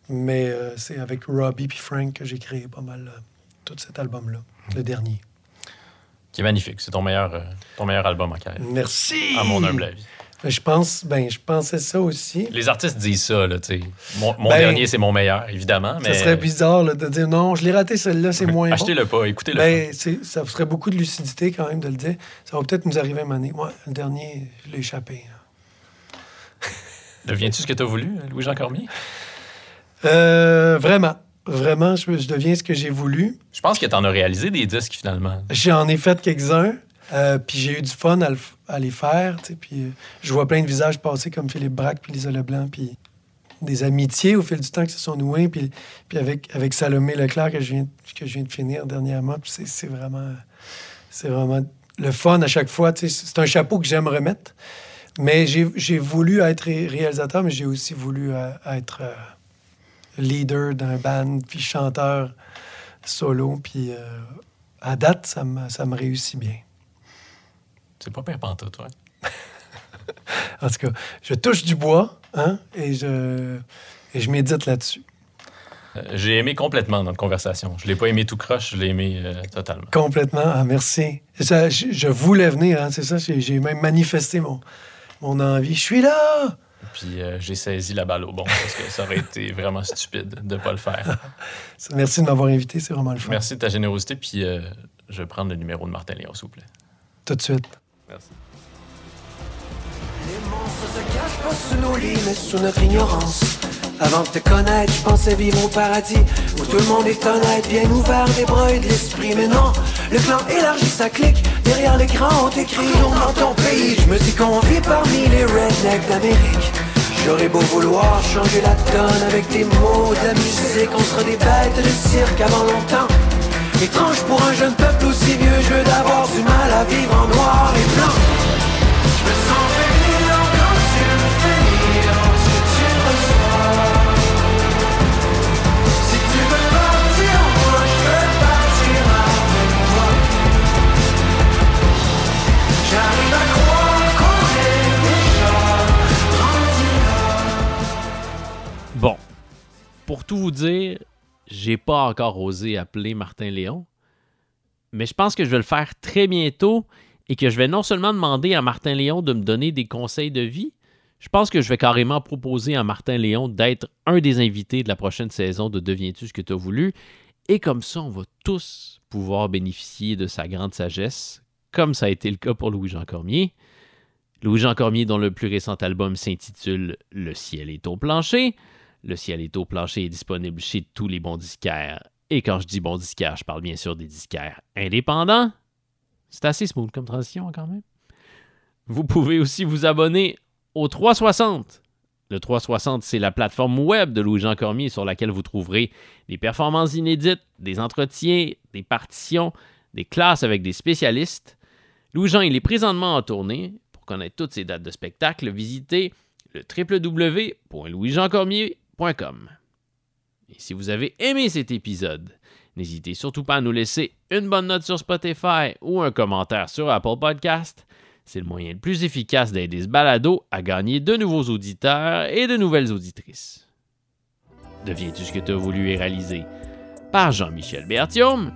Mais euh, c'est avec Robbie puis Frank que j'ai créé pas mal euh, tout cet album-là, le dernier. qui est magnifique. C'est ton meilleur, euh, ton meilleur album en carrière, Merci! à mon humble avis. Ben, Je pense, ben, je pensais ça aussi. Les artistes disent ça, là, tu sais. Mon, mon Ben, dernier, c'est mon meilleur, évidemment, mais... Ça serait bizarre là, de dire non, je l'ai raté celle-là, c'est moins bon. Achetez-le pas, écoutez-le Ben, ça serait beaucoup de lucidité quand même de le dire. Ça va peut-être nous arriver une année. Moi, le dernier, je l'ai échappé. pas. Deviens-tu ce que tu as voulu, Louis-Jean Cormier? Euh, vraiment. Vraiment, je, je deviens ce que j'ai voulu. Je pense que tu en as réalisé des disques, finalement. J'en ai fait quelques-uns, euh, puis j'ai eu du fun à, le f- à les faire. Puis euh, je vois plein de visages passer comme Philippe Braque puis Lisa Leblanc, puis des amitiés au fil du temps qui se sont nouées, puis, puis avec, avec Salomé Leclerc que je viens, que je viens de finir dernièrement. Puis c'est vraiment, c'est vraiment le fun à chaque fois. C'est un chapeau que j'aime remettre. Mais j'ai voulu être ré- réalisateur, mais j'ai aussi voulu euh, être euh, leader d'un band, puis chanteur solo. Puis euh, à date, ça me, ça me réussit bien. C'est pas pire pantoute, toi. En tout cas, je touche du bois hein, et, je, et je médite là-dessus. Euh, J'ai aimé complètement notre conversation. Je l'ai pas aimé tout croche, je l'ai aimé euh, totalement. Complètement. Ah, merci. Ça, je, je voulais venir, hein, c'est ça. J'ai même manifesté mon, mon envie. Je suis là! Puis euh, j'ai saisi la balle au bon parce que ça aurait été vraiment stupide de pas le faire. Merci de m'avoir invité, c'est vraiment le fun. Merci de ta générosité. Puis euh, je vais prendre le numéro de Martin Léon, s'il vous plaît. Tout de suite. Merci. Les monstres se cachent pas sous nos lits, mais sous notre ignorance. Avant de te connaître, je pensais vivre au paradis où tout le monde est honnête, bien ouvert des bras de l'esprit. Mais non, le clan élargit sa clique. Derrière l'écran, on t'écrit dans ton pays. Je me dis qu'on parmi les rednecks d'Amérique. J'aurais beau vouloir changer la donne avec des mots, de la musique, on sera des bêtes de cirque avant longtemps. Étrange pour un jeune peuple aussi vieux jeu d'avoir du mal à vivre en noir et blanc. Pour tout vous dire, j'ai pas encore osé appeler Martin Léon, mais je pense que je vais le faire très bientôt et que je vais non seulement demander à Martin Léon de me donner des conseils de vie, je pense que je vais carrément proposer à Martin Léon d'être un des invités de la prochaine saison de Deviens-tu ce que tu as voulu, et comme ça, on va tous pouvoir bénéficier de sa grande sagesse, comme ça a été le cas pour Louis-Jean Cormier. Louis-Jean Cormier, dont le plus récent album s'intitule Le ciel est au plancher. Le ciel est au plancher est disponible chez tous les bons disquaires. Et quand je dis bons disquaires, je parle bien sûr des disquaires indépendants. C'est assez smooth comme transition quand même. Vous pouvez aussi vous abonner au 360. Le 360, c'est la plateforme web de Louis-Jean Cormier sur laquelle vous trouverez des performances inédites, des entretiens, des partitions, des classes avec des spécialistes. Louis-Jean, il est présentement en tournée. Pour connaître toutes ses dates de spectacle, visitez le www.louisjeancormier.com. Et si vous avez aimé cet épisode, n'hésitez surtout pas à nous laisser une bonne note sur Spotify ou un commentaire sur Apple Podcast. C'est le moyen le plus efficace d'aider ce balado à gagner de nouveaux auditeurs et de nouvelles auditrices. Deviens-tu ce que tu as voulu et réalisé? Par Jean-Michel Bertium.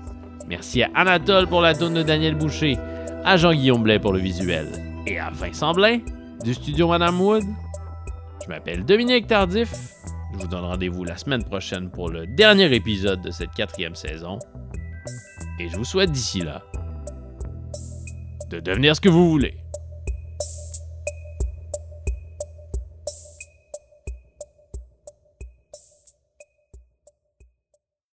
Merci à Anatole pour la tourne de Daniel Boucher, à Jean-Guillaume Blais pour le visuel et à Vincent Blain du studio Madame Wood. Je m'appelle Dominique Tardif. Je vous donne rendez-vous la semaine prochaine pour le dernier épisode de cette quatrième saison. Et je vous souhaite d'ici là de devenir ce que vous voulez.